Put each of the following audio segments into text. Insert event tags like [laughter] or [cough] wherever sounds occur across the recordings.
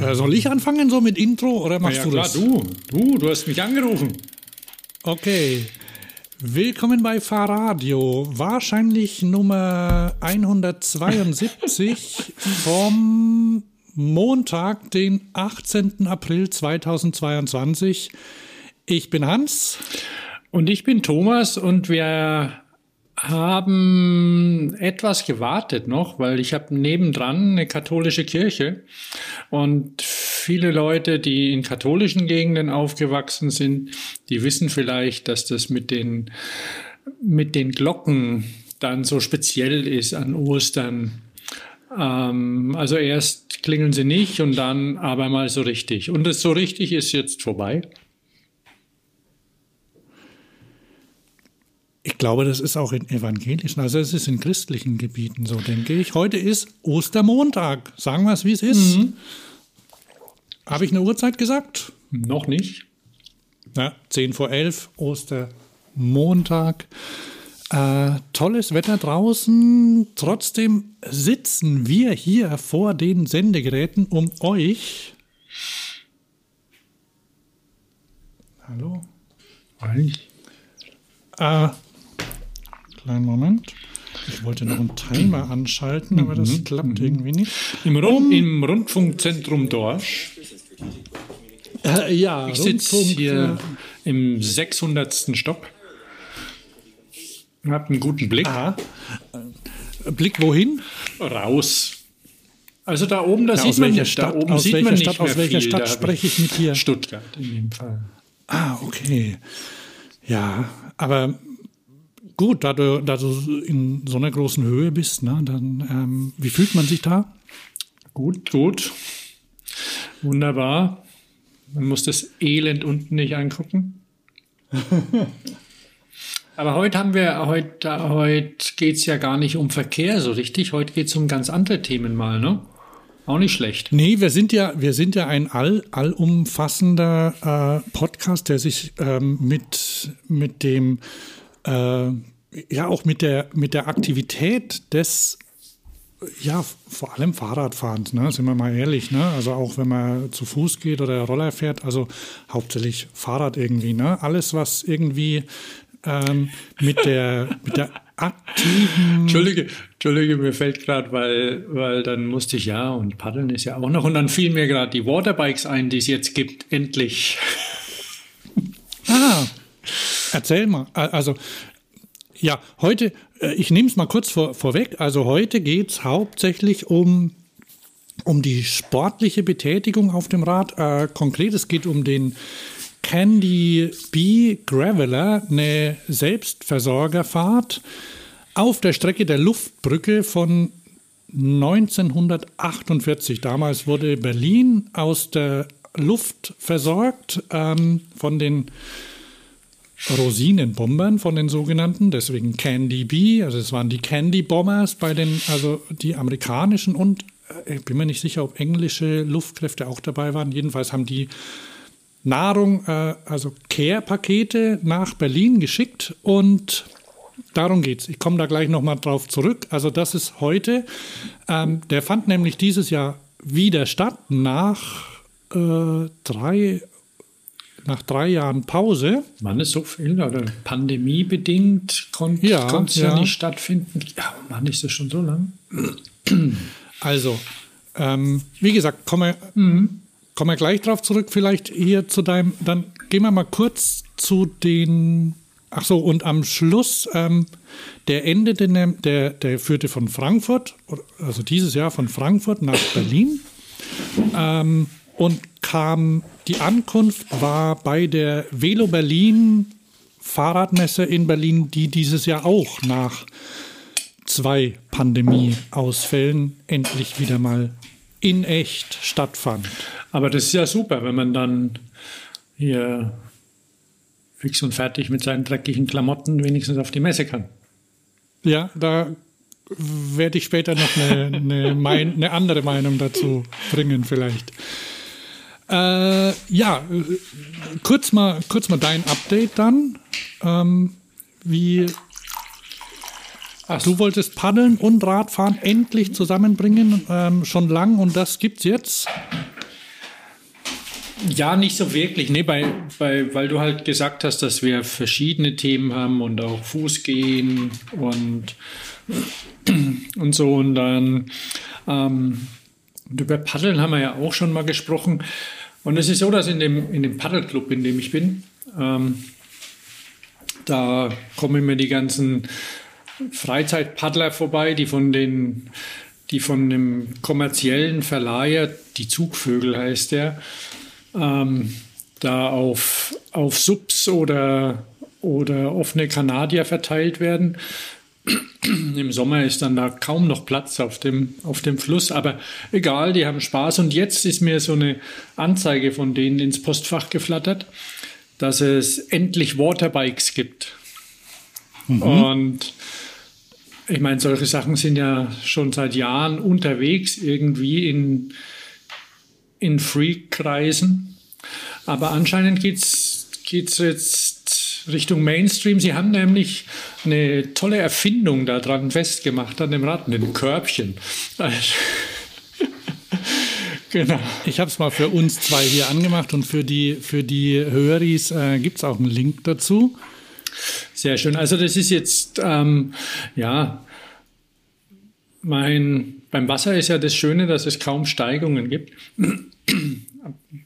Äh, soll ich anfangen so mit Intro oder machst ja, du klar, das? du. Du, du hast mich angerufen. Okay. Willkommen bei Fahrradio. Wahrscheinlich Nummer 172 [laughs] vom Montag, den 18. April 2022. Ich bin Hans. Und ich bin Thomas und wir haben etwas gewartet noch, weil ich habe nebendran eine katholische Kirche und viele Leute, die in katholischen Gegenden aufgewachsen sind, die wissen vielleicht, dass das mit den mit den Glocken dann so speziell ist an Ostern. Ähm, also erst klingeln sie nicht und dann aber mal so richtig. Und das so richtig ist jetzt vorbei. Ich glaube, das ist auch in evangelischen, also es ist in christlichen Gebieten so, denke ich. Heute ist Ostermontag. Sagen wir es, wie es ist. Mhm. Habe ich eine Uhrzeit gesagt? Noch nicht. Ja, 10 vor 11, Ostermontag. Äh, tolles Wetter draußen. Trotzdem sitzen wir hier vor den Sendegeräten, um euch. Hallo? Eigentlich. Äh, kleinen Moment. Ich wollte noch einen Timer anschalten, aber das klappt irgendwie nicht. Im, Rund, im Rundfunkzentrum Dorsch. Äh, ja, Ich sitze hier im 600. Stock. Hab einen guten Blick. Aha. Äh, Blick wohin? Raus. Also da oben, da Ja, sieht man nicht, Stadt, da oben aus sieht welcher man Stadt, nicht mehr aus welcher viel. Stadt spreche ich mit dir? Stuttgart in dem Fall. Ah, okay. Ja, aber gut, da du, da du in so einer großen Höhe bist, ne, dann ähm, wie fühlt man sich da? Gut, gut. Wunderbar. Man muss das Elend unten nicht angucken. [laughs] Aber heute haben wir, heute, heute geht es ja gar nicht um Verkehr so richtig. Heute geht es um ganz andere Themen mal, ne? Auch nicht schlecht. Nee, wir sind ja, wir sind ja ein all, allumfassender äh, Podcast, der sich ähm, mit, mit dem, äh, ja auch mit der, mit der Aktivität des, ja, vor allem Fahrradfahrens, ne, sind wir mal ehrlich, ne? Also auch wenn man zu Fuß geht oder Roller fährt, also hauptsächlich Fahrrad irgendwie, ne? Alles, was irgendwie ähm, mit der, mit der aktiven [laughs] Entschuldige, Entschuldige, mir fällt gerade, weil, weil dann musste ich ja und Paddeln ist ja auch noch und dann fielen mir gerade die Waterbikes ein, die es jetzt gibt, endlich. Ah, erzähl mal. Also, ja, heute, äh, ich nehme es mal kurz vor, vorweg. Also, heute geht es hauptsächlich um, um die sportliche Betätigung auf dem Rad. Äh, konkret, es geht um den Candy Bee Graveler, eine Selbstversorgerfahrt auf der Strecke der Luftbrücke von 1948. Damals wurde Berlin aus der Luft versorgt ähm, von den Rosinenbombern, von den sogenannten, deswegen Candy Bee. Also es waren die Candy Bombers bei den, also die amerikanischen und äh, ich bin mir nicht sicher, ob englische Luftkräfte auch dabei waren. Jedenfalls haben die Nahrung, äh, also Care-Pakete nach Berlin geschickt und darum geht's. Ich komme da gleich nochmal drauf zurück. Also das ist heute. Ähm, der fand nämlich dieses Jahr wieder statt nach äh, drei nach drei Jahren Pause. Mann, ist so viel, oder pandemiebedingt Ja, konnte es ja. ja. nicht stattfinden. Ja, Mann, ist das schon so lang? [clears throat] Also, ähm, wie gesagt, kommen wir, kommen wir gleich drauf zurück. Vielleicht hier zu deinem, dann gehen wir mal kurz zu den, ach so, und am Schluss, ähm, der endete, der, der führte von Frankfurt, also dieses Jahr von Frankfurt nach Berlin. Ähm, und kam, die Ankunft war bei der Velo Berlin Fahrradmesse in Berlin, die dieses Jahr auch nach zwei Pandemie-Ausfällen endlich wieder mal in echt stattfand. Aber das ist ja super, wenn man dann hier fix und fertig mit seinen dreckigen Klamotten wenigstens auf die Messe kann. Ja, da werde ich später noch eine, eine, eine andere Meinung dazu bringen, vielleicht. Äh, ja, kurz mal, kurz mal dein Update dann. Ähm, wie, Ach. Du wolltest Paddeln und Radfahren endlich zusammenbringen, ähm, schon lang und das gibt's jetzt? Ja, nicht so wirklich. Nee, bei, bei, weil du halt gesagt hast, dass wir verschiedene Themen haben und auch Fußgehen und, [clears throat] und so. Und dann ähm, über Paddeln haben wir ja auch schon mal gesprochen. Und es ist so, dass in dem, in dem Paddelclub, in dem ich bin, ähm, da kommen mir die ganzen Freizeitpaddler vorbei, die von den, die von dem kommerziellen Verleiher, die Zugvögel heißt der, ähm, da auf, auf Subs oder, oder offene Kanadier verteilt werden. Im Sommer ist dann da kaum noch Platz auf dem, auf dem Fluss, aber egal, die haben Spaß. Und jetzt ist mir so eine Anzeige von denen ins Postfach geflattert, dass es endlich Waterbikes gibt. Mhm. Und ich meine, solche Sachen sind ja schon seit Jahren unterwegs, irgendwie in, in Freak-Kreisen. Aber anscheinend geht es jetzt Richtung Mainstream. Sie haben nämlich eine tolle Erfindung daran festgemacht, an dem Rad, ein Körbchen. [laughs] genau. Ich habe es mal für uns zwei hier angemacht und für die, für die Höris äh, gibt es auch einen Link dazu. Sehr schön. Also das ist jetzt, ähm, ja, mein, beim Wasser ist ja das Schöne, dass es kaum Steigungen gibt.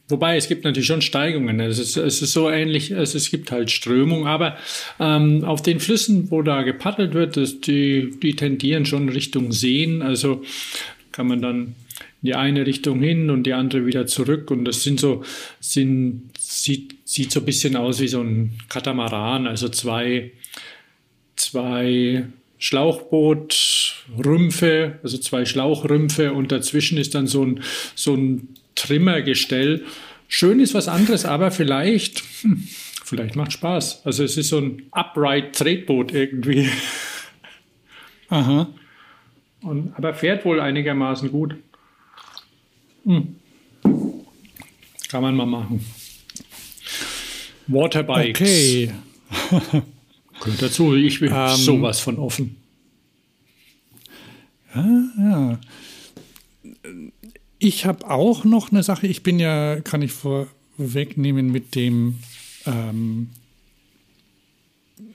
Wobei es gibt natürlich schon Steigungen. Es ist, es ist so ähnlich, es, es gibt halt Strömung, aber ähm, auf den Flüssen, wo da gepaddelt wird, das, die, die tendieren schon Richtung Seen. Also kann man dann die eine Richtung hin und die andere wieder zurück. Und das sind so, sind, sieht, sieht so ein bisschen aus wie so ein Katamaran, also zwei, zwei Schlauchbootrümpfe, also zwei Schlauchrümpfe und dazwischen ist dann so ein, so ein Trimmergestell. Schön ist was anderes, aber vielleicht, hm, vielleicht macht Spaß. Also es ist so ein upright Tretboot irgendwie. Aha. Und, aber fährt wohl einigermaßen gut. Hm. Kann man mal machen. Waterbikes. Okay. [laughs] Gehört dazu, ich bin ähm, sowas von offen. Ja, ja. Ich habe auch noch eine Sache, ich bin ja, kann ich vorwegnehmen, mit dem, ähm,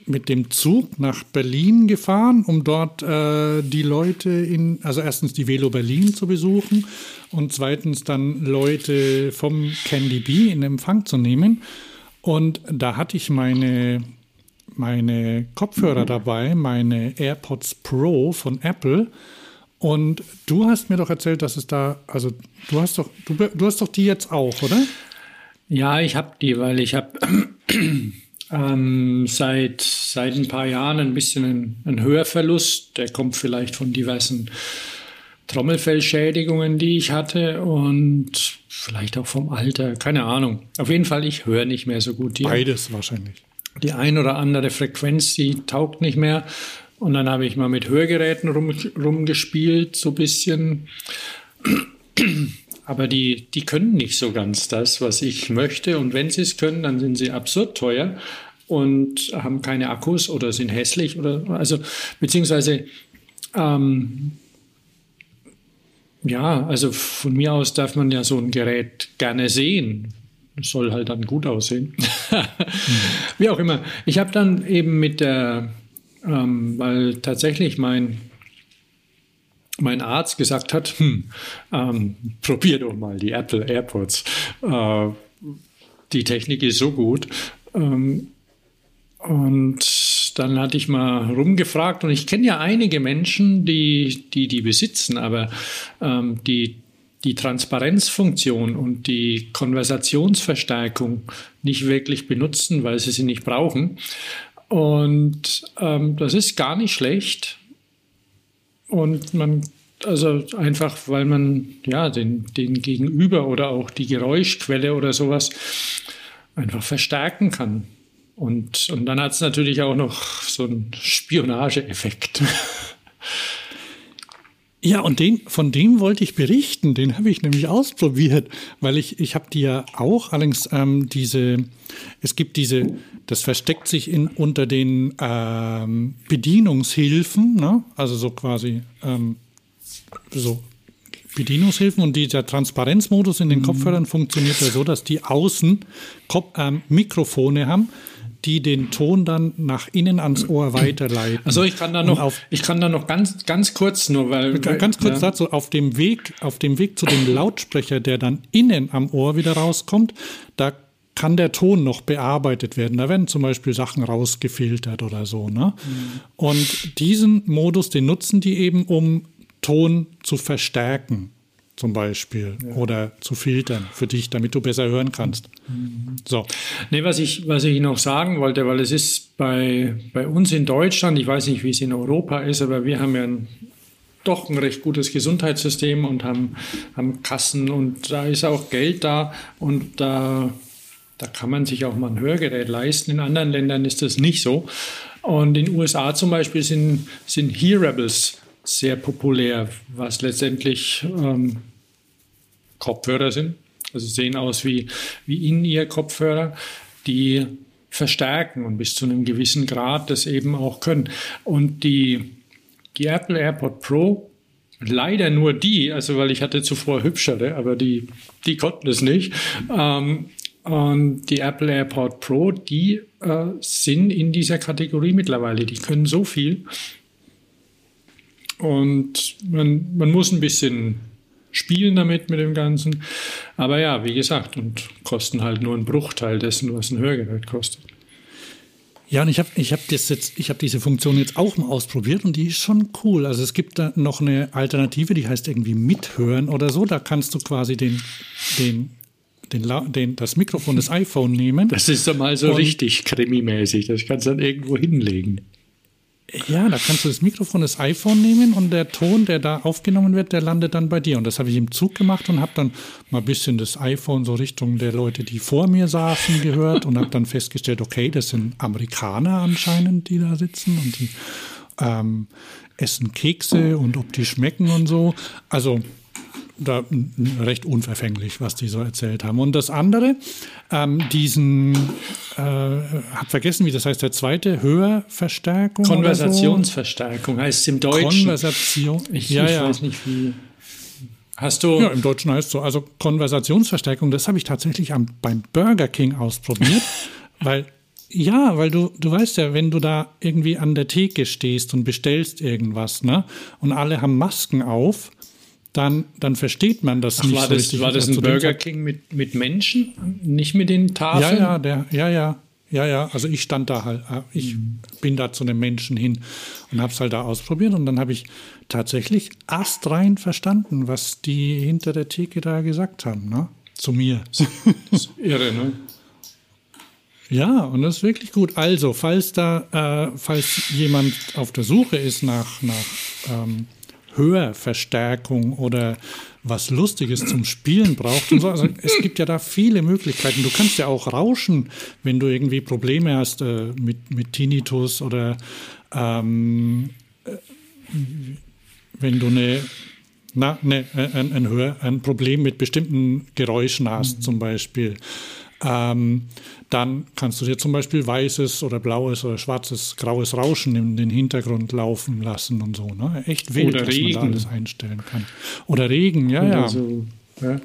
mit dem Zug nach Berlin gefahren, um dort äh, die Leute in, also erstens die Velo Berlin zu besuchen und zweitens dann Leute vom Candy Bee in Empfang zu nehmen. Und da hatte ich meine, meine Kopfhörer dabei, meine AirPods Pro von Apple. Und du hast mir doch erzählt, dass es da, also du hast doch, du, du hast doch die jetzt auch, oder? Ja, ich habe die, weil ich habe [clears throat] ähm, seit, seit ein paar Jahren ein bisschen einen, einen Hörverlust. Der kommt vielleicht von diversen Trommelfellschädigungen, die ich hatte und vielleicht auch vom Alter, keine Ahnung. Auf jeden Fall, ich höre nicht mehr so gut. Die, Beides wahrscheinlich. Die ein oder andere Frequenz, die taugt nicht mehr. Und dann habe ich mal mit Hörgeräten rum, rumgespielt, so ein bisschen. Aber die, die können nicht so ganz das, was ich möchte. Und wenn sie es können, dann sind sie absurd teuer und haben keine Akkus oder sind hässlich oder also beziehungsweise ähm, ja, also von mir aus darf man ja so ein Gerät gerne sehen. Soll halt dann gut aussehen. [laughs] Wie auch immer. Ich habe dann eben mit der ähm, weil tatsächlich mein, mein Arzt gesagt hat, hm, ähm, probier doch mal die Apple AirPods. Äh, die Technik ist so gut. Ähm, und dann hatte ich mal rumgefragt und ich kenne ja einige Menschen, die die, die besitzen, aber ähm, die die Transparenzfunktion und die Konversationsverstärkung nicht wirklich benutzen, weil sie sie nicht brauchen. Und ähm, das ist gar nicht schlecht. Und man, also einfach, weil man ja den, den Gegenüber oder auch die Geräuschquelle oder sowas einfach verstärken kann. Und, und dann hat es natürlich auch noch so einen Spionageeffekt. [laughs] Ja, und den, von dem wollte ich berichten. Den habe ich nämlich ausprobiert, weil ich, ich habe die ja auch, allerdings ähm, diese, es gibt diese, das versteckt sich in, unter den ähm, Bedienungshilfen, ne? also so quasi ähm, so Bedienungshilfen und dieser Transparenzmodus in den mhm. Kopfhörern funktioniert ja so, dass die außen Kop äh, Mikrofone haben, die den Ton dann nach innen ans Ohr weiterleiten. Also ich kann da noch, ich kann da noch ganz, ganz kurz nur, weil ganz kurz ja. dazu auf dem Weg, auf dem Weg zu dem Lautsprecher, der dann innen am Ohr wieder rauskommt, da kann der Ton noch bearbeitet werden. Da werden zum Beispiel Sachen rausgefiltert oder so. Ne? Mhm. Und diesen Modus, den nutzen die eben, um Ton zu verstärken, zum Beispiel, ja. oder zu filtern für dich, damit du besser hören kannst. Mhm. So. Nee, was ich, was ich noch sagen wollte, weil es ist bei, bei uns in Deutschland, ich weiß nicht, wie es in Europa ist, aber wir haben ja ein, doch ein recht gutes Gesundheitssystem und haben, haben Kassen und da ist auch Geld da und da, da kann man sich auch mal ein Hörgerät leisten. In anderen Ländern ist das nicht so. Und in den USA zum Beispiel sind, sind Hearables sehr populär, was letztendlich ähm, Kopfhörer sind. Also sehen aus wie, wie In-Ear-Kopfhörer, die verstärken und bis zu einem gewissen Grad das eben auch können. Und die, die Apple AirPod Pro, leider nur die, also weil ich hatte zuvor hübschere, aber die, die konnten es nicht. Ähm, und die Apple AirPod Pro, die äh, sind in dieser Kategorie mittlerweile. Die können so viel, und man, man muss ein bisschen spielen damit mit dem Ganzen. Aber ja, wie gesagt, und kosten halt nur einen Bruchteil dessen, was ein Hörgerät kostet. Ja, und ich habe ich hab das diese Funktion jetzt auch mal ausprobiert und die ist schon cool. Also es gibt da noch eine Alternative, die heißt irgendwie Mithören oder so. Da kannst du quasi den, den, den, den das Mikrofon des iPhone nehmen. Das ist doch mal so richtig krimimäßig. Das kannst du dann irgendwo hinlegen. Ja, da kannst du das Mikrofon des iPhone nehmen und der Ton, der da aufgenommen wird, der landet dann bei dir. Und das habe ich im Zug gemacht und habe dann mal ein bisschen das iPhone so Richtung der Leute, die vor mir saßen, gehört und habe dann festgestellt, okay, das sind Amerikaner anscheinend, die da sitzen und die ähm, essen Kekse und ob die schmecken und so. Also da recht unverfänglich, was die so erzählt haben. Und das andere, ähm, diesen, äh, hab vergessen, wie das heißt, der zweite, Hörverstärkung. Konversationsverstärkung so. heißt es im Deutschen. Konversation. Ich, ja, ich ja. weiß nicht, wie. Hast du. Ja, im Deutschen heißt es so. Also Konversationsverstärkung, das habe ich tatsächlich am, beim Burger King ausprobiert, [laughs] weil ja, weil du, du weißt ja, wenn du da irgendwie an der Theke stehst und bestellst irgendwas, ne, und alle haben Masken auf, dann, dann versteht man das Ach, nicht war das, richtig. War das ein Burger King mit, mit Menschen, nicht mit den Tafeln? Ja, ja, der, ja, ja. Ja, ja, also ich stand da halt, äh, ich mhm. bin da zu einem Menschen hin und habe es halt da ausprobiert und dann habe ich tatsächlich astrein verstanden, was die hinter der Theke da gesagt haben, ne? Zu mir. Das ist irre, ne? Ja, und das ist wirklich gut. Also, falls da, äh, falls jemand auf der Suche ist nach, nach ähm, Hörverstärkung oder was Lustiges zum Spielen braucht. Und so. Also es gibt ja da viele Möglichkeiten. Du kannst ja auch rauschen, wenn du irgendwie Probleme hast äh, mit, mit Tinnitus oder ähm, äh, wenn du eine, na, ne, ein, ein, ein Problem mit bestimmten Geräuschen hast, mhm. zum Beispiel. Ähm, dann kannst du dir zum Beispiel weißes oder blaues oder schwarzes, graues Rauschen in den Hintergrund laufen lassen und so. Ne? Echt wild, oder Regen. man da alles einstellen kann. Oder Regen, ja, ja.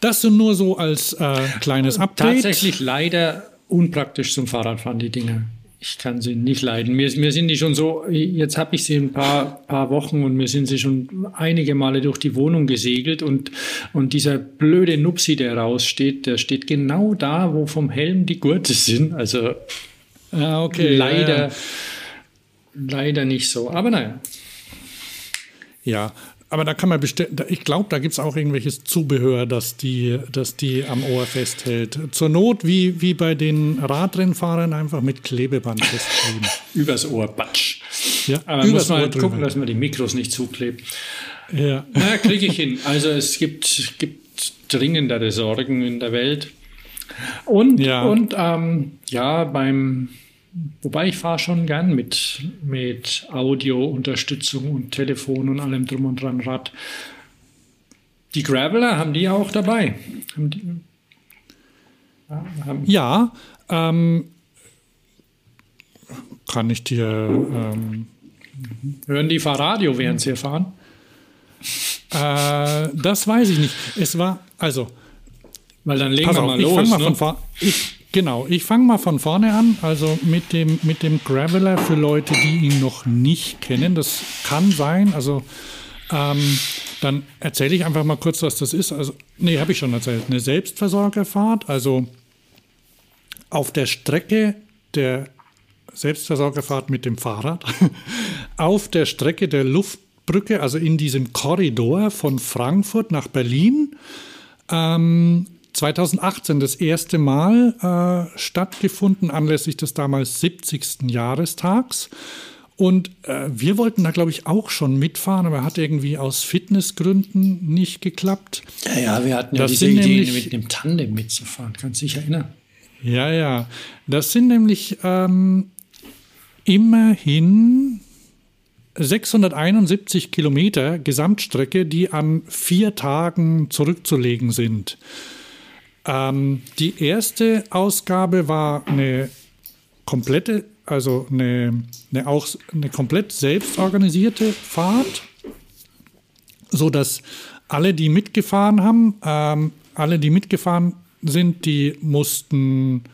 Das sind nur so als äh, kleines Update. Tatsächlich leider unpraktisch zum Fahrradfahren, die Dinge ich kann sie nicht leiden. Mir, mir sind die schon so, jetzt habe ich sie ein paar, paar Wochen und mir sind sie schon einige Male durch die Wohnung gesegelt und, und dieser blöde Nupsi, der raussteht, der steht genau da, wo vom Helm die Gurte sind. Also ah, okay, leider, ja, ja. leider nicht so. Aber naja. Ja, aber da kann man bestellen, ich glaube, da gibt es auch irgendwelches Zubehör, das die, das die am Ohr festhält. Zur Not, wie, wie bei den Radrennfahrern, einfach mit Klebeband festkleben. [laughs] Übers Ohr, batsch. Ja, Aber man muss mal gucken, dass man die Mikros nicht zuklebt. Ja. Na, kriege ich hin. Also es gibt, gibt dringendere Sorgen in der Welt. Und, ja, und ähm, ja beim wobei ich fahre schon gern mit, mit Audio-Unterstützung und Telefon und allem drum und dran Rad. Die Graveler haben die auch dabei. Haben die, haben ja, ähm, kann ich dir. Ähm, Hören die Fahrradio, während sie fahren? Äh, das weiß ich nicht. Es war, also. Weil dann legen wir mal auf, los. Mal ne? ich, genau, ich fange mal von vorne an. Also mit dem, mit dem Graveler für Leute, die ihn noch nicht kennen. Das kann sein. Also ähm, dann erzähle ich einfach mal kurz, was das ist. Also, nee, habe ich schon erzählt. Eine Selbstversorgerfahrt. Also auf der Strecke der Selbstversorgerfahrt mit dem Fahrrad. [laughs] auf der Strecke der Luft Brücke, also in diesem Korridor von Frankfurt nach Berlin. Ähm, 2018 das erste Mal äh, stattgefunden, anlässlich des damals 70. Jahrestags. Und äh, wir wollten da, glaube ich, auch schon mitfahren, aber hat irgendwie aus Fitnessgründen nicht geklappt. Ja, ja, wir hatten ja das diese Idee, mit dem Tandem mitzufahren. Kannst du dich erinnern? Ja, ja. Das sind nämlich ähm, immerhin 671 Kilometer Gesamtstrecke, die an vier Tagen zurückzulegen sind. Ähm, die erste Ausgabe war eine komplette, also eine, eine, auch eine komplett selbstorganisierte Fahrt, sodass alle, die mitgefahren haben, ähm, alle, die mitgefahren sind, die mussten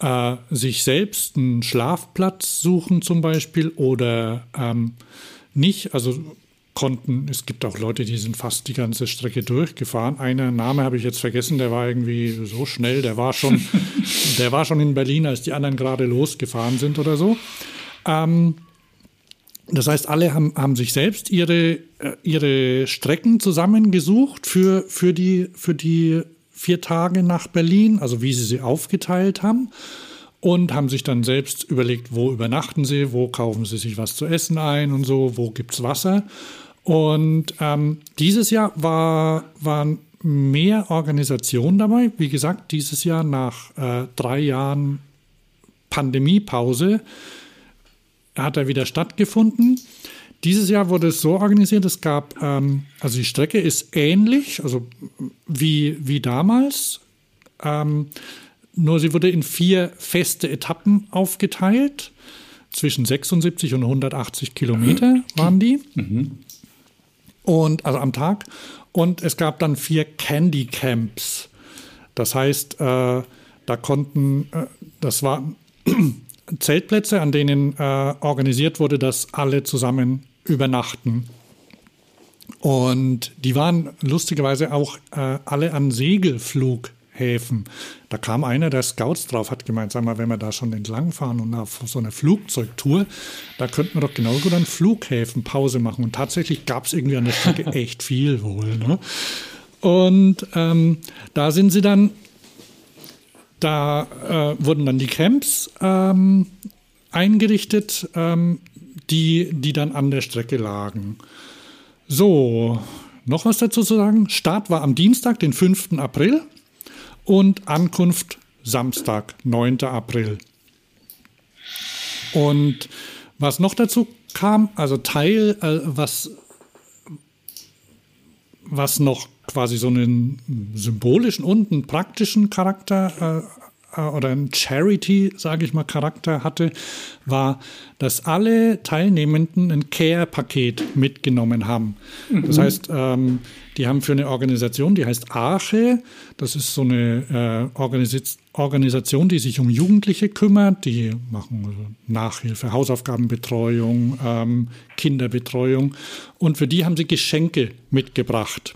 äh, sich selbst einen Schlafplatz suchen zum Beispiel oder ähm, nicht. Also konnten, es gibt auch Leute, die sind fast die ganze Strecke durchgefahren. Einer Name habe ich jetzt vergessen, der war irgendwie so schnell, der war schon, [laughs] der war schon in Berlin, als die anderen gerade losgefahren sind oder so. Ähm, das heißt, alle haben, haben sich selbst ihre, äh, ihre Strecken zusammengesucht für, für, die, für die vier Tage nach Berlin, also wie sie sie aufgeteilt haben. Und haben sich dann selbst überlegt, wo übernachten sie, wo kaufen sie sich was zu essen ein und so, wo gibt es Wasser. Und ähm, dieses Jahr war, waren mehr Organisationen dabei. Wie gesagt, dieses Jahr nach äh, drei Jahren Pandemiepause hat er wieder stattgefunden. Dieses Jahr wurde es so organisiert, es gab, ähm, also die Strecke ist ähnlich, also wie, wie damals, ähm, nur sie wurde in vier feste Etappen aufgeteilt. Zwischen 76 und 180 Kilometer waren die. Mhm. Und also am Tag. Und es gab dann vier Candy Camps. Das heißt, äh, da konnten, äh, das waren [clears throat] Zeltplätze, an denen äh, organisiert wurde, dass alle zusammen übernachten. Und die waren lustigerweise auch äh, alle an Segelflughäfen. Da kam einer der Scouts drauf, hat gemeint, sag mal, wenn wir da schon entlangfahren und auf so einer Flugzeugtour, da könnten wir doch genauso gut an Flughäfen Pause machen. Und tatsächlich gab es irgendwie an der Strecke [laughs] echt viel wohl. Ne? Und ähm, da sind sie dann, da äh, wurden dann die Camps ähm, eingerichtet, ähm, die, die dann an der Strecke lagen. So, noch was dazu zu sagen. Start war am Dienstag, den 5. April und Ankunft Samstag, 9. April. Und was noch dazu kam, also Teil, äh, was, was noch quasi so einen symbolischen und einen praktischen Charakter äh, äh, oder ein Charity, sage ich mal, Charakter hatte, war, dass alle Teilnehmenden ein Care-Paket mitgenommen haben. Mhm. Das heißt, ähm, die haben für eine Organisation, die heißt Arche, das ist so eine äh, Organis Organisation, die sich um Jugendliche kümmert, die machen also Nachhilfe, Hausaufgabenbetreuung, ähm, Kinderbetreuung und für die haben sie Geschenke mitgebracht.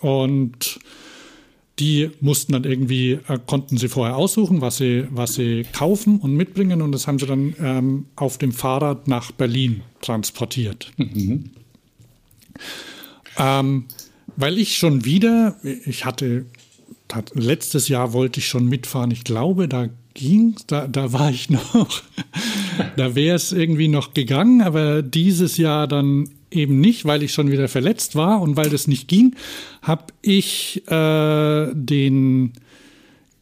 Und die mussten dann irgendwie, äh, konnten sie vorher aussuchen, was sie, was sie kaufen und mitbringen und das haben sie dann ähm, auf dem Fahrrad nach Berlin transportiert. Mhm. Ähm, weil ich schon wieder, ich hatte, letztes Jahr wollte ich schon mitfahren, ich glaube, da ging, da, da war ich [laughs] noch, da wäre es irgendwie noch gegangen, aber dieses Jahr dann eben nicht, weil ich schon wieder verletzt war und weil das nicht ging, habe ich äh, den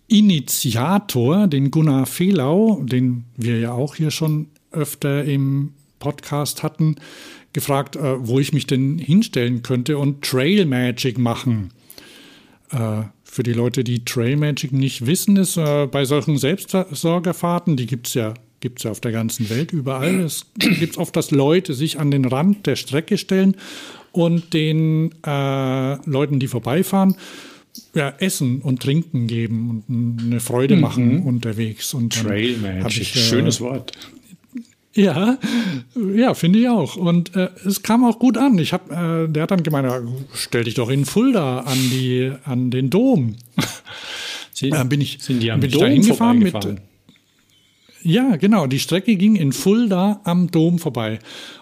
Initiator, den Gunnar Fehlau, den wir ja auch hier schon öfter im Podcast hatten, gefragt, äh, wo ich mich denn hinstellen könnte und Trail Magic machen. Äh, für die Leute, die Trail Magic nicht wissen, ist äh, bei solchen Selbstsorgerfahrten, die gibt es ja, gibt's ja auf der ganzen Welt überall, es gibt oft, dass Leute sich an den Rand der Strecke stellen und den äh, Leuten, die vorbeifahren, ja, Essen und Trinken geben und eine Freude mhm. machen unterwegs. Und Trail Magic, ich, äh, schönes Wort. Ja, ja, finde ich auch. Und äh, es kam auch gut an. Ich hab, äh, der hat dann gemeint, stell dich doch in Fulda an die, an den Dom. [laughs] Sie, äh, bin ich, sind die am bin Dom da hingefahren mit. Ja, genau. Die Strecke ging in Fulda am Dom vorbei.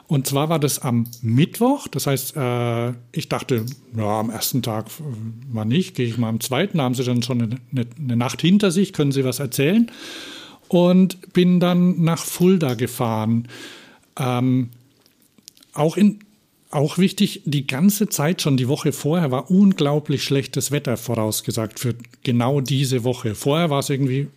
Und zwar war das am Mittwoch. Das heißt, äh, ich dachte, ja, am ersten Tag äh, mal nicht, gehe ich mal am zweiten. haben sie dann schon eine, eine, eine Nacht hinter sich, können sie was erzählen und bin dann nach Fulda gefahren. Ähm, auch in auch wichtig, die ganze Zeit schon, die Woche vorher war unglaublich schlechtes Wetter vorausgesagt für genau diese Woche. Vorher war es irgendwie,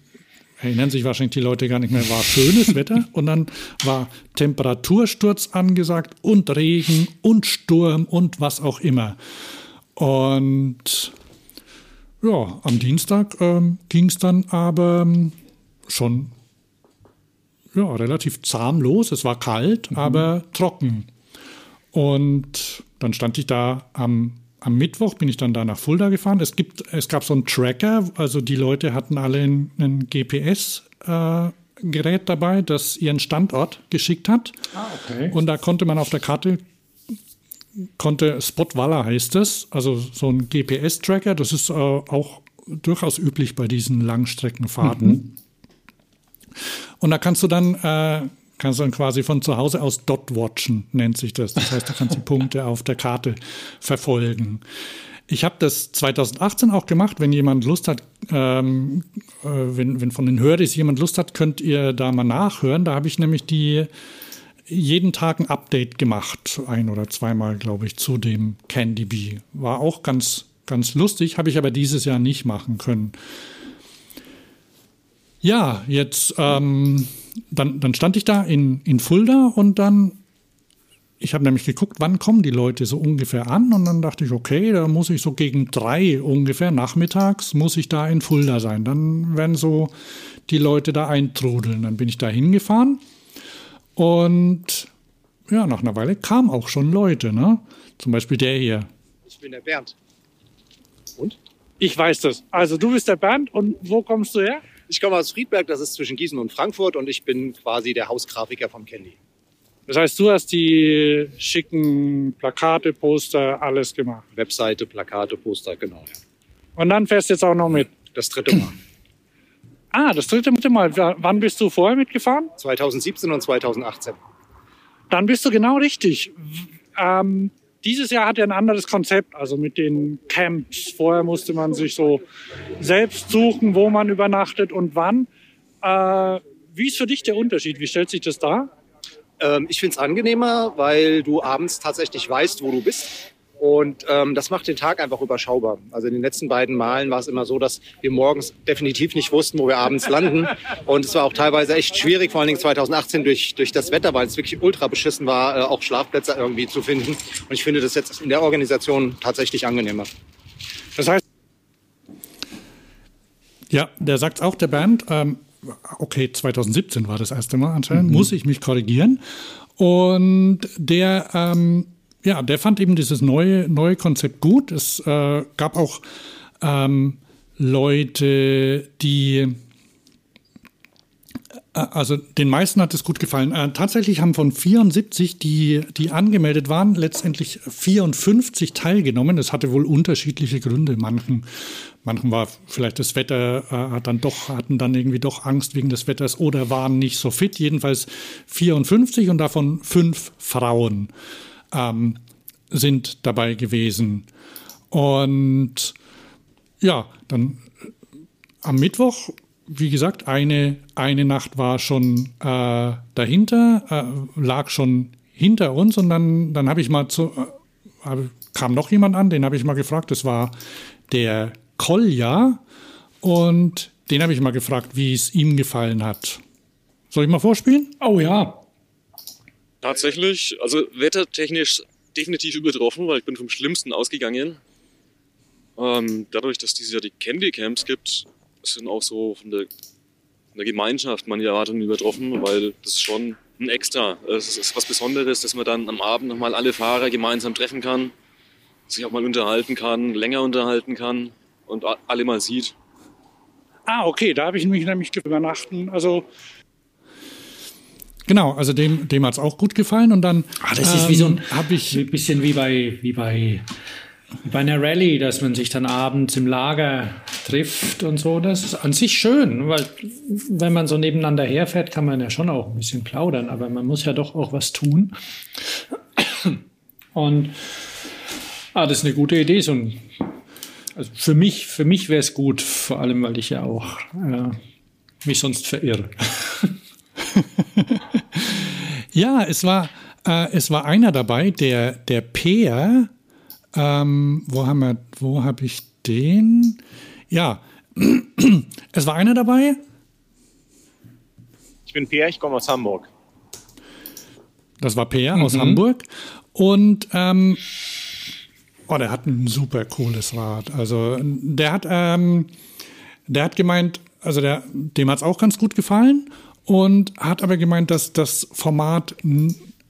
erinnern sich wahrscheinlich die Leute gar nicht mehr, war schönes [laughs] Wetter und dann war Temperatursturz angesagt und Regen und Sturm und was auch immer. Und ja, am Dienstag ähm, ging es dann aber ähm, schon ja, relativ zahm los. Es war kalt, mhm. aber trocken. Und dann stand ich da am, am Mittwoch, bin ich dann da nach Fulda gefahren. Es, gibt, es gab so einen Tracker, also die Leute hatten alle ein, ein GPS-Gerät äh, dabei, das ihren Standort geschickt hat. Ah, okay. Und da konnte man auf der Karte konnte Spotwalla heißt es, also so ein GPS-Tracker, das ist äh, auch durchaus üblich bei diesen Langstreckenfahrten. Mhm. Und da kannst du dann, äh, kannst du dann quasi von zu Hause aus dot watchen, nennt sich das. Das heißt, du kannst die Punkte auf der Karte verfolgen. Ich habe das 2018 auch gemacht. Wenn jemand Lust hat, ähm, äh, wenn, wenn von den Hörers jemand Lust hat, könnt ihr da mal nachhören. Da habe ich nämlich die jeden Tag ein Update gemacht, ein oder zweimal, glaube ich, zu dem Candy Bee. War auch ganz, ganz lustig, habe ich aber dieses Jahr nicht machen können. Ja, jetzt, ähm, dann, dann stand ich da in, in Fulda und dann, ich habe nämlich geguckt, wann kommen die Leute so ungefähr an und dann dachte ich, okay, da muss ich so gegen drei ungefähr nachmittags, muss ich da in Fulda sein. Dann werden so die Leute da eintrudeln. Dann bin ich da hingefahren und ja, nach einer Weile kamen auch schon Leute, ne? Zum Beispiel der hier. Ich bin der Bernd. Und? Ich weiß das. Also du bist der Bernd und wo kommst du her? Ich komme aus Friedberg, das ist zwischen Gießen und Frankfurt und ich bin quasi der Hausgrafiker vom Candy. Das heißt, du hast die schicken Plakate, Poster, alles gemacht. Webseite, Plakate, Poster, genau. Ja. Und dann fährst du jetzt auch noch mit? Das dritte Mal. [clears throat] Ah, das dritte Mal. Wann bist du vorher mitgefahren? 2017 und 2018. Dann bist du genau richtig. Ähm, dieses Jahr hat er ein anderes Konzept, also mit den Camps. Vorher musste man sich so selbst suchen, wo man übernachtet und wann. Äh, wie ist für dich der Unterschied? Wie stellt sich das dar? Ähm, ich finde es angenehmer, weil du abends tatsächlich weißt, wo du bist. Und ähm, das macht den Tag einfach überschaubar. Also in den letzten beiden Malen war es immer so, dass wir morgens definitiv nicht wussten, wo wir abends landen. Und es war auch teilweise echt schwierig, vor allen Dingen 2018 durch, durch das Wetter, weil es wirklich ultra beschissen war, äh, auch Schlafplätze irgendwie zu finden. Und ich finde das jetzt in der Organisation tatsächlich angenehmer. Das heißt, ja, der sagt auch, der Bernd, ähm, okay, 2017 war das erste Mal anscheinend, mhm. muss ich mich korrigieren. Und der ähm, ja, der fand eben dieses neue, neue Konzept gut. Es äh, gab auch ähm, Leute, die äh, also den meisten hat es gut gefallen. Äh, tatsächlich haben von 74, die, die angemeldet waren, letztendlich 54 teilgenommen. Das hatte wohl unterschiedliche Gründe. Manchen, manchen war vielleicht das Wetter, äh, hat dann doch, hatten dann irgendwie doch Angst wegen des Wetters oder waren nicht so fit. Jedenfalls 54 und davon fünf Frauen ähm, sind dabei gewesen. Und ja, dann äh, am Mittwoch, wie gesagt, eine, eine Nacht war schon äh, dahinter, äh, lag schon hinter uns und dann, dann habe ich mal zu, äh, kam noch jemand an, den habe ich mal gefragt, das war der Kolja und den habe ich mal gefragt, wie es ihm gefallen hat. Soll ich mal vorspielen? Oh ja. Tatsächlich, also wettertechnisch definitiv übertroffen, weil ich bin vom Schlimmsten ausgegangen. Ähm, dadurch, dass es ja die Candy Camps gibt, sind auch so von der, von der Gemeinschaft meine Erwartungen übertroffen, weil das ist schon ein Extra. Es ist was Besonderes, dass man dann am Abend nochmal alle Fahrer gemeinsam treffen kann, sich auch mal unterhalten kann, länger unterhalten kann und alle mal sieht. Ah, okay, da habe ich mich nämlich übernachten. Also Genau, also dem, dem hat es auch gut gefallen und dann. Ah, das ist ähm, wie so ein, hab ich, ein bisschen wie bei, wie bei, bei einer Rallye, dass man sich dann abends im Lager trifft und so. Das ist an sich schön, weil wenn man so nebeneinander herfährt, kann man ja schon auch ein bisschen plaudern, aber man muss ja doch auch was tun. Und ah, das ist eine gute Idee, so ein also für mich, für mich wäre es gut, vor allem, weil ich ja auch äh, mich sonst verirre. [laughs] ja, es war, äh, es war einer dabei, der, der Peer, ähm, wo haben wir, wo habe ich den? Ja, [clears throat] es war einer dabei. Ich bin Peer, ich komme aus Hamburg. Das war Peer mhm. aus Hamburg. Und ähm, oh, der hat ein super cooles Rad. Also der hat, ähm, der hat gemeint, also der, dem hat es auch ganz gut gefallen und hat aber gemeint, dass das Format,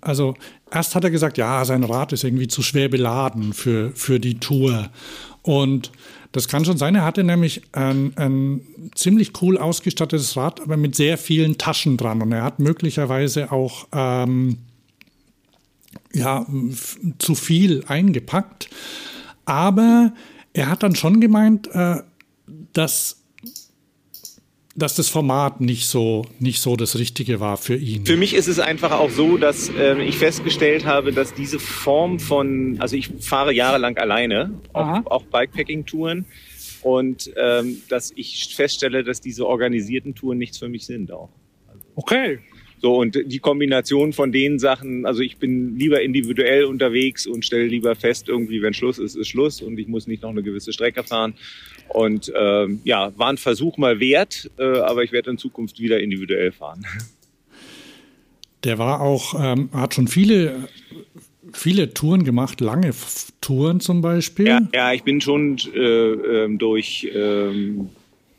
also erst hat er gesagt, ja, sein Rad ist irgendwie zu schwer beladen für, für die Tour. Und das kann schon sein. Er hatte nämlich ein, ein ziemlich cool ausgestattetes Rad, aber mit sehr vielen Taschen dran. Und er hat möglicherweise auch ähm, ja, zu viel eingepackt. Aber er hat dann schon gemeint, äh, dass dass das Format nicht so, nicht so das Richtige war für ihn. Für mich ist es einfach auch so, dass äh, ich festgestellt habe, dass diese Form von, also ich fahre jahrelang alleine, auch, auch Bikepacking-Touren, und ähm, dass ich feststelle, dass diese organisierten Touren nichts für mich sind auch. Okay. So, und die Kombination von den Sachen, also ich bin lieber individuell unterwegs und stelle lieber fest, irgendwie, wenn Schluss ist, ist Schluss und ich muss nicht noch eine gewisse Strecke fahren. Und ähm, ja, war ein Versuch mal wert, äh, aber ich werde in Zukunft wieder individuell fahren. Der war auch, ähm, hat schon viele, viele Touren gemacht, lange Touren zum Beispiel. Ja, ja ich bin schon äh, ähm, durch, ähm,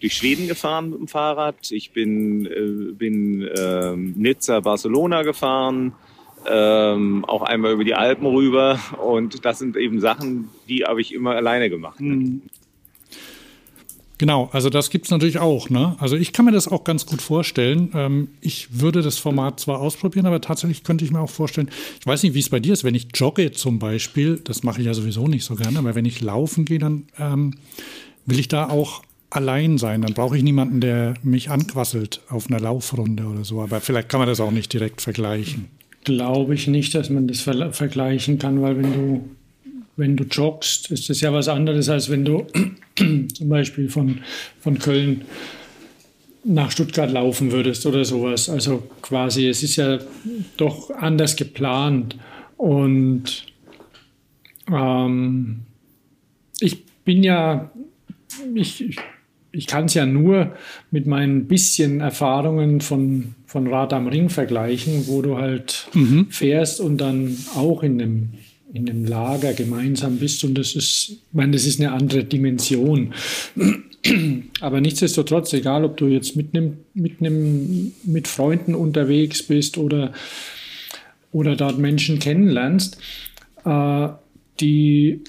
durch Schweden gefahren mit dem Fahrrad. Ich bin, äh, bin ähm, Nizza, Barcelona gefahren. Ähm, auch einmal über die Alpen rüber und das sind eben Sachen, die habe ich immer alleine gemacht. Mhm. Genau, also das gibt es natürlich auch. Ne? Also ich kann mir das auch ganz gut vorstellen. Ähm, ich würde das Format zwar ausprobieren, aber tatsächlich könnte ich mir auch vorstellen, ich weiß nicht, wie es bei dir ist, wenn ich jogge zum Beispiel, das mache ich ja sowieso nicht so gerne, aber wenn ich laufen gehe, dann ähm, will ich da auch allein sein. Dann brauche ich niemanden, der mich anquasselt auf einer Laufrunde oder so. Aber vielleicht kann man das auch nicht direkt vergleichen. Glaube ich nicht, dass man das ver vergleichen kann, weil wenn du wenn du joggst, ist das ja was anderes, als wenn du [clears throat] zum Beispiel von, von Köln nach Stuttgart laufen würdest oder sowas. Also quasi, es ist ja doch anders geplant. Und ähm, ich bin ja, ich, ich, ich kann es ja nur mit meinen bisschen Erfahrungen von, von Rad am Ring vergleichen, wo du halt mhm. fährst und dann auch in einem in einem Lager gemeinsam bist und das ist, ich meine, das ist eine andere Dimension. Aber nichtsdestotrotz, egal ob du jetzt mit einem, mit einem, mit Freunden unterwegs bist oder, oder dort Menschen kennenlernst, äh, die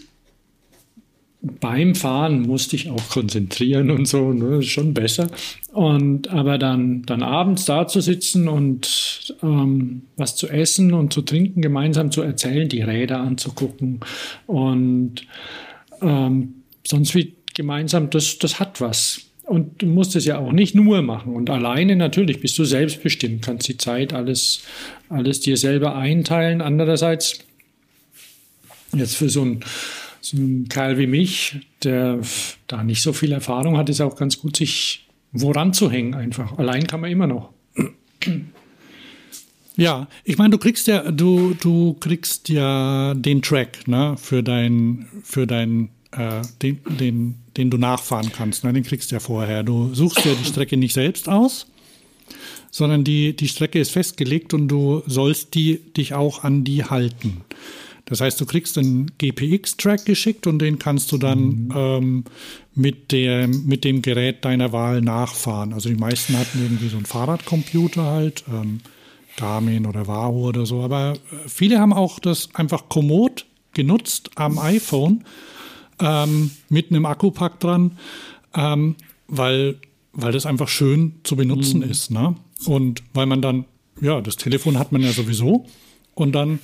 beim Fahren musste ich auch konzentrieren und so, ne, ist schon besser. Und aber dann, dann abends da zu sitzen und ähm, was zu essen und zu trinken, gemeinsam zu erzählen, die Räder anzugucken und ähm, sonst wie gemeinsam, das, das hat was. Und du musst es ja auch nicht nur machen. Und alleine natürlich bist du selbstbestimmt, kannst die Zeit alles, alles dir selber einteilen. Andererseits, jetzt für so ein ein Kerl wie mich, der da nicht so viel Erfahrung hat, ist auch ganz gut, sich woran zu hängen einfach. Allein kann man immer noch. [clears throat] Ja, ich meine, du kriegst ja, du, du kriegst ja den Track, ne, für dein, für dein äh, den, den, den du nachfahren kannst. Ne? Den kriegst du ja vorher. Du suchst ja die Strecke nicht selbst aus, sondern die, die Strecke ist festgelegt und du sollst die, dich auch an die halten. Das heißt, du kriegst einen GPX-Track geschickt und den kannst du dann mhm. ähm, mit, der, mit dem Gerät deiner Wahl nachfahren. Also die meisten hatten irgendwie so einen Fahrradcomputer halt, ähm, Garmin oder Wahoo oder so. Aber äh, viele haben auch das einfach kommod genutzt am iPhone ähm, mit einem Akkupack dran, ähm, weil, weil das einfach schön zu benutzen mhm. ist. Ne? Und weil man dann, ja, das Telefon hat man ja sowieso und dann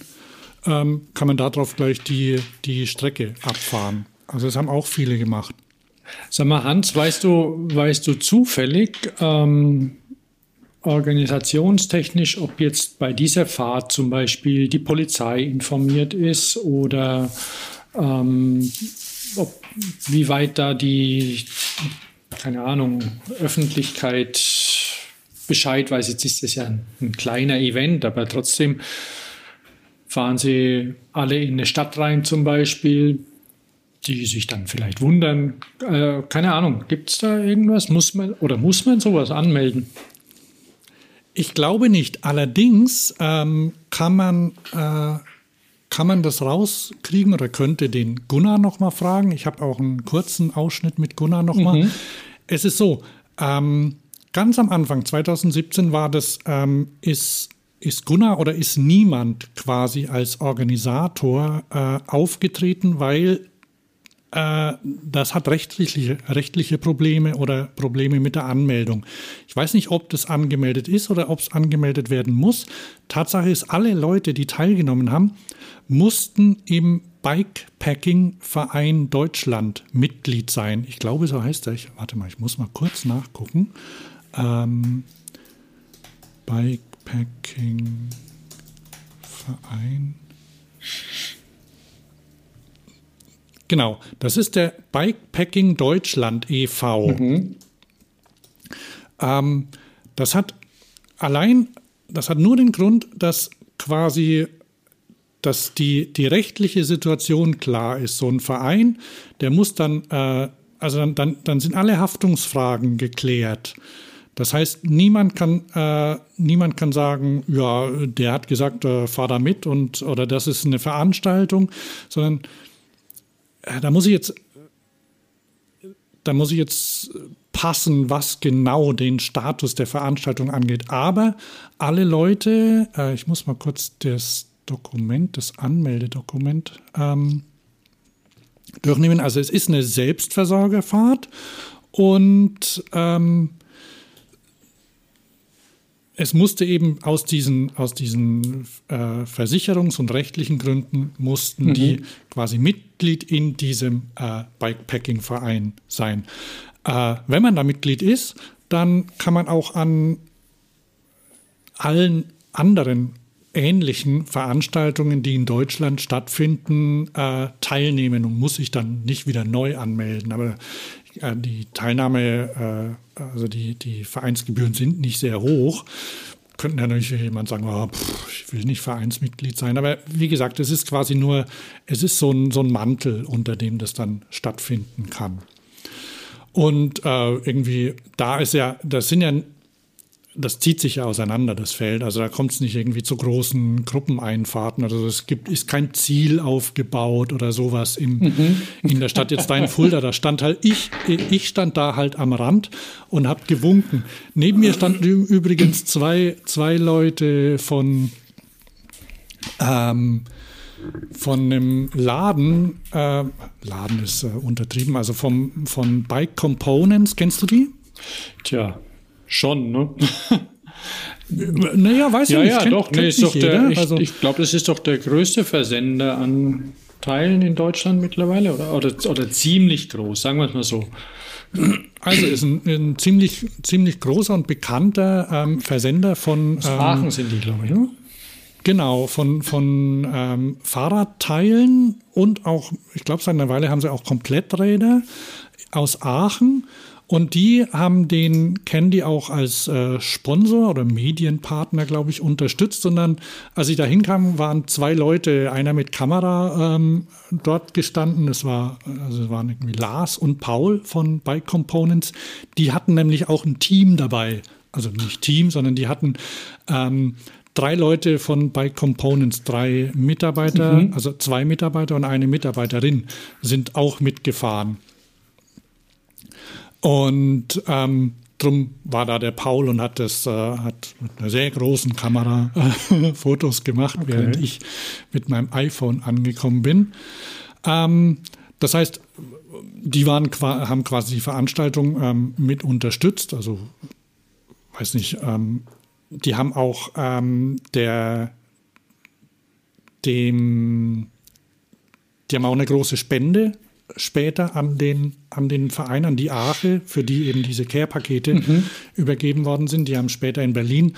ähm, kann man darauf gleich die, die Strecke abfahren. Also das haben auch viele gemacht. Sag mal, Hans, weißt du, weißt du zufällig, ähm, organisationstechnisch, ob jetzt bei dieser Fahrt zum Beispiel die Polizei informiert ist oder ähm, ob, wie weit da die, keine Ahnung, Öffentlichkeit Bescheid weiß. Jetzt ist das ja ein, ein kleiner Event, aber trotzdem fahren sie alle in eine Stadt rein zum Beispiel, die sich dann vielleicht wundern. Äh, keine Ahnung, gibt es da irgendwas? Muss man oder muss man sowas anmelden? Ich glaube nicht. Allerdings ähm, kann man äh, kann man das rauskriegen oder könnte den Gunnar noch mal fragen. Ich habe auch einen kurzen Ausschnitt mit Gunnar noch mal. Mhm. Es ist so. Ähm, ganz am Anfang 2017 war das ähm, ist ist Gunnar oder ist niemand quasi als Organisator äh, aufgetreten, weil äh, das hat rechtliche, rechtliche Probleme oder Probleme mit der Anmeldung. Ich weiß nicht, ob das angemeldet ist oder ob es angemeldet werden muss. Tatsache ist, alle Leute, die teilgenommen haben, mussten im Bikepacking-Verein Deutschland Mitglied sein. Ich glaube, so heißt er. Warte mal, ich muss mal kurz nachgucken. Ähm, Bike Bikepacking Verein. Genau, das ist der Bikepacking Deutschland e.V. Mhm. Ähm, das hat allein, das hat nur den Grund, dass quasi dass die, die rechtliche Situation klar ist. So ein Verein, der muss dann, äh, also dann, dann, dann sind alle Haftungsfragen geklärt. Das heißt, niemand kann, äh, niemand kann sagen, ja, der hat gesagt, äh, fahr da mit und oder das ist eine Veranstaltung, sondern äh, da muss ich jetzt, da muss ich jetzt passen, was genau den Status der Veranstaltung angeht. Aber alle Leute, äh, ich muss mal kurz das Dokument, das Anmeldedokument ähm, durchnehmen. Also es ist eine Selbstversorgerfahrt und ähm, es musste eben aus diesen, aus diesen äh, Versicherungs- und rechtlichen Gründen mussten mhm. die quasi Mitglied in diesem äh, Bikepacking-Verein sein. Äh, wenn man da Mitglied ist, dann kann man auch an allen anderen ähnlichen Veranstaltungen, die in Deutschland stattfinden, äh, teilnehmen und muss sich dann nicht wieder neu anmelden. Aber äh, die Teilnahme, äh, also die, die Vereinsgebühren sind nicht sehr hoch. Könnten ja natürlich jemand sagen, oh, pff, ich will nicht Vereinsmitglied sein. Aber wie gesagt, es ist quasi nur, es ist so ein, so ein Mantel, unter dem das dann stattfinden kann. Und äh, irgendwie, da ist ja, das sind ja das zieht sich ja auseinander, das Feld. Also da kommt es nicht irgendwie zu großen Gruppeneinfahrten. Also es gibt, ist kein Ziel aufgebaut oder sowas im, mhm. in der Stadt. Jetzt dein Fulda, da stand halt ich, ich stand da halt am Rand und habe gewunken. Neben mir standen übrigens zwei, zwei Leute von, ähm, von einem Laden, äh, Laden ist äh, untertrieben, also vom, von Bike Components, kennst du die? Tja, Schon, ne? [laughs] naja, weiß ich ja, nicht. Ja, kennt, doch. Nee, ist doch der, ich, also, ich glaube, das ist doch der größte Versender an Teilen in Deutschland mittlerweile oder, oder, oder ziemlich groß, sagen wir es mal so. Also ist ein, ein, ziemlich, ziemlich großer und bekannter ähm, Versender von. Aus ähm, Aachen sind die, glaube ich, ne? Genau, von, von ähm, Fahrradteilen und auch, ich glaube, seit einer Weile haben sie auch Kompletträder aus Aachen Und die haben den Candy auch als äh, Sponsor oder Medienpartner, glaube ich, unterstützt. Sondern als ich da hinkam, waren zwei Leute, einer mit Kamera ähm, dort gestanden. Es war, also es waren irgendwie Lars und Paul von Bike Components. Die hatten nämlich auch ein Team dabei. Also nicht Team, sondern die hatten ähm, drei Leute von Bike Components, drei Mitarbeiter, mhm. also zwei Mitarbeiter und eine Mitarbeiterin sind auch mitgefahren. Und ähm, drum war da der Paul und hat das äh, hat mit einer sehr großen Kamera äh, [laughs] Fotos gemacht, okay. während ich mit meinem iPhone angekommen bin. Ähm, das heißt, die waren haben quasi die Veranstaltung ähm, mit unterstützt, also weiß nicht, ähm, die haben auch ähm, der dem die haben auch eine große Spende später an den, an den Verein, an die Arche, für die eben diese Care-Pakete mhm. übergeben worden sind. Die haben später in Berlin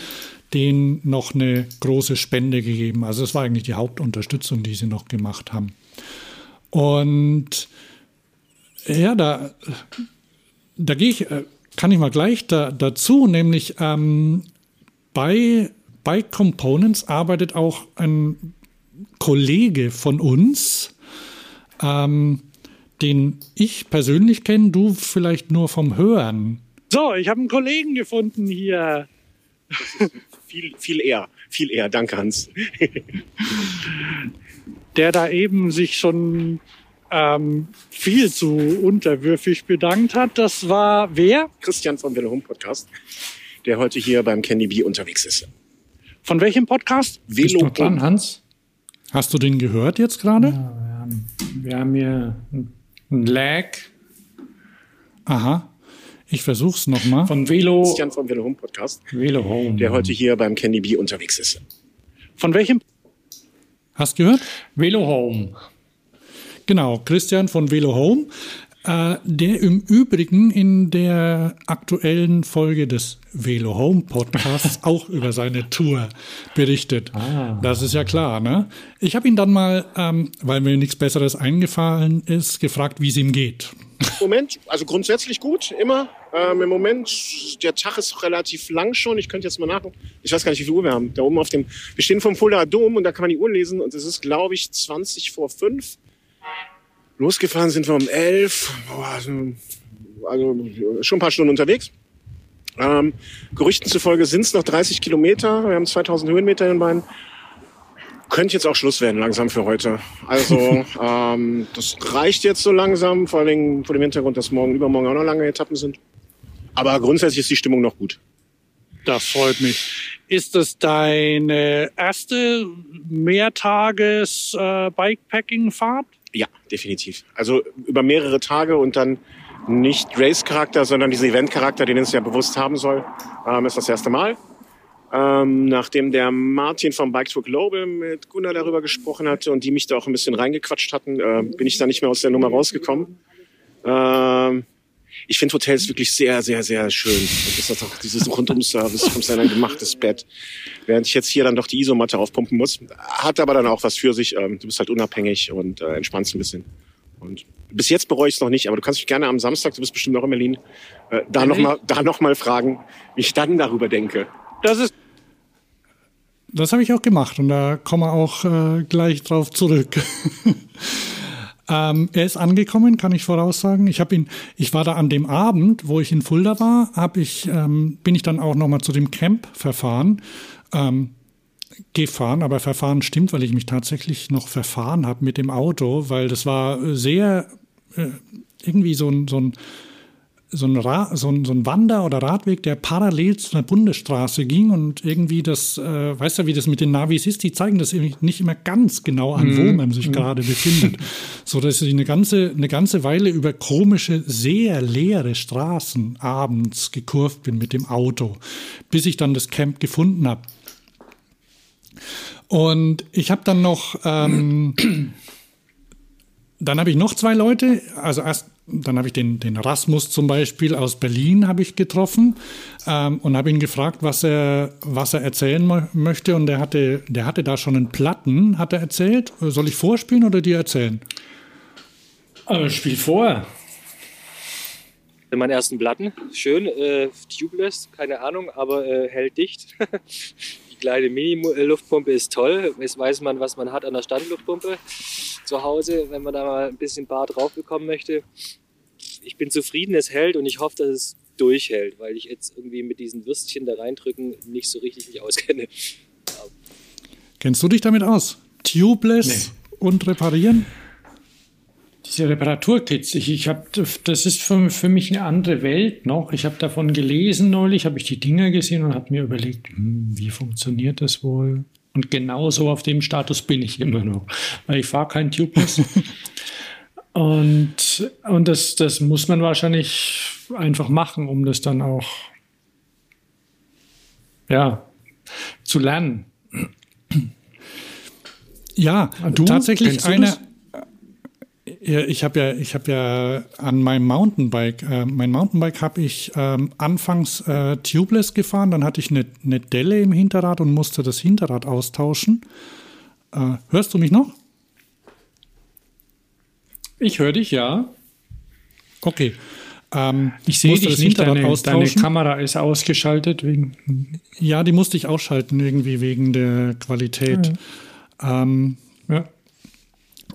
denen noch eine große Spende gegeben. Also das war eigentlich die Hauptunterstützung, die sie noch gemacht haben. Und ja, da, da gehe ich, äh, kann ich mal gleich da, dazu, nämlich ähm, bei, bei Components arbeitet auch ein Kollege von uns, ähm, den ich persönlich kenne, du vielleicht nur vom Hören. So, ich habe einen Kollegen gefunden hier. viel, viel eher, viel eher. Danke, Hans. [laughs] Der da eben sich schon ähm, viel zu unterwürfig bedankt hat. Das war wer? Christian vom Velo Home Podcast, der heute hier beim Candy Bee unterwegs ist. Von welchem Podcast? Velo Bist dran, Hans? Hast du den gehört jetzt gerade? Ja, wir haben, wir haben hier ein Lag. Aha. Ich versuch's nochmal. Von Velo. Christian vom Velo Home Podcast. Velo Home. Der heute hier beim Candy Bee unterwegs ist. Von welchem? Hast gehört? Velo Home. Genau, Christian von Velo Home äh, der im Übrigen in der aktuellen Folge des Velo Home Podcasts [laughs] auch über seine Tour berichtet. Ah. Das ist ja klar, ne? Ich habe ihn dann mal, ähm, weil mir nichts Besseres eingefallen ist, gefragt, wie es ihm geht. Moment, also grundsätzlich gut, immer. Ähm, Im Moment, der Tag ist relativ lang schon. Ich könnte jetzt mal nachgucken. Ich weiß gar nicht, wie viel Uhr wir haben. Da oben auf dem, wir stehen vom Fuldaer Dom und da kann man die Uhr lesen und es ist, glaube ich, 20 vor 5. Losgefahren sind wir um elf, also, schon ein paar Stunden unterwegs. Ähm, Gerüchten zufolge sind es noch 30 Kilometer. Wir haben 2000 Höhenmeter in den Beinen. Könnte jetzt auch Schluss werden langsam für heute. Also [laughs] ähm, das reicht jetzt so langsam, vor allem vor dem Hintergrund, dass morgen, übermorgen auch noch lange Etappen sind. Aber grundsätzlich ist die Stimmung noch gut. Das freut mich. Ist das deine erste Mehrtages-Bikepacking-Fahrt? Ja, definitiv. Also über mehrere Tage und dann nicht Race-Charakter, sondern diesen Event-Charakter, den es ja bewusst haben soll, ähm, ist das erste Mal. Ähm, nachdem der Martin vom Bike Tour Global mit Gunnar darüber gesprochen hatte und die mich da auch ein bisschen reingequatscht hatten, äh, bin ich da nicht mehr aus der Nummer rausgekommen. Ähm, ich finde Hotels wirklich sehr, sehr, sehr schön. Und das hat auch dieses Rundum-Service, kommt ein gemachtes Bett. Während ich jetzt hier dann doch die Isomatte aufpumpen muss. Hat aber dann auch was für sich. Ähm, du bist halt unabhängig und äh, entspannst ein bisschen. Und bis jetzt bereue ich es noch nicht, aber du kannst mich gerne am Samstag, du bist bestimmt noch in Berlin, äh, da nochmal noch mal fragen, wie ich dann darüber denke. Das ist das habe ich auch gemacht und da kommen wir auch äh, gleich drauf zurück. [laughs] Ähm, er ist angekommen, kann ich voraussagen. Ich habe ihn, ich war da an dem Abend, wo ich in Fulda war, habe ich, ähm, bin ich dann auch nochmal zu dem Camp verfahren. Ähm, gefahren, aber verfahren stimmt, weil ich mich tatsächlich noch verfahren habe mit dem Auto, weil das war sehr äh, irgendwie so ein, so ein so ein, Ra so, ein, so ein Wander- oder Radweg, der parallel zu einer Bundesstraße ging und irgendwie das, äh, weißt du, wie das mit den Navis ist, die zeigen das nicht immer ganz genau an, wo mhm. man sich mhm. gerade befindet. [laughs] So dass ich eine ganze, eine ganze Weile über komische, sehr leere Straßen abends gekurvt bin mit dem Auto, bis ich dann das Camp gefunden habe. Und ich habe dann noch, ähm, [clears throat] dann habe ich noch zwei Leute, also erst dann habe ich den, den Rasmus zum Beispiel aus Berlin habe ich getroffen ähm, und habe ihn gefragt, was er, was er erzählen möchte. Und der hatte, der hatte da schon einen Platten, hat er erzählt. Soll ich vorspielen oder dir erzählen? Aber spiel vor. hatte meinen ersten Platten. Schön, äh, tubeless, keine Ahnung, aber äh, hält dicht. [laughs] Die kleine Mini-Luftpumpe ist toll. Jetzt weiß man, was man hat an der Standluftpumpe zu Hause, wenn man da mal ein bisschen Bar drauf bekommen möchte. Ich bin zufrieden, es hält und ich hoffe, dass es durchhält, weil ich jetzt irgendwie mit diesen Würstchen da reindrücken nicht so richtig mich auskenne. Ja. Kennst du dich damit aus? Tubeless nee. und reparieren? Reparaturkits, ich, ich habe, das ist für, für mich eine andere Welt noch. Ich habe davon gelesen neulich, habe ich die Dinger gesehen und habe mir überlegt, hm, wie funktioniert das wohl? Und genauso auf dem Status bin ich immer noch, weil ich fahre kein Tubeless. [laughs] und und das, das muss man wahrscheinlich einfach machen, um das dann auch ja, zu lernen. Ja, du, tatsächlich eine. Ich habe ja, ich habe ja an meinem Mountainbike, äh, mein Mountainbike habe ich ähm, anfangs äh, tubeless gefahren, dann hatte ich eine, eine Delle im Hinterrad und musste das Hinterrad austauschen. Äh, hörst du mich noch? Ich höre dich, ja. Okay. Ähm, ich sehe dich nicht, deine, deine, Kamera ist ausgeschaltet. Wegen ja, die musste ich ausschalten irgendwie wegen der Qualität. Ja. Ähm, ja.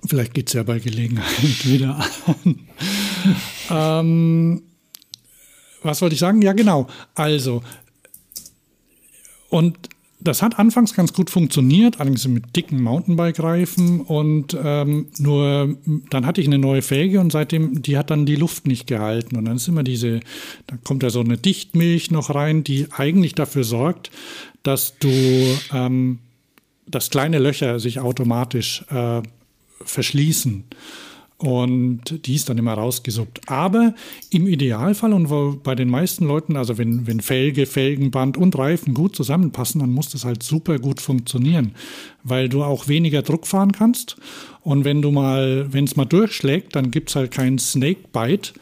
Vielleicht geht es ja bei Gelegenheit [laughs] wieder an. ähm, was wollte ich sagen? Ja, genau. Also, und das hat anfangs ganz gut funktioniert, allerdings mit dicken Mountainbike-Reifen und ähm, nur dann hatte ich eine neue Felge und seitdem, die hat dann die Luft nicht gehalten und dann ist immer diese, da kommt ja so eine Dichtmilch noch rein, die eigentlich dafür sorgt, dass du, ähm, dass kleine Löcher sich automatisch äh, verschließen. Und die ist dann immer rausgesuppt. Aber im Idealfall und bei den meisten Leuten, also wenn, wenn Felge, Felgenband und Reifen gut zusammenpassen, dann muss das halt super gut funktionieren, weil du auch weniger Druck fahren kannst. Und wenn du mal, wenn es mal durchschlägt, dann gibt es halt keinen Snakebite,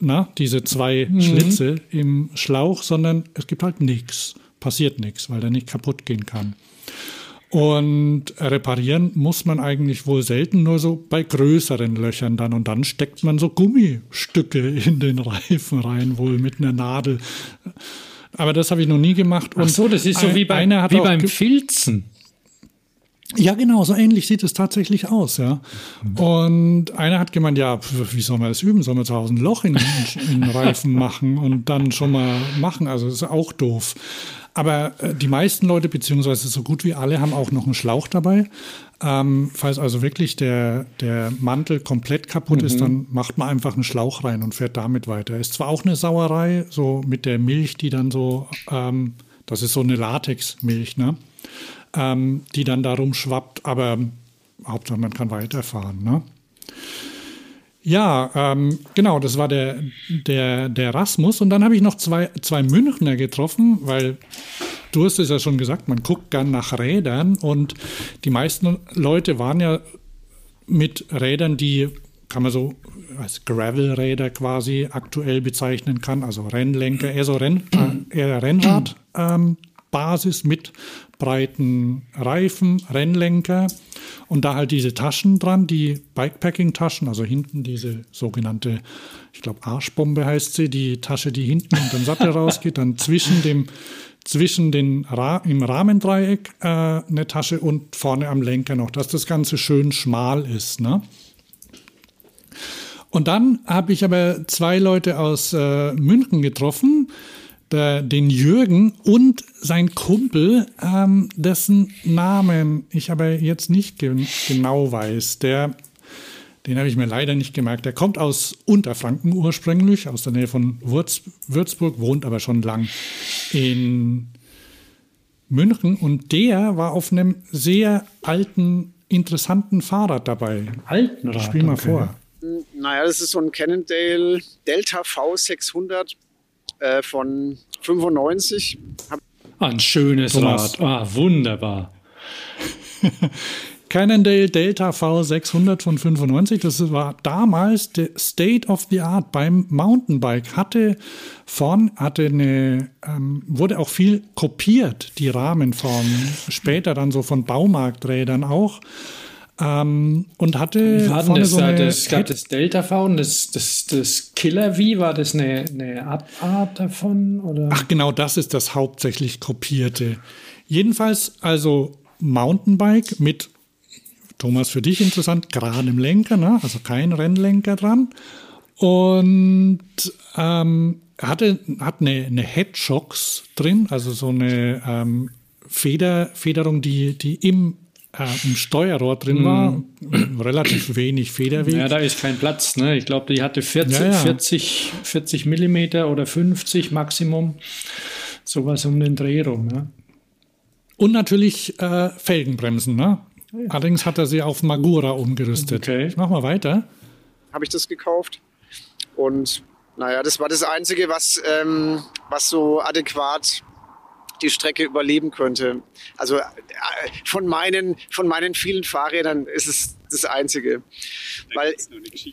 na, diese zwei mhm. Schlitze im Schlauch, sondern es gibt halt nichts, passiert nichts, weil der nicht kaputt gehen kann. Und reparieren muss man eigentlich wohl selten, nur so bei größeren Löchern dann. Und dann steckt man so Gummistücke [laughs] in den Reifen rein, wohl mit einer Nadel. Aber das habe ich noch nie gemacht. Und Ach so, das ist so wie, bei, wie beim Filzen. Ja, genau, so ähnlich sieht es tatsächlich aus, ja. Und einer hat gemeint, ja, wie soll man das üben? Soll man zu Hause ein Loch in, in den Reifen machen und dann schon mal machen? Also das ist auch doof. Aber äh, die meisten Leute, beziehungsweise so gut wie alle, haben auch noch einen Schlauch dabei. Ähm, falls also wirklich der, der Mantel komplett kaputt mhm. ist, dann macht man einfach einen Schlauch rein und fährt damit weiter. Ist zwar auch eine Sauerei, so mit der Milch, die dann so, ähm, das ist so eine Latexmilch, ne? Ähm, die dann darum schwappt, aber Hauptsache man kann weiterfahren, ne? Ja, ähm, genau, das war der, der, der Rasmus. Und dann habe ich noch zwei, zwei Münchner getroffen, weil du hast es ja schon gesagt, man guckt gern nach Rädern und die meisten Leute waren ja mit Rädern, die kann man so als Gravel-Räder quasi aktuell bezeichnen kann, also Rennlenker, eher so Renn, äh, eher Rennrad. Ähm, mit breiten Reifen, Rennlenker und da halt diese Taschen dran, die Bikepacking-Taschen, also hinten diese sogenannte, ich glaube Arschbombe heißt sie, die Tasche, die hinten unter dem Sattel [laughs] rausgeht, dann zwischen dem zwischen den Ra im Rahmendreieck äh, eine Tasche und vorne am Lenker noch, dass das Ganze schön schmal ist. Ne? Und dann habe ich aber zwei Leute aus äh, München getroffen, der, den Jürgen und sein Kumpel, ähm, dessen Namen ich aber jetzt nicht ge genau weiß. Der, den habe ich mir leider nicht gemerkt. Der kommt aus Unterfranken ursprünglich, aus der Nähe von Würz Würzburg, wohnt aber schon lang in München und der war auf einem sehr alten, interessanten Fahrrad dabei. Alten Rad? Spiel mal okay. vor. Naja, das ist so ein Cannondale Delta V600 äh, von 95. Ein schönes Thomas. Rad. Ah, wunderbar. [laughs] Cannondale Delta V600 von 95. Das war damals der State of the Art beim Mountainbike. Hatte vorn, hatte eine, ähm, wurde auch viel kopiert, die Rahmenform. Später dann so von Baumarkträdern auch. Ähm, und hatte War vorne das, so eine das, gab das Delta V und das, das, das Killer V, war das eine, eine Abart davon? Oder? Ach genau, das ist das hauptsächlich kopierte. Jedenfalls also Mountainbike mit, Thomas, für dich interessant, geradem Lenker, ne? also kein Rennlenker dran. Und ähm, hatte, hat eine, eine Headshocks drin, also so eine ähm, Feder, Federung, die, die im, äh, im Steuerrohr drin war. [clears throat] Relativ wenig Federweg. Ja, da ist kein Platz. Ne? Ich glaube, die hatte 40, Ja, ja. 40, 40 Millimeter oder 50 Maximum. Sowas um den Dreh rum. Ja. Und natürlich äh, Felgenbremsen. Ne? Allerdings hat er sie auf Magura umgerüstet. Okay. Ich mach mal weiter. habe ich das gekauft. Und naja, das war das Einzige, was, ähm, was so adäquat die Strecke überleben könnte. Also äh, von meinen, von meinen vielen Fahrrädern ist es das Einzige. Weil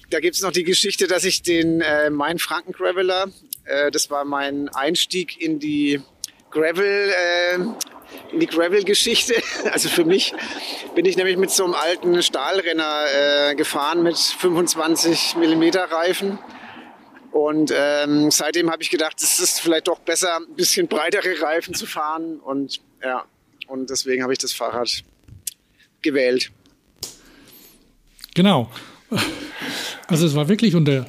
da gibt es noch die Geschichte, dass ich den äh, mein Franken Graveler, äh, das war mein Einstieg in die Gravel, äh, in die Gravel-Geschichte. [laughs] Also für mich bin ich nämlich mit so einem alten Stahlrenner äh, gefahren mit 25 Millimeter Reifen. Und ähm, seitdem habe ich gedacht, es ist vielleicht doch besser, ein bisschen breitere Reifen zu fahren. Und ja, und deswegen habe ich das Fahrrad gewählt. Genau. Also es war wirklich und der,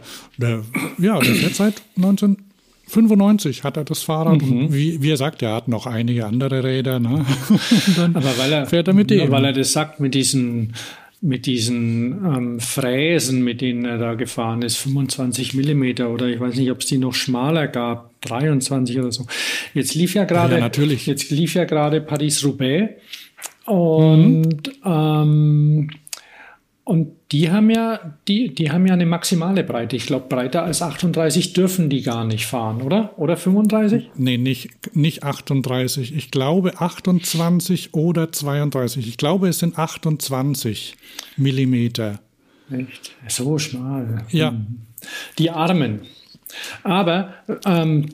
ja, der seit 1995 hat er das Fahrrad und wie, wie er sagt, er hat noch einige andere Räder. Ne? [laughs] Und dann Aber weil er, fährt er mit dem. weil er das sagt, mit diesen, mit diesen ähm, Fräsen, mit denen er da gefahren ist, 25 Millimeter oder ich weiß nicht, ob es die noch schmaler gab, 23 oder so. Jetzt lief ja gerade, Ja, natürlich. jetzt lief ja gerade Paris-Roubaix und ähm, und die haben ja, die, die haben ja eine maximale Breite. Ich glaube, breiter als 38 dürfen die gar nicht fahren, oder? Oder 35? Nee, nicht, nicht 38. Ich glaube 28 oder 32. Ich glaube, es sind 28 Millimeter. Echt? So schmal. Ja. Die Armen. Aber ähm,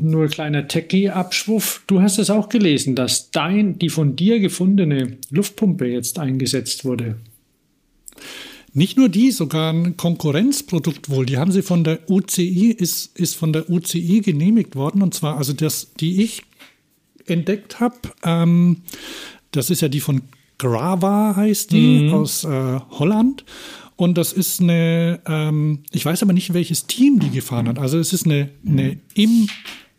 nur kleiner Techie-Abschwuff. Du hast es auch gelesen, dass dein, die von dir gefundene Luftpumpe jetzt eingesetzt wurde. Nicht nur die, sogar ein Konkurrenzprodukt wohl. Die haben sie von der UCI, ist, ist von der UCI genehmigt worden. Und zwar, also das, die ich entdeckt habe, ähm, das ist ja die von Grava, heißt die, aus äh, Holland. Und das ist eine, ähm, ich weiß aber nicht, welches Team die gefahren hat. Also es ist eine, eine im,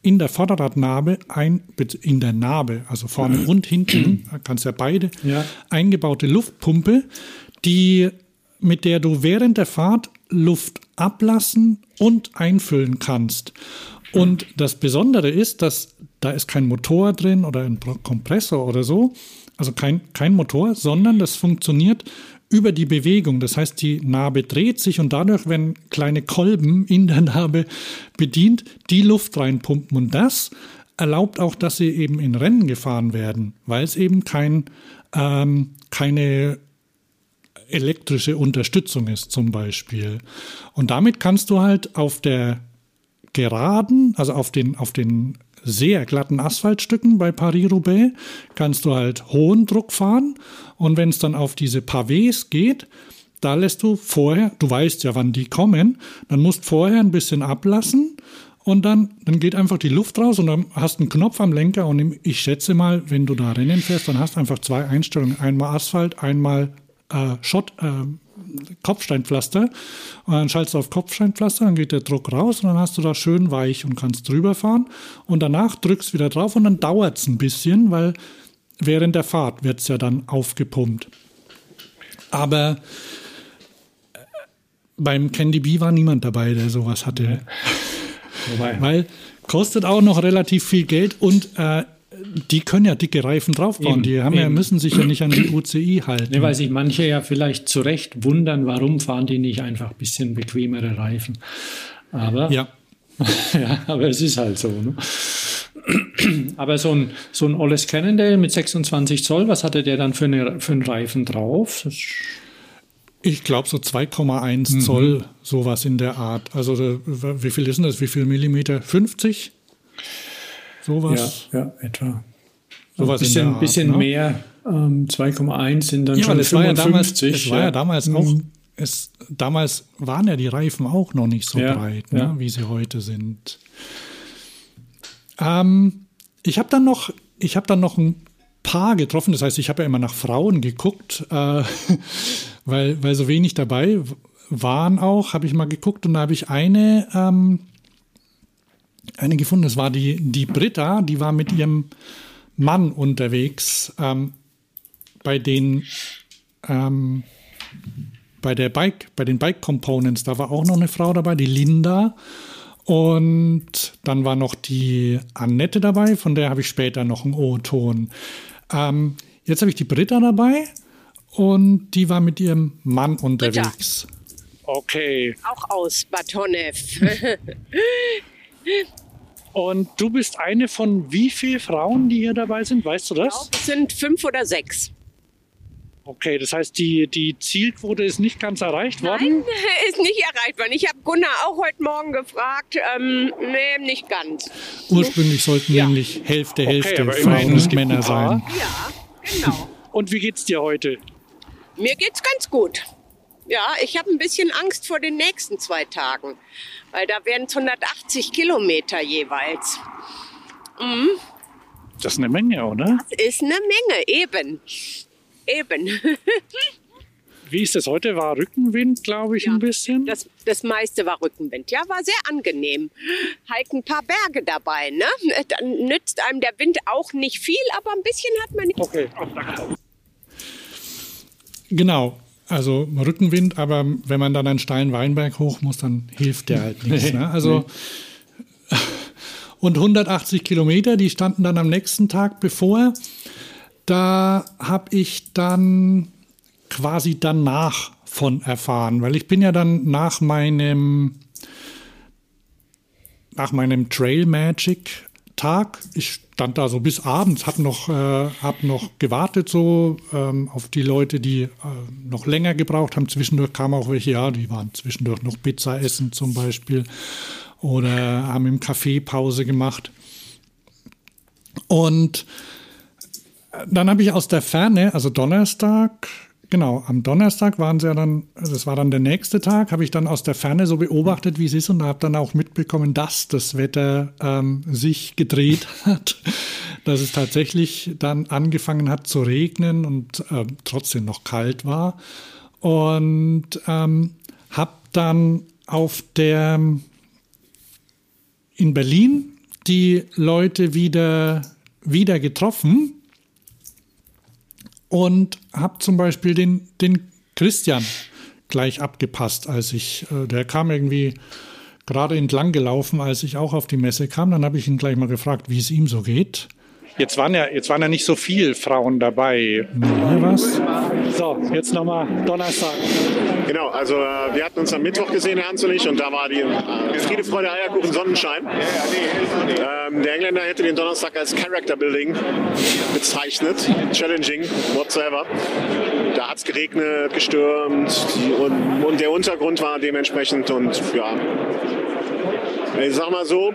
in der Vorderradnabe, ein, in der Narbe, also vorne und hinten, [clears throat] kannst ja beide, Ja. eingebaute Luftpumpe, die, mit der du während der Fahrt Luft ablassen und einfüllen kannst. Und das Besondere ist, dass da ist kein Motor drin oder ein Kompressor oder so, also kein, kein Motor, sondern das funktioniert über die Bewegung. Das heißt, die Narbe dreht sich und dadurch, wenn kleine Kolben in der Narbe bedient, die Luft reinpumpen. Und das erlaubt auch, dass sie eben in Rennen gefahren werden, weil es eben kein, ähm, keine elektrische Unterstützung ist zum Beispiel. Und damit kannst du halt auf der geraden, also auf den, auf den sehr glatten Asphaltstücken bei Paris-Roubaix, kannst du halt hohen Druck fahren. Und wenn es dann auf diese Pavés geht, da lässt du vorher, du weißt ja, wann die kommen, dann musst vorher ein bisschen ablassen und dann, dann geht einfach die Luft raus und dann hast einen Knopf am Lenker und ich schätze mal, wenn du da Rennen fährst, dann hast du einfach zwei Einstellungen. Einmal Asphalt, einmal äh, Schott, äh, Kopfsteinpflaster und dann schaltest du auf Kopfsteinpflaster, dann geht der Druck raus und dann hast du da schön weich und kannst drüber fahren und danach drückst wieder drauf und dann dauert es ein bisschen, weil während der Fahrt wird es ja dann aufgepumpt. Aber äh, beim Candy Bee war niemand dabei, der sowas hatte. Wobei, Weil kostet auch noch relativ viel Geld und äh, die können ja dicke Reifen draufbauen. Eben, die haben ja, müssen sich ja nicht an die [clears throat] UCI halten. ne, weil sich manche ja vielleicht zu Recht wundern, warum fahren die nicht einfach ein bisschen bequemere Reifen. Aber ja. [laughs] ja, aber es ist halt so. Ne? [clears throat] Aber so ein, so ein Olles Cannondale mit 26 Zoll, was hatte der dann für, eine, für einen Reifen drauf? Ich glaube so 2,1 Zoll, sowas in der Art. Also äh, wie viel ist denn das? Wie viel Millimeter? 50? Ja, Sowas. ja, etwa. sowas Ein bisschen, Art, bisschen ne? mehr, Ähm, 2,1 sind dann ja, schon das 55. War ja damals, es war ja damals mhm. auch, es, damals waren ja die Reifen auch noch nicht so ja, breit, ne, ja. wie sie heute sind. Ähm, ich habe dann noch, ich habe dann noch ein paar getroffen. Das heißt, ich habe ja immer nach Frauen geguckt, äh, [laughs] weil, weil so wenig dabei waren auch, habe ich mal geguckt und da habe ich eine, ähm, eine gefunden. Das war die, die Britta, die war mit ihrem Mann unterwegs ähm, bei den ähm, bei der Bike, bei den Bike Components. Da war auch noch eine Frau dabei, die Linda. Und dann war noch die Annette dabei, von der habe ich später noch einen O-Ton. Ähm, jetzt habe ich die Britta dabei und die war mit ihrem Mann unterwegs. Britta. Okay. Auch aus Batonev. [laughs] und du bist eine von wie vielen Frauen, die hier dabei sind? Weißt du das? Ich glaube, es sind fünf oder sechs. Okay, das heißt, die, die Zielquote ist nicht ganz erreicht worden? Nein, [laughs] ist nicht erreicht worden. Ich habe Gunnar auch heute Morgen gefragt. Ähm, nee, nicht ganz. Ursprünglich sollten ja. nämlich Hälfte, Hälfte okay, Frauen und Männer sein. Ja, genau. [laughs] Und wie geht's dir heute? Mir geht's ganz gut. Ja, ich habe ein bisschen Angst vor den nächsten zwei Tagen, weil da werden es 180 Kilometer jeweils. Mhm. Das ist eine Menge, oder? Das ist eine Menge, eben. Eben. [laughs] Wie ist das heute? War Rückenwind, glaube ich, ja, ein bisschen? Das, das meiste war Rückenwind. Ja, war sehr angenehm. Halt ein paar Berge dabei, ne? Dann nützt einem der Wind auch nicht viel, aber ein bisschen hat man nicht. Okay. Genau. Also Rückenwind, aber wenn man dann einen steilen Weinberg hoch muss, dann hilft der halt nichts. Ne? Also [laughs] und 180 Kilometer, die standen dann am nächsten Tag bevor. Da habe ich dann quasi danach von erfahren, weil ich bin ja dann nach meinem nach meinem Trail Magic Tag, ich stand da so bis abends, habe noch, äh, hab noch gewartet so ähm, auf die Leute, die äh, noch länger gebraucht haben. Zwischendurch kamen auch welche, ja, die waren zwischendurch noch Pizza essen zum Beispiel oder haben im Café Pause gemacht. Und dann habe ich aus der Ferne, also Donnerstag, genau, am Donnerstag waren sie ja dann, das war dann der nächste Tag, habe ich dann aus der Ferne so beobachtet, wie es ist und habe dann auch mitbekommen, dass das Wetter ähm, sich gedreht [laughs] hat, dass es tatsächlich dann angefangen hat zu regnen und äh, trotzdem noch kalt war. Und ähm, habe dann auf der in Berlin die Leute wieder, wieder getroffen und habe zum Beispiel den, den Christian gleich abgepasst, als ich, äh, der kam irgendwie gerade entlang gelaufen, als ich auch auf die Messe kam. Dann habe ich ihn gleich mal gefragt, wie es ihm so geht. Jetzt waren ja, jetzt waren ja nicht so viele Frauen dabei. Nee, was? So, jetzt nochmal Donnerstag. Genau, also äh, wir hatten uns am Mittwoch gesehen, Hans und ich, und da war die äh, Friede, Freude, Eierkuchen, Sonnenschein. Ähm, der Engländer hätte den Donnerstag als Character Building bezeichnet, challenging, whatsoever. Da hat es geregnet, gestürmt und, und der Untergrund war dementsprechend und ja, ich sag mal so,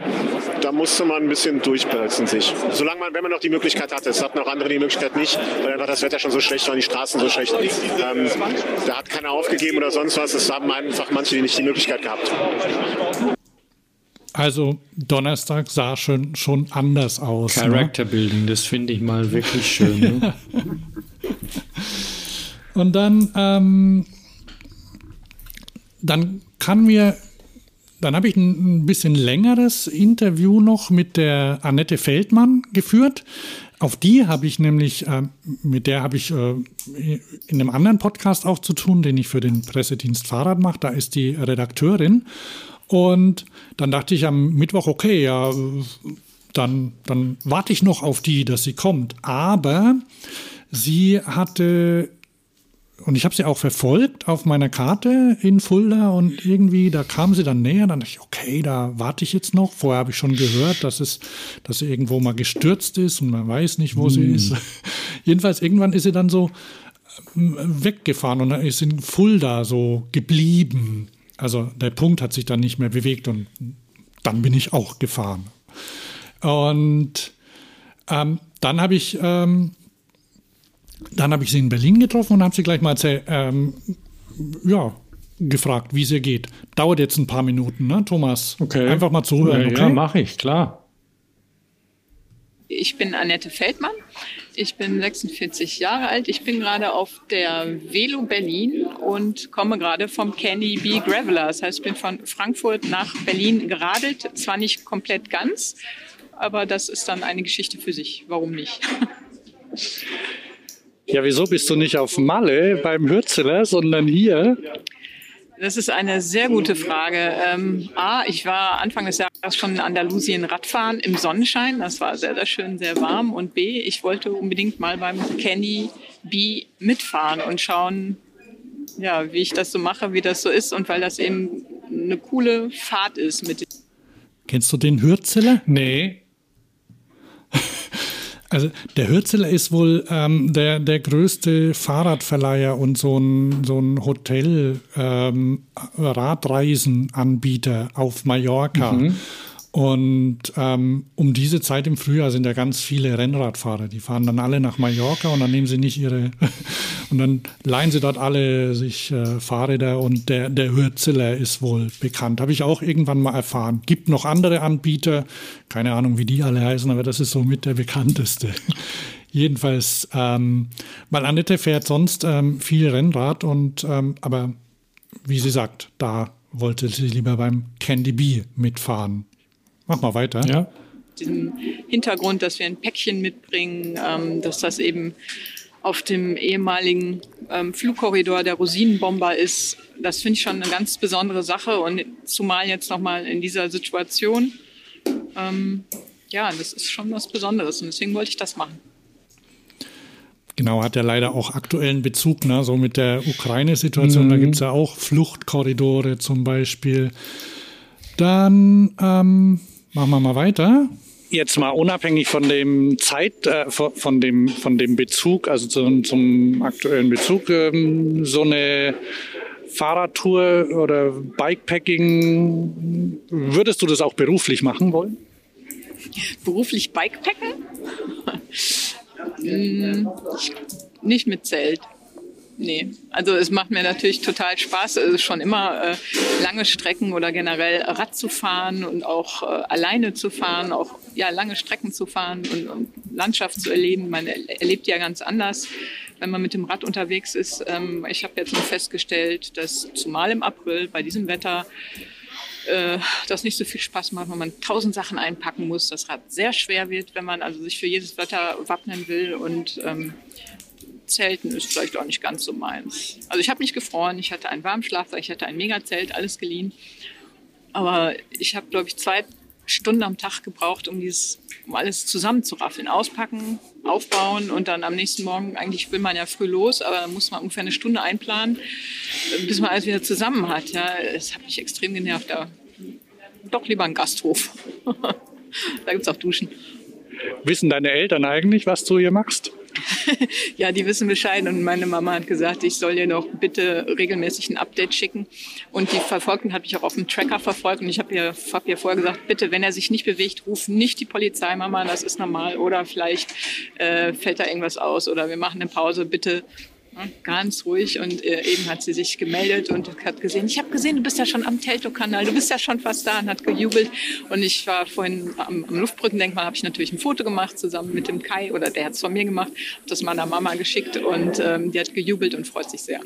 da musste man ein bisschen durchbeißen sich. Solange man, wenn man noch die Möglichkeit hatte, es hatten auch andere die Möglichkeit nicht, weil einfach das Wetter schon so schlecht war und die Straßen so schlecht. Ähm, da hat keiner aufgegeben oder sonst was. Es haben einfach manche die nicht die Möglichkeit gehabt. Also Donnerstag sah schon, schon anders aus. Ne? Character ne? Building, das finde ich mal wirklich schön. Ne? [laughs] Und dann, ähm, dann kann mir dann habe ich ein, bisschen längeres Interview noch mit der Annette Feldmann geführt. Auf die habe ich nämlich, äh, mit der habe ich äh, in einem anderen Podcast auch zu tun, den ich für den Pressedienst Fahrrad mache. Da ist die Redakteurin. Und dann dachte ich am Mittwoch, okay, ja, dann, dann warte ich noch auf die, dass sie kommt. Aber sie hatte und ich habe sie auch verfolgt auf meiner Karte in Fulda und irgendwie, da kam sie dann näher, dann dachte ich, okay, da warte ich jetzt noch. Vorher habe ich schon gehört, dass, es, dass sie irgendwo mal gestürzt ist und man weiß nicht, wo hm. sie ist. [laughs] Jedenfalls, irgendwann ist sie dann so ähm, weggefahren und dann ist in Fulda so geblieben. Also der Punkt hat sich dann nicht mehr bewegt und dann bin ich auch gefahren. Und ähm, dann habe ich ähm, Dann habe ich sie in Berlin getroffen und habe sie gleich mal erzählt, ähm, ja, gefragt, wie es ihr geht. Dauert jetzt ein paar Minuten, ne, Thomas? Okay. Einfach mal zuhören, Ja, okay? ja mache ich, klar. Ich bin Annette Feldmann. Ich bin 46 Jahre alt. Ich bin gerade auf der Velo Berlin und komme gerade vom Candy Bee Graveler. Das heißt, ich bin von Frankfurt nach Berlin geradelt. Zwar nicht komplett ganz, aber das ist dann eine Geschichte für sich. Warum nicht? [laughs] Ja, wieso bist du nicht auf Malle beim Hürzeler, sondern hier? Das ist eine sehr gute Frage. Ähm, A, ich war Anfang des Jahres schon in Andalusien Radfahren im Sonnenschein. Das war sehr, sehr schön, sehr warm. Und B, ich wollte unbedingt mal beim Candy Bee mitfahren und schauen, ja, wie ich das so mache, wie das so ist und weil das eben eine coole Fahrt ist mit Kennst du den Hürzeler? Nee. [laughs] Also der Hürzeler ist wohl ähm, der, der größte Fahrradverleiher und so ein, so ein Hotel ähm, Radreisenanbieter auf Mallorca. Mhm. Und ähm, um diese Zeit im Frühjahr sind ja ganz viele Rennradfahrer. Die fahren dann alle nach Mallorca und dann nehmen sie nicht ihre [laughs] und dann leihen sie dort alle sich äh, Fahrräder und der, der Hürzeler ist wohl bekannt. Habe ich auch irgendwann mal erfahren. Gibt noch andere Anbieter, keine Ahnung, wie die alle heißen, aber das ist somit der bekannteste. [laughs] Jedenfalls, ähm, weil Annette fährt sonst ähm, viel Rennrad und ähm, aber wie sie sagt, da wollte sie lieber beim Candy Bee mitfahren. Mach mal weiter. Ja. diesem Hintergrund, dass wir ein Päckchen mitbringen, ähm, dass das eben auf dem ehemaligen ähm, Flugkorridor der Rosinenbomber ist. Das finde ich schon eine ganz besondere Sache und zumal jetzt nochmal in dieser Situation. Ähm, ja, das ist schon was Besonderes und deswegen wollte ich das machen. Genau, hat ja leider auch aktuellen Bezug, ne? so mit der Ukraine-Situation. Da Mhm. gibt es ja auch Fluchtkorridore zum Beispiel. Dann ähm, machen wir mal weiter. Jetzt mal unabhängig von dem Zeit, äh, von, dem von dem Bezug, also zum, zum aktuellen Bezug, ähm, so eine Fahrradtour oder Bikepacking, würdest du das auch beruflich machen wollen? Beruflich Bikepacken? [laughs] Hm, nicht mit Zelt. Nee, also es macht mir natürlich total Spaß, also schon immer äh, lange Strecken oder generell Rad zu fahren und auch äh, alleine zu fahren, auch ja lange Strecken zu fahren und, und Landschaft zu erleben. Man er- erlebt ja ganz anders, wenn man mit dem Rad unterwegs ist. Ähm, ich habe jetzt nur festgestellt, dass zumal im April bei diesem Wetter äh, das nicht so viel Spaß macht, wenn man tausend Sachen einpacken muss, das Rad sehr schwer wird, wenn man also sich für jedes Wetter wappnen will und ähm, Zelten ist vielleicht auch nicht ganz so meins. Also ich habe nicht gefroren, ich hatte einen Warmschlafsack, ich hatte ein Megazelt, alles geliehen. Aber ich habe, glaube ich, zwei Stunden am Tag gebraucht, um dieses, um alles zusammenzuraffeln. Auspacken, aufbauen und dann am nächsten Morgen, eigentlich will man ja früh los, aber dann muss man ungefähr eine Stunde einplanen, bis man alles wieder zusammen hat. Ja, es hat mich extrem genervt. Da doch lieber ein Gasthof. [laughs] da gibt es auch Duschen. Wissen deine Eltern eigentlich, was du hier machst? [laughs] Ja, die wissen Bescheid und meine Mama hat gesagt, ich soll ihr doch bitte regelmäßig ein Update schicken. Und die verfolgten hat mich auch auf dem Tracker verfolgt und ich habe ihr, hab ihr vorher gesagt, bitte, wenn er sich nicht bewegt, ruf nicht die Polizei, Mama, das ist normal. Oder vielleicht äh, fällt da irgendwas aus oder wir machen eine Pause, bitte. Ganz ruhig und äh, eben hat sie sich gemeldet und hat gesehen, ich habe gesehen, du bist ja schon am Teltow-Kanal, du bist ja schon fast da und hat gejubelt. Und ich war vorhin am, am Luftbrückendenkmal, habe ich natürlich ein Foto gemacht zusammen mit dem Kai oder der hat es von mir gemacht, hab das meiner Mama geschickt und ähm, die hat gejubelt und freut sich sehr.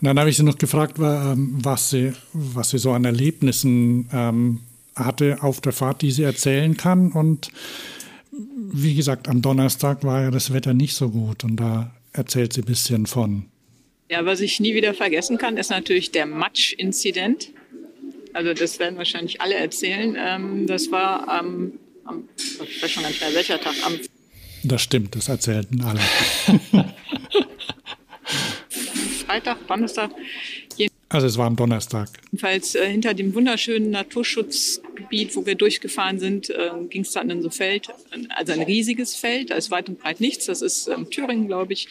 Und dann habe ich sie noch gefragt, ähm, was sie, was sie so an Erlebnissen ähm, hatte auf der Fahrt, die sie erzählen kann. Und wie gesagt, am Donnerstag war ja das Wetter nicht so gut und da erzählt sie ein bisschen von. Ja, was ich nie wieder vergessen kann, ist natürlich der Matsch-Inzident. Also das werden wahrscheinlich alle erzählen. Ähm, das war am, am, ich weiß schon gar nicht mehr welcher Tag, am Das stimmt, das erzählten alle. [laughs] Freitag, Donnerstag, Also es war am Donnerstag. jedenfalls äh, hinter dem wunderschönen Naturschutzgebiet, wo wir durchgefahren sind, äh, ging es dann in so Feld, also ein riesiges Feld, da ist weit und breit nichts, das ist ähm, Thüringen, glaube ich,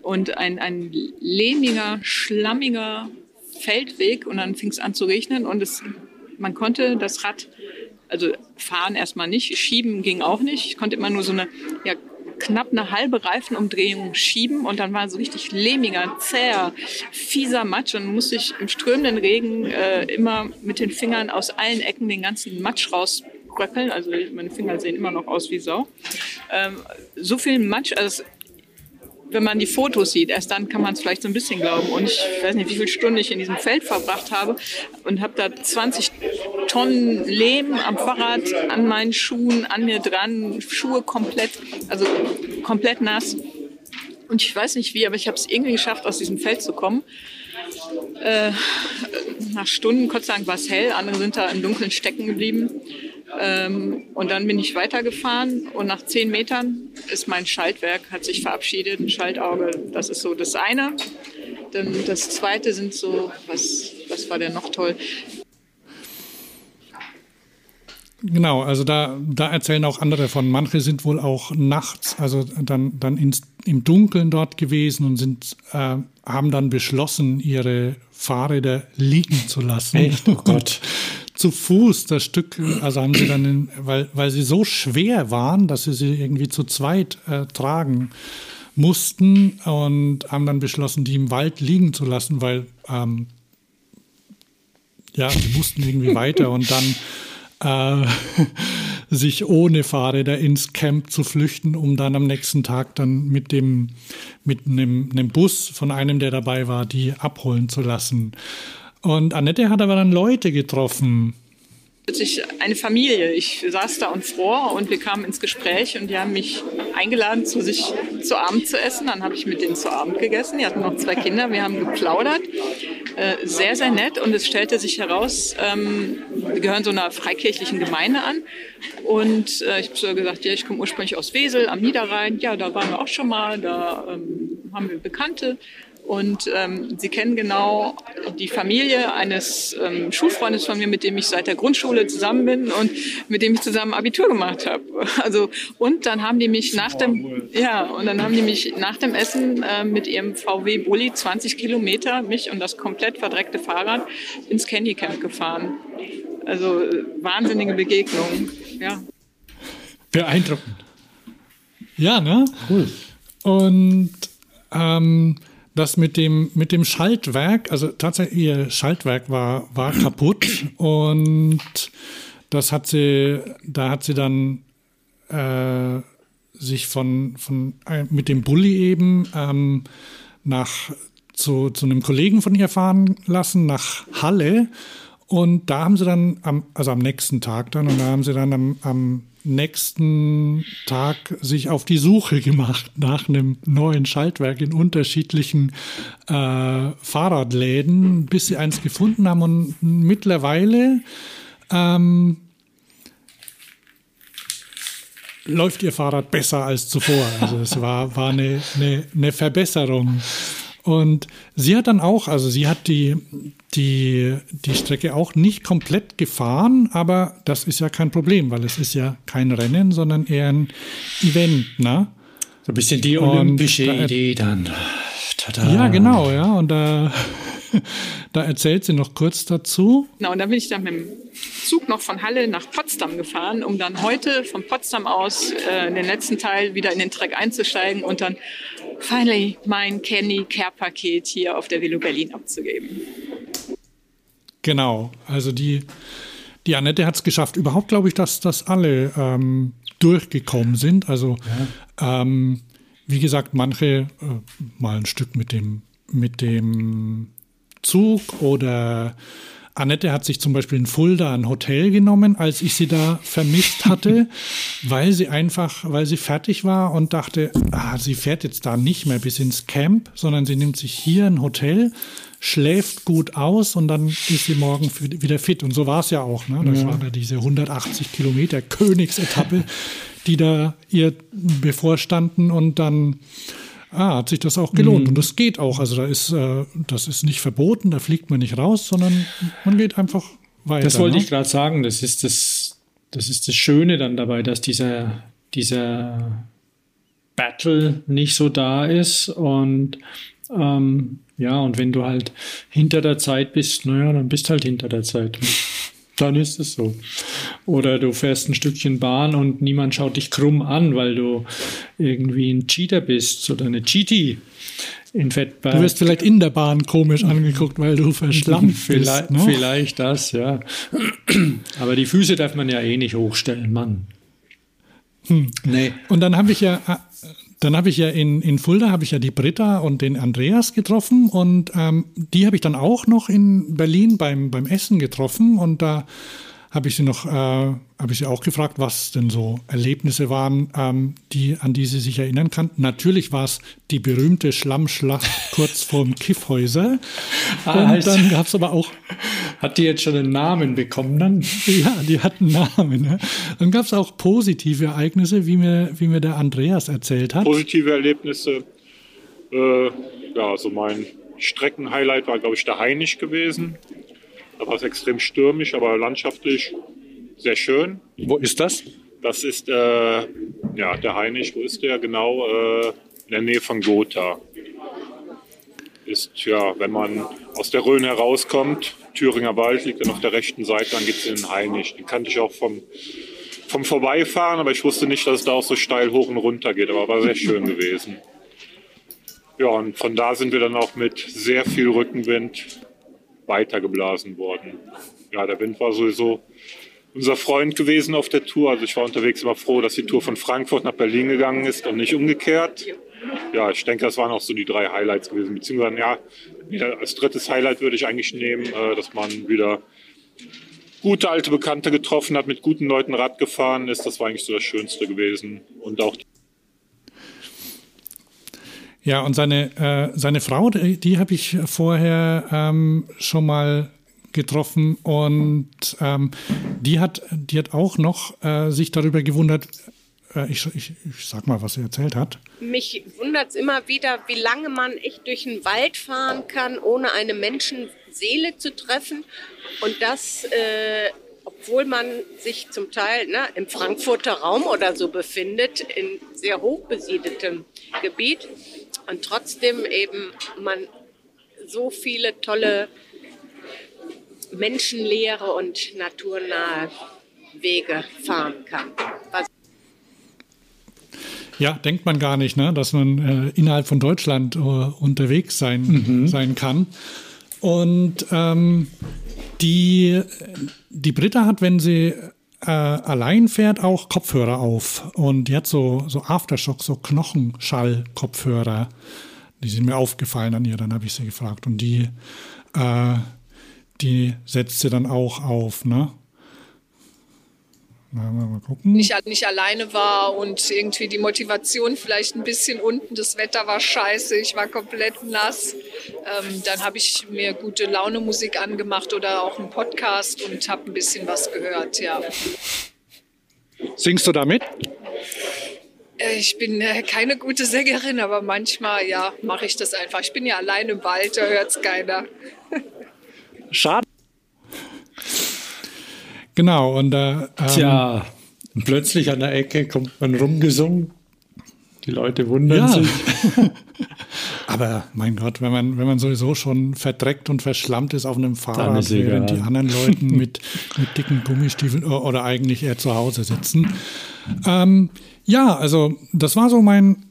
und ein, ein lehmiger, schlammiger Feldweg und dann fing es an zu regnen. Und es, man konnte das Rad, also fahren erstmal nicht, schieben ging auch nicht, ich konnte immer nur so eine ja, knapp eine halbe Reifenumdrehung schieben und dann war so richtig lehmiger, zäher, fieser Matsch und musste ich im strömenden Regen äh, immer mit den Fingern aus allen Ecken den ganzen Matsch rausbröckeln. Also meine Finger sehen immer noch aus wie Sau. Ähm, so viel Matsch, also wenn man die Fotos sieht, erst dann kann man es vielleicht so ein bisschen glauben. Und ich weiß nicht, wie viele Stunden ich in diesem Feld verbracht habe und habe da 20 Tonnen Lehm am Fahrrad, an meinen Schuhen, an mir dran, Schuhe komplett, also komplett nass. Und ich weiß nicht wie, aber ich habe es irgendwie geschafft, aus diesem Feld zu kommen. Äh, nach Stunden, Gott sei Dank war es hell, andere sind da im Dunkeln stecken geblieben. Ähm, und dann bin ich weitergefahren und nach zehn Metern ist mein Schaltwerk, hat sich verabschiedet, ein Schaltauge. Das ist so das eine. Dann das zweite sind so, was, was war denn noch toll? Genau, also da, da erzählen auch andere von. Manche sind wohl auch nachts, also dann, dann ins, im Dunkeln dort gewesen und sind, äh, haben dann beschlossen, ihre Fahrräder liegen zu lassen. Echt? Oh Gott. [laughs] zu Fuß das Stück, also haben sie dann, in, weil, weil sie so schwer waren, dass sie sie irgendwie zu zweit äh, tragen mussten und haben dann beschlossen, die im Wald liegen zu lassen, weil ähm, ja, die mussten irgendwie [laughs] weiter und dann äh, [laughs] sich ohne Fahrräder ins Camp zu flüchten, um dann am nächsten Tag dann mit dem mit einem, einem Bus von einem, der dabei war, die abholen zu lassen. Und Annette hat aber dann Leute getroffen. Eine Familie. Ich saß da und fror und wir kamen ins Gespräch und die haben mich eingeladen, zu sich zu Abend zu essen. Dann habe ich mit denen zu Abend gegessen. Die hatten noch zwei Kinder. Wir haben geplaudert. Äh, sehr, sehr nett. Und es stellte sich heraus, ähm, wir gehören so einer freikirchlichen Gemeinde an. Und äh, ich habe so gesagt, ja, ich komme ursprünglich aus Wesel am Niederrhein. Ja, da waren wir auch schon mal. Da ähm, haben wir Bekannte. Und ähm, sie kennen genau die Familie eines ähm, Schulfreundes von mir, mit dem ich seit der Grundschule zusammen bin und mit dem ich zusammen Abitur gemacht habe. [laughs] Also und dann haben die mich nach dem ja und dann haben die mich nach dem Essen äh, mit ihrem VW Bulli 20 Kilometer mich und das komplett verdreckte Fahrrad ins Candy Camp gefahren. Also wahnsinnige Begegnung. Ja. Beeindruckend. Ja, ne? Cool. Und ähm, das mit dem, mit dem Schaltwerk, also tatsächlich ihr Schaltwerk war, war kaputt und das hat sie, da hat sie dann äh, sich von, von äh, mit dem Bulli eben ähm, nach zu, zu einem Kollegen von ihr fahren lassen, nach Halle. Und da haben sie dann, am, also am nächsten Tag dann, und da haben sie dann am, am nächsten Tag sich auf die Suche gemacht nach einem neuen Schaltwerk in unterschiedlichen äh, Fahrradläden, bis sie eins gefunden haben. Und mittlerweile ähm, läuft ihr Fahrrad besser als zuvor. Also es war, war eine, eine, eine Verbesserung. Und sie hat dann auch, also sie hat die, die, die Strecke auch nicht komplett gefahren, aber das ist ja kein Problem, weil es ist ja kein Rennen, sondern eher ein Event, ne? So ein bisschen die olympische da, Idee dann. Tada. Ja, genau, ja. Und da, da erzählt sie noch kurz dazu. Genau, und dann bin ich dann mit dem Zug noch von Halle nach Potsdam gefahren, um dann heute von Potsdam aus äh, in den letzten Teil wieder in den Track einzusteigen und dann finally mein Kenny Care Paket hier auf der Velo Berlin abzugeben. Genau, also die, die Annette hat es geschafft. Überhaupt glaube ich, dass das alle ähm, durchgekommen sind. Also ja. ähm, wie gesagt, manche äh, mal ein Stück mit dem, mit dem Zug oder Annette hat sich zum Beispiel in Fulda ein Hotel genommen, als ich sie da vermisst hatte, [laughs] weil sie einfach, weil sie fertig war und dachte, ah, sie fährt jetzt da nicht mehr bis ins Camp, sondern sie nimmt sich hier ein Hotel, schläft gut aus und dann ist sie morgen wieder fit. Und so war es ja auch. Ne? Das ja. war da diese 180 Kilometer Königsetappe, die da ihr bevorstanden und dann ah, hat sich das auch gelohnt. Mhm. Und das geht auch. Also da ist, äh, das ist nicht verboten, da fliegt man nicht raus, sondern man geht einfach weiter. Das wollte ne? ich gerade sagen. Das ist das, das ist das Schöne dann dabei, dass dieser, dieser Battle nicht so da ist. Und ähm, ja, und wenn du halt hinter der Zeit bist, naja, dann bist halt hinter der Zeit. Dann ist es so. Oder du fährst ein Stückchen Bahn und niemand schaut dich krumm an, weil du irgendwie ein Cheater bist oder eine Cheaty in Fettberg. Du wirst vielleicht in der Bahn komisch angeguckt, weil du verschlammt [laughs] vielleicht, bist. Ne? Vielleicht das, ja. [clears throat] Aber die Füße darf man ja eh nicht hochstellen, Mann. Hm. Nee. Und dann habe ich ja, äh, dann habe ich ja in, in Fulda habe ich ja die Britta und den Andreas getroffen und ähm, die habe ich dann auch noch in Berlin beim, beim Essen getroffen und da habe ich sie noch, äh, habe ich sie auch gefragt, was denn so Erlebnisse waren, ähm, die, an die sie sich erinnern kann. Natürlich war es die berühmte Schlammschlacht [laughs] kurz vorm Kiffhäuser. Ah, und dann gab es aber auch. [laughs] Hat die jetzt schon einen Namen bekommen dann? Ja, die hat einen Namen. Ne? Dann gab es auch positive Ereignisse, wie mir, wie mir der Andreas erzählt hat. Positive Erlebnisse. Äh, ja, also mein Streckenhighlight war, glaube ich, der Heinig gewesen. Da war es extrem stürmisch, aber landschaftlich sehr schön. Wo ist das? Das ist äh, ja, der Heinig, wo ist der genau? Äh, in der Nähe von Gotha. Ist ja, wenn man aus der Rhön herauskommt, Thüringer Wald liegt dann auf der rechten Seite, dann geht es in den Heinig. Den kannte ich auch vom, vom Vorbeifahren, aber ich wusste nicht, dass es da auch so steil hoch und runter geht, aber war sehr schön gewesen. Ja, und von da sind wir dann auch mit sehr viel Rückenwind weitergeblasen worden. Ja, der Wind war sowieso unser Freund gewesen auf der Tour. Also ich war unterwegs immer froh, dass die Tour von Frankfurt nach Berlin gegangen ist und nicht umgekehrt. Ja, ich denke, das waren auch so die drei Highlights gewesen. Beziehungsweise, ja, als drittes Highlight würde ich eigentlich nehmen, äh, dass man wieder gute alte Bekannte getroffen hat, mit guten Leuten Rad gefahren ist. Das war eigentlich so das Schönste gewesen. Und auch die ja, und seine, äh, seine Frau, die, die habe ich vorher ähm, schon mal getroffen und ähm, die, hat, die hat auch noch äh, sich darüber gewundert, äh, ich, ich, ich sag mal, was sie erzählt hat. Mich wundert es immer wieder, wie lange man echt durch den Wald fahren kann, ohne eine Menschenseele zu treffen. Und das, äh, obwohl man sich zum Teil ne, im Frankfurter Raum oder so befindet, in sehr hoch besiedeltem Gebiet und trotzdem eben man so viele tolle menschenleere und naturnahe Wege fahren kann. Was ja, denkt man gar nicht, ne? dass man äh, innerhalb von Deutschland äh, unterwegs sein, mhm. sein kann. Und ähm, die, die Britta hat, wenn sie äh, allein fährt, auch Kopfhörer auf. Und die hat so, so Aftershock, so Knochenschall-Kopfhörer. Die sind mir aufgefallen an ihr, dann habe ich sie gefragt. Und die, äh, die setzt sie dann auch auf, ne? Mal gucken. Nicht, nicht alleine war und irgendwie die Motivation vielleicht ein bisschen unten. Das Wetter war scheiße, ich war komplett nass. Ähm, dann habe ich mir gute Laune Musik angemacht oder auch einen Podcast und habe ein bisschen was gehört, ja. Singst du damit? Äh, ich bin äh, keine gute Sängerin, aber manchmal ja mache ich das einfach. Ich bin ja alleine im Wald, da hört es keiner. [laughs] Schade. Genau, und äh, ähm, Tja, plötzlich an der Ecke kommt man rumgesungen. Die Leute wundern ja. sich. [laughs] Aber mein Gott, wenn man, wenn man sowieso schon verdreckt und verschlammt ist auf einem Fahrrad, während die anderen Leute [laughs] mit, mit dicken Gummistiefeln oder eigentlich eher zu Hause sitzen. Ähm, ja, also das war so mein,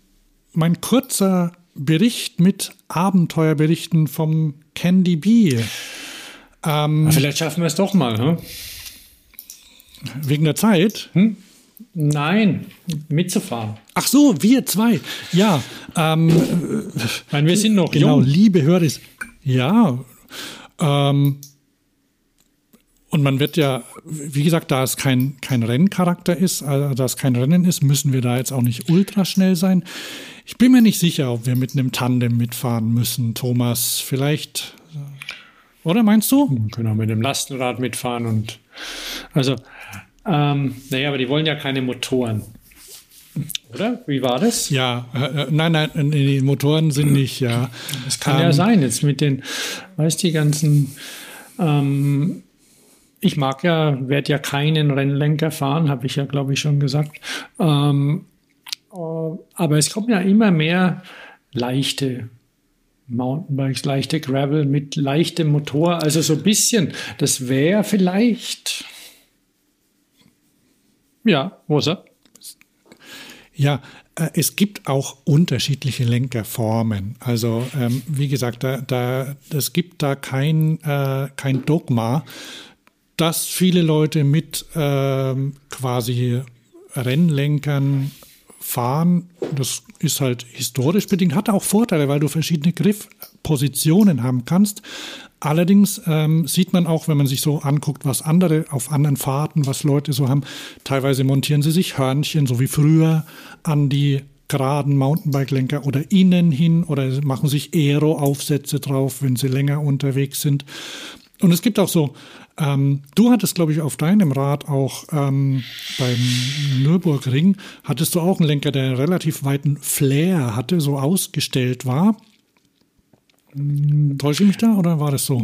mein kurzer Bericht mit Abenteuerberichten vom Candy Bee. Ähm, Vielleicht schaffen wir es doch mal, hm? Wegen der Zeit? Hm? Nein, mitzufahren. Ach so, wir zwei. Ja. Ähm, ich meine, wir sind noch genau, jung. liebe Hörer. Ja. Ähm, und man wird ja, wie gesagt, da es kein, kein Renncharakter ist, also da es kein Rennen ist, müssen wir da jetzt auch nicht ultra schnell sein. Ich bin mir nicht sicher, ob wir mit einem Tandem mitfahren müssen, Thomas. Vielleicht, oder meinst du? Wir können auch mit dem Lastenrad mitfahren und also ähm, naja, aber die wollen ja keine Motoren. Oder? Wie war das? Ja, äh, nein, nein, die Motoren sind nicht, ja. Das kann ähm, ja sein, jetzt mit den, weißt du, die ganzen, ähm, ich mag ja, werde ja keinen Rennlenker fahren, habe ich ja, glaube ich, schon gesagt. Ähm, äh, aber es kommen ja immer mehr leichte Mountainbikes, leichte Gravel mit leichtem Motor, also so ein bisschen. Das wäre vielleicht Ja, Rosa. Ja, äh, es gibt auch unterschiedliche Lenkerformen. Also ähm, wie gesagt, da, da, es gibt da kein, äh, kein Dogma, dass viele Leute mit ähm, quasi Rennlenkern fahren. Das ist halt historisch bedingt, hat auch Vorteile, weil du verschiedene Griffpositionen haben kannst. Allerdings ähm, sieht man auch, wenn man sich so anguckt, was andere auf anderen Fahrten, was Leute so haben, teilweise montieren sie sich Hörnchen, so wie früher, an die geraden Mountainbike-Lenker oder innen hin oder machen sich Aero-Aufsätze drauf, wenn sie länger unterwegs sind. Und es gibt auch so, ähm, du hattest, glaube ich, auf deinem Rad auch ähm, beim Nürburgring, hattest du auch einen Lenker, der einen relativ weiten Flair hatte, so ausgestellt war. Täusche ich mich da oder war das so?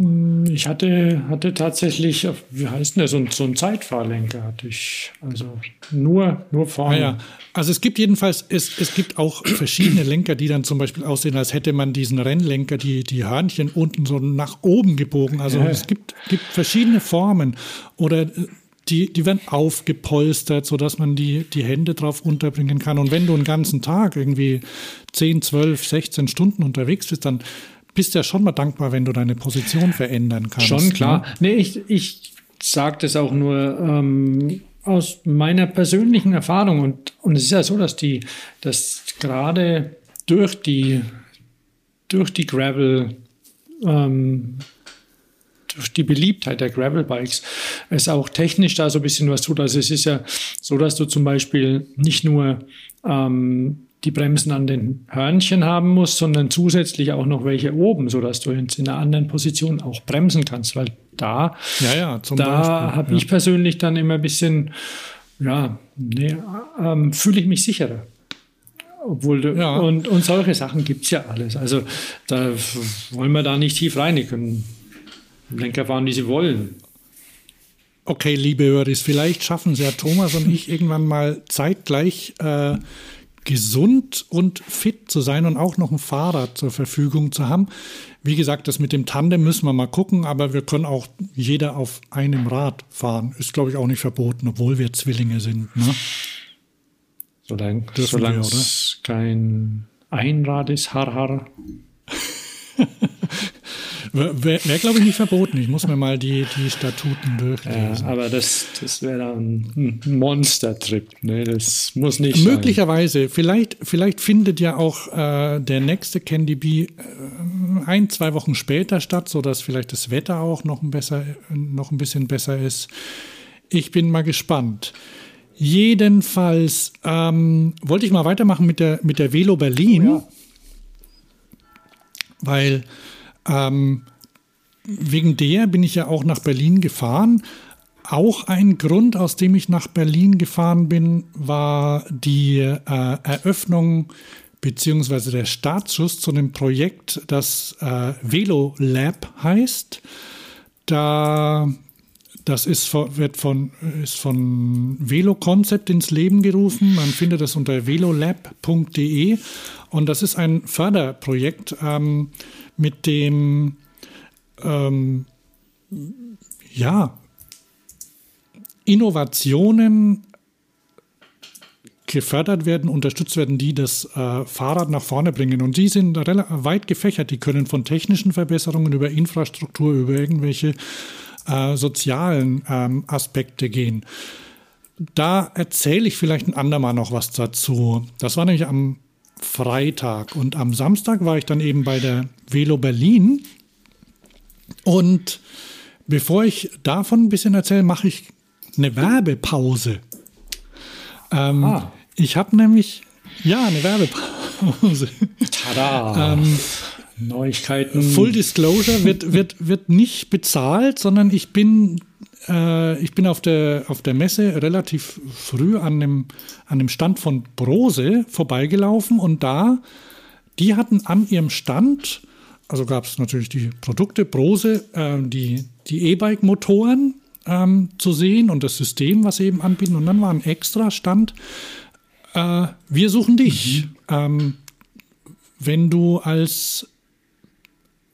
Ich hatte, hatte tatsächlich, wie heißt denn das, so, so einen Zeitfahrlenker hatte ich. Also nur, nur vorne. Ah ja. Also es gibt jedenfalls, es, es gibt auch verschiedene Lenker, die dann zum Beispiel aussehen, als hätte man diesen Rennlenker, die, die Hörnchen unten so nach oben gebogen. Also ja. es gibt, gibt verschiedene Formen. Oder äh, die, die werden aufgepolstert, sodass man die, die Hände drauf unterbringen kann. Und wenn du einen ganzen Tag irgendwie 10, 12, 16 Stunden unterwegs bist, dann bist ja schon mal dankbar, wenn du deine Position verändern kannst. Schon klar. Ne? Nee, ich, ich sage das auch nur ähm, aus meiner persönlichen Erfahrung. Und, und es ist ja so, dass die, dass gerade durch die, durch die Gravel, ähm, durch die Beliebtheit der Gravel-Bikes es auch technisch da so ein bisschen was tut. Also es ist ja so, dass du zum Beispiel nicht nur ähm, die Bremsen an den Hörnchen haben musst, sondern zusätzlich auch noch welche oben, sodass du in einer anderen Position auch bremsen kannst, weil da, ja, ja, da habe ja. ich persönlich dann immer ein bisschen, ja, nee, ähm, fühle ich mich sicherer. Obwohl, du, und, und solche Sachen gibt es ja alles. Also da wollen wir da nicht tief rein. Die können Lenker fahren, wie sie wollen. Okay, liebe Hörer, vielleicht schaffen es ja Thomas und ich irgendwann mal zeitgleich äh, gesund und fit zu sein und auch noch ein Fahrrad zur Verfügung zu haben. Wie gesagt, das mit dem Tandem müssen wir mal gucken, aber wir können auch jeder auf einem Rad fahren. Ist, glaube ich, auch nicht verboten, obwohl wir Zwillinge sind. Ne? Solange, solange es kein Einrad ist, har, har. [laughs] Wäre, wär, glaube ich, nicht verboten. Ich muss mir mal die, die Statuten durchlesen. Ja, aber das, das wäre dann ein Monster-Trip. Ne? Das muss nicht Möglicherweise. Sein. Vielleicht, vielleicht findet ja auch äh, der nächste Candy Bee äh, ein, zwei Wochen später statt, sodass vielleicht das Wetter auch noch ein, besser, noch ein bisschen besser ist. Ich bin mal gespannt. Jedenfalls ähm, wollte ich mal weitermachen mit der, mit der Velo Berlin. Oh ja. Weil ähm, wegen der bin ich ja auch nach Berlin gefahren. Auch ein Grund, aus dem ich nach Berlin gefahren bin, war die äh, Eröffnung beziehungsweise der Startschuss zu einem Projekt, das äh, Velo Lab heißt. Da das ist, wird von, ist von Velo Concept ins Leben gerufen. Man findet das unter velolab.de und das ist ein Förderprojekt, ähm, mit dem ähm, ja, Innovationen gefördert werden, unterstützt werden, die das äh, Fahrrad nach vorne bringen. Und die sind weit gefächert. Die können von technischen Verbesserungen über Infrastruktur, über irgendwelche äh, sozialen ähm, Aspekte gehen. Da erzähle ich vielleicht ein andermal noch was dazu. Das war nämlich am Freitag. Und am Samstag war ich dann eben bei der Velo Berlin. Und bevor ich davon ein bisschen erzähle, mache ich eine Werbepause. Ähm, ah. Ich habe nämlich, ja, eine Werbepause. Tada! ähm, Neuigkeiten. Full Disclosure wird, wird, wird nicht bezahlt, sondern ich bin äh, ich bin auf der, auf der Messe relativ früh an dem, an dem Stand von Brose vorbeigelaufen und da, die hatten an ihrem Stand, also gab es natürlich die Produkte Brose, äh, die, die E-Bike-Motoren ähm, zu sehen und das System, was sie eben anbieten. Und dann war ein extra Stand, äh, wir suchen dich. Mhm. Ähm, wenn du als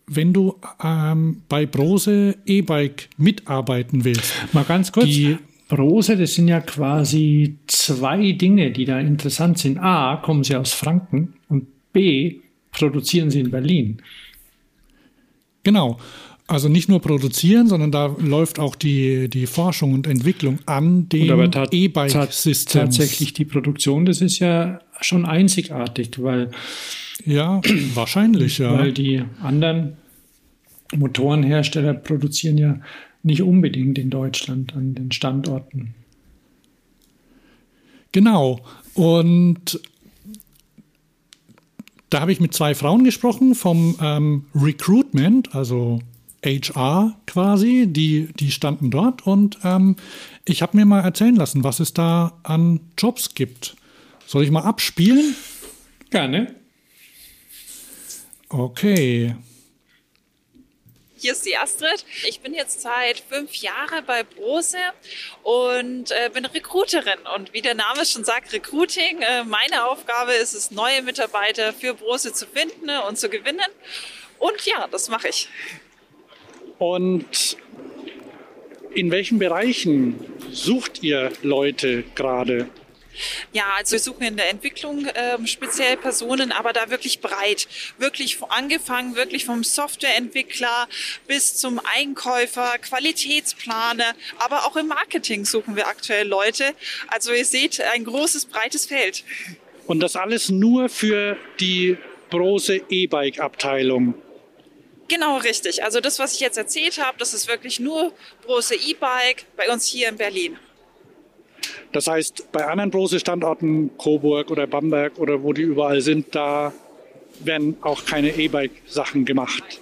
wenn du ähm, bei Brose E-Bike mitarbeiten willst. Mal ganz kurz. Die, Brose, das sind ja quasi zwei Dinge, die da interessant sind. A, kommen sie aus Franken und B, produzieren sie in Berlin. Genau. Also nicht nur produzieren, sondern da läuft auch die, die Forschung und Entwicklung an den E-Bike-Systems. Tatsächlich die Produktion, das ist ja schon einzigartig, weil ja, wahrscheinlich, ja. Weil die anderen Motorenhersteller produzieren ja nicht unbedingt in Deutschland an den Standorten. Genau. Und da habe ich mit zwei Frauen gesprochen vom ähm, Recruitment, also HR quasi, die, die standen dort und ähm, ich habe mir mal erzählen lassen, was es da an Jobs gibt. Soll ich mal abspielen? Gerne. Okay. Hier ist die Astrid. Ich bin jetzt seit fünf Jahren bei Brose und äh, bin Recruiterin. Und wie der Name schon sagt, Recruiting. Äh, meine Aufgabe ist es, neue Mitarbeiter für Brose zu finden und zu gewinnen. Und ja, das mache ich. Und in welchen Bereichen sucht ihr Leute gerade? Ja, also wir suchen in der Entwicklung ähm, speziell Personen, aber da wirklich breit. Wirklich angefangen, wirklich vom Softwareentwickler bis zum Einkäufer, Qualitätsplaner, aber auch im Marketing suchen wir aktuell Leute. Also ihr seht, ein großes, breites Feld. Und das alles nur für die Brose E-Bike-Abteilung. Genau, richtig. Also das, was ich jetzt erzählt habe, das ist wirklich nur Brose E-Bike bei uns hier in Berlin. Das heißt, bei anderen Brose-Standorten, Coburg oder Bamberg oder wo die überall sind, da werden auch keine E-Bike-Sachen gemacht.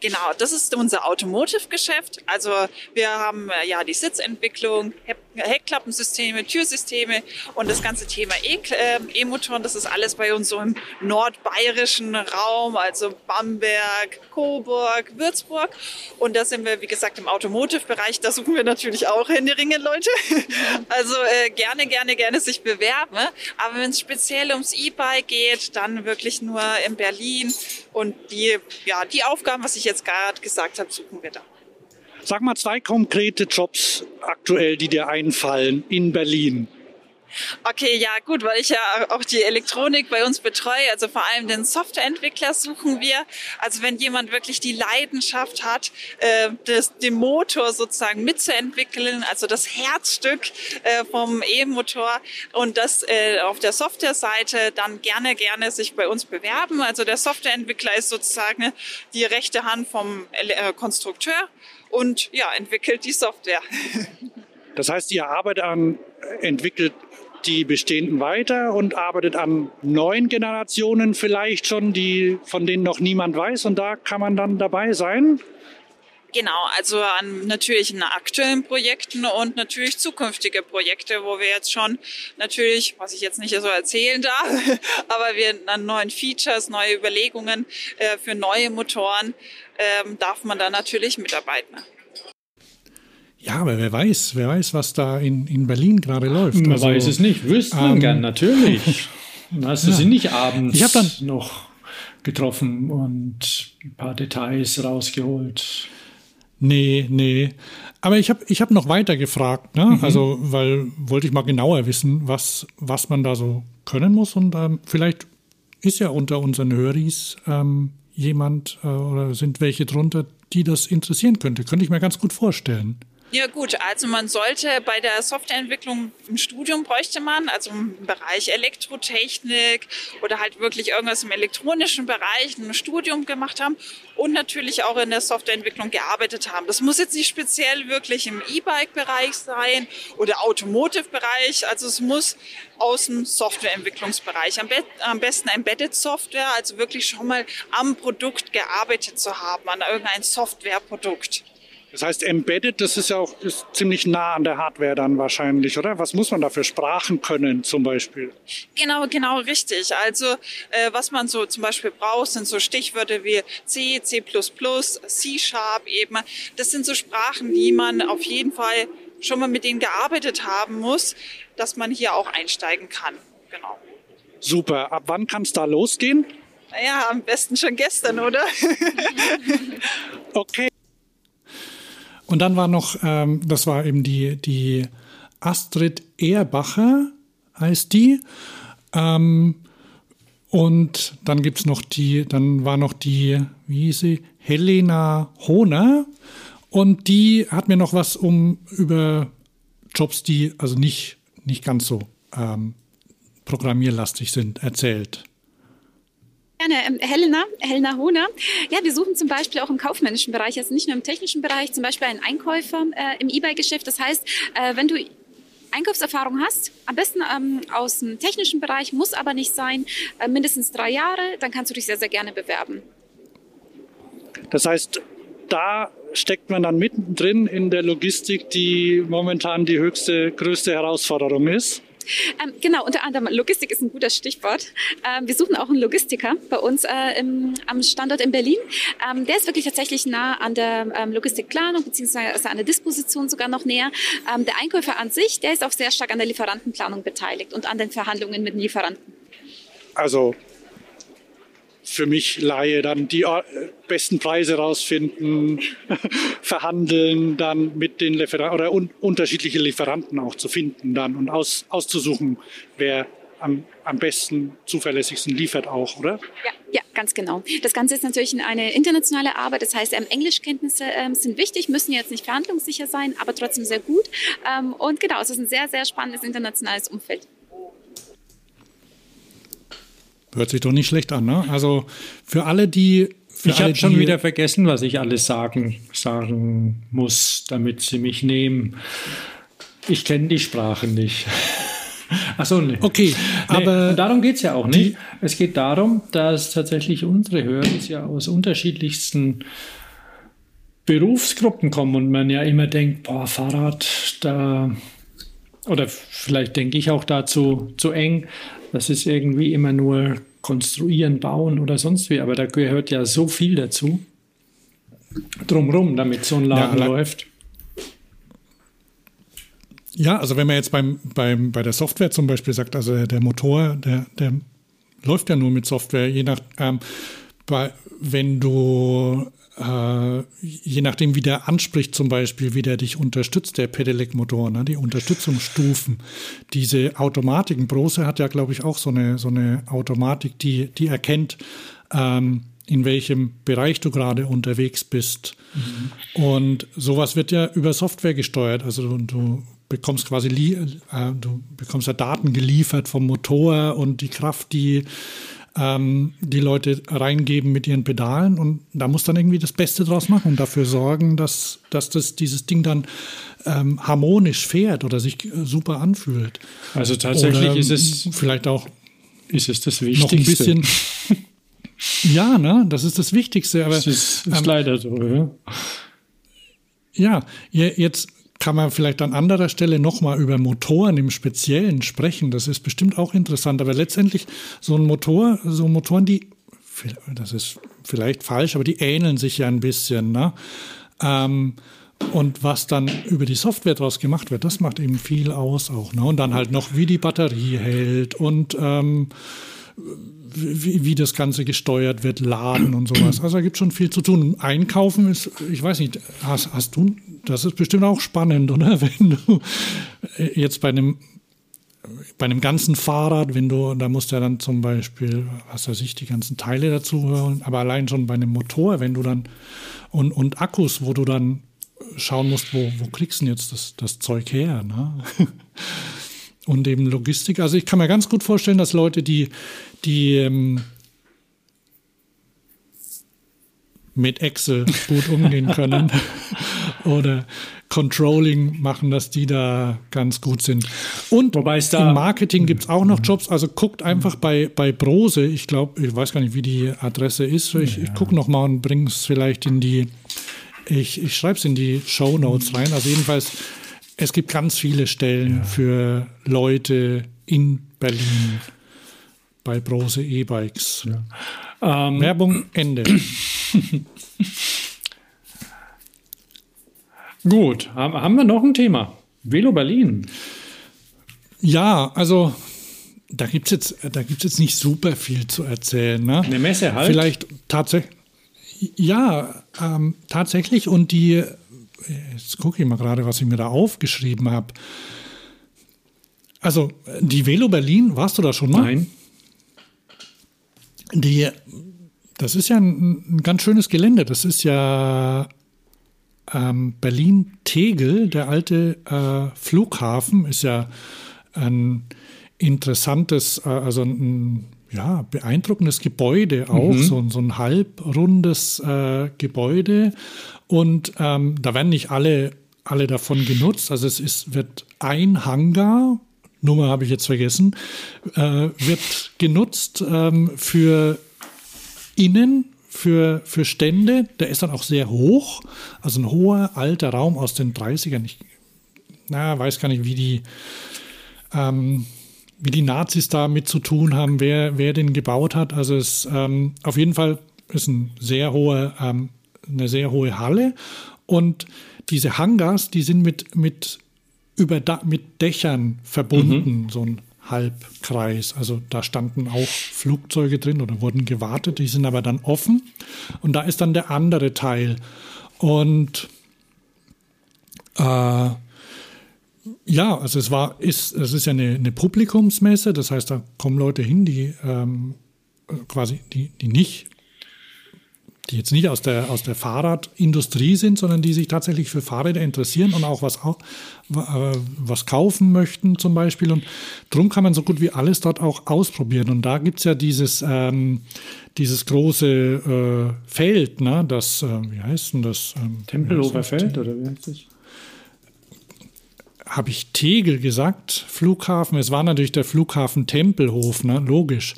Genau, das ist unser Automotive-Geschäft. Also wir haben äh, ja die Sitzentwicklung, Heckklappensysteme, Türsysteme und das ganze Thema äh, E-Motoren, das ist alles bei uns so im nordbayerischen Raum, also Bamberg, Coburg, Würzburg. Und da sind wir, wie gesagt, im Automotive-Bereich. Da suchen wir natürlich auch Händeringen, Leute. Also äh, gerne, gerne, gerne sich bewerben. Aber wenn es speziell ums E-Bike geht, dann wirklich nur in Berlin. Und die, ja, die Aufgaben, was ich jetzt gerade gesagt habe, suchen wir da. Sag mal zwei konkrete Jobs aktuell, die dir einfallen in Berlin. Okay, ja gut, weil ich ja auch die Elektronik bei uns betreue, also vor allem den Softwareentwickler suchen wir. Also wenn jemand wirklich die Leidenschaft hat, äh, das, den Motor sozusagen mitzuentwickeln, also das Herzstück äh, vom E-Motor und das äh, auf der Softwareseite, dann gerne, gerne sich bei uns bewerben. Also der Softwareentwickler ist sozusagen die rechte Hand vom äh, Konstrukteur und ja, entwickelt die Software. [laughs] Das heißt, ihr arbeitet an, entwickelt die bestehenden weiter und arbeitet an neuen Generationen vielleicht schon, die, von denen noch niemand weiß und da kann man dann dabei sein? Genau, also an natürlich an aktuellen Projekten und natürlich zukünftige Projekte, wo wir jetzt schon natürlich, was ich jetzt nicht so erzählen darf, [laughs] aber wir an neuen Features, neue Überlegungen äh, für neue Motoren ähm, darf man da natürlich mitarbeiten. Ja, aber wer weiß, wer weiß, was da in, in Berlin gerade läuft. Man also, weiß es nicht, wüsste man ähm, gern, natürlich. [laughs] Hast du ja. sie nicht abends ich dann noch getroffen und ein paar Details rausgeholt? Nee, nee. Aber ich habe ich hab noch weiter gefragt, ne? Mhm. Also, weil wollte ich mal genauer wissen, was, was man da so können muss. Und ähm, vielleicht ist ja unter unseren Höris ähm, jemand äh, oder sind welche drunter, die das interessieren könnte. Könnte ich mir ganz gut vorstellen. Ja gut, also man sollte bei der Softwareentwicklung ein Studium bräuchte man, also im Bereich Elektrotechnik oder halt wirklich irgendwas im elektronischen Bereich ein Studium gemacht haben und natürlich auch in der Softwareentwicklung gearbeitet haben. Das muss jetzt nicht speziell wirklich im E-Bike-Bereich sein oder Automotive-Bereich, also es muss aus dem Softwareentwicklungsbereich, am, be am besten Embedded Software, also wirklich schon mal am Produkt gearbeitet zu haben, an irgendein Softwareprodukt. Das heißt, Embedded, das ist ja auch ist ziemlich nah an der Hardware dann wahrscheinlich, oder? Was muss man da für Sprachen können zum Beispiel? Genau, genau, richtig. Also äh, was man so zum Beispiel braucht, sind so Stichwörter wie C, C++, C-Sharp eben. Das sind so Sprachen, die man auf jeden Fall schon mal mit denen gearbeitet haben muss, dass man hier auch einsteigen kann. Genau. Super. Ab wann kann es da losgehen? Naja, am besten schon gestern, oder? [laughs] [laughs] okay. Und dann war noch, ähm, das war eben die, die Astrid Ehrbacher heißt die. Ähm, und dann gibt es noch die, dann war noch die, wie hieß sie, Helena Hohner. Und die hat mir noch was um über Jobs, die also nicht, nicht ganz so ähm, programmierlastig sind, erzählt. Gerne, ähm, Helena, Helena Hohner. Ja, wir suchen zum Beispiel auch im kaufmännischen Bereich, also nicht nur im technischen Bereich, zum Beispiel einen Einkäufer äh, im eBay-Geschäft. Das heißt, äh, wenn du Einkaufserfahrung hast, am besten ähm, aus dem technischen Bereich, muss aber nicht sein, äh, mindestens drei Jahre, dann kannst du dich sehr, sehr gerne bewerben. Das heißt, da steckt man dann mittendrin in der Logistik, die momentan die höchste, größte Herausforderung ist. Ähm, genau, unter anderem Logistik ist ein guter Stichwort. Ähm, wir suchen auch einen Logistiker bei uns äh, im, am Standort in Berlin. Ähm, der ist wirklich tatsächlich nah an der ähm, Logistikplanung beziehungsweise an der Disposition sogar noch näher. Ähm, der Einkäufer an sich, der ist auch sehr stark an der Lieferantenplanung beteiligt und an den Verhandlungen mit den Lieferanten. Also für mich Laie dann die äh, besten Preise rausfinden, [laughs] verhandeln, dann mit den Lieferanten oder un unterschiedliche Lieferanten auch zu finden dann und aus, auszusuchen, wer am, am besten zuverlässigsten liefert auch, oder? Ja, ja, ganz genau. Das Ganze ist natürlich eine internationale Arbeit. Das heißt, ähm, Englischkenntnisse ähm, sind wichtig, müssen jetzt nicht verhandlungssicher sein, aber trotzdem sehr gut. Ähm, und genau, es ist ein sehr, sehr spannendes internationales Umfeld. Hört sich doch nicht schlecht an, ne? Also für alle, die. Für ich habe schon wieder vergessen, was ich alles sagen, sagen muss, damit sie mich nehmen. Ich kenne die Sprache nicht. [laughs] Achso, nee. Okay, nee, aber. darum geht es ja auch nicht. Es geht darum, dass tatsächlich unsere Hörer ja aus unterschiedlichsten Berufsgruppen kommen und man ja immer denkt, boah, Fahrrad, da. Oder vielleicht denke ich auch dazu zu eng. Das ist irgendwie immer nur konstruieren, bauen oder sonst wie. Aber da gehört ja so viel dazu. Drumrum, damit so ein Laden ja, läuft. Ja, also wenn man jetzt beim, beim, bei der Software zum Beispiel sagt, also der Motor, der, der läuft ja nur mit Software, je nach, ähm, bei, wenn du äh, je nachdem, wie der anspricht, zum Beispiel, wie der dich unterstützt, der Pedelec-Motor, ne, die Unterstützungsstufen, diese Automatiken. Brose hat ja, glaube ich, auch so eine, so eine Automatik, die, die erkennt, ähm, in welchem Bereich du gerade unterwegs bist. Mhm. Und sowas wird ja über Software gesteuert. Also du, du bekommst quasi äh, du bekommst ja Daten geliefert vom Motor und die Kraft, die ähm, die Leute reingeben mit ihren Pedalen und da muss dann irgendwie das Beste draus machen und dafür sorgen, dass, dass das, dieses Ding dann ähm, harmonisch fährt oder sich äh, super anfühlt. Also tatsächlich oder, ist es vielleicht auch ist es das Wichtigste. Noch ein bisschen. [laughs] ja, ne, das ist das Wichtigste. Aber das ist, ist ähm, leider so. Ja. Ja, jetzt kann man vielleicht an anderer Stelle nochmal über Motoren im Speziellen sprechen. Das ist bestimmt auch interessant. Aber letztendlich so ein Motor, so Motoren, die, das ist vielleicht falsch, aber die ähneln sich ja ein bisschen. Ne? Ähm, und was dann über die Software draus gemacht wird, das macht eben viel aus auch. Ne? Und dann halt noch, wie die Batterie hält und ähm, wie, wie das Ganze gesteuert wird, Laden und sowas. Also da gibt es schon viel zu tun. Einkaufen ist, ich weiß nicht, hast, hast du, das ist bestimmt auch spannend, oder? [laughs] Wenn du jetzt bei einem bei einem ganzen Fahrrad, wenn du, da musst du ja dann zum Beispiel, was weiß ich, die ganzen Teile dazu hören, aber allein schon bei einem Motor, wenn du dann und, und Akkus, wo du dann schauen musst, wo, wo kriegst du denn jetzt das, das Zeug her? Ne? [laughs] und eben Logistik. Also ich kann mir ganz gut vorstellen, dass Leute, die, die ähm, mit Excel gut umgehen können [laughs] oder Controlling machen, dass die da ganz gut sind. Und Wobei es da im Marketing gibt es auch noch Jobs. Also guckt einfach bei, bei Brose. Ich glaube, ich weiß gar nicht, wie die Adresse ist. Ich, ja. ich gucke noch mal und bringe es vielleicht in die, ich, ich schreibe es in die Show Notes rein. Also jedenfalls es gibt ganz viele Stellen ja. für Leute in Berlin bei Brose E-Bikes. Ja. Ähm, Werbung Ende. [clears throat] Gut, haben wir noch ein Thema? Velo Berlin. Ja, also da gibt es jetzt, jetzt nicht super viel zu erzählen. Ne? Eine Messe halt. Vielleicht tatsächlich. Ja, ähm, tatsächlich. Und die jetzt gucke ich mal gerade, was ich mir da aufgeschrieben habe. Also die Velo Berlin, warst du da schon mal? Nein. Die, das ist ja ein, ein ganz schönes Gelände. Das ist ja ähm, Berlin-Tegel, der alte äh, Flughafen, ist ja ein interessantes, äh, also ein ja, beeindruckendes Gebäude auch, mhm. so, so, ein halbrundes äh, Gebäude. Und ähm, da werden nicht alle, alle davon genutzt. Also es ist, wird ein Hangar, Nummer habe ich jetzt vergessen, äh, wird genutzt ähm, für innen, für, für Stände. Der ist dann auch sehr hoch, also ein hoher alter Raum aus den 30ern. Ich na, weiß gar nicht, wie die ähm, wie die Nazis da mit zu tun haben, wer, wer den gebaut hat. Also es ähm, auf jeden Fall ist ein sehr hohe, ähm, eine sehr hohe Halle. Und diese Hangars, die sind mit, mit, über mit Dächern verbunden, mhm. so ein Halbkreis. Also da standen auch Flugzeuge drin oder wurden gewartet, die sind aber dann offen. Und da ist dann der andere Teil. Und äh, ja, also es war, ist, es ist ja eine, eine Publikumsmesse, das heißt, da kommen Leute hin, die ähm, quasi, die, die nicht, die jetzt nicht aus der, aus der Fahrradindustrie sind, sondern die sich tatsächlich für Fahrräder interessieren und auch was, äh, was kaufen möchten zum Beispiel. Und darum kann man so gut wie alles dort auch ausprobieren. Und da gibt es ja dieses, ähm, dieses große äh, Feld, ne, das, äh, wie heißt denn das? Ähm, Tempelhofer Feld oder wie heißt das? habe ich Tegel gesagt, Flughafen. Es war natürlich der Flughafen Tempelhof, ne? logisch.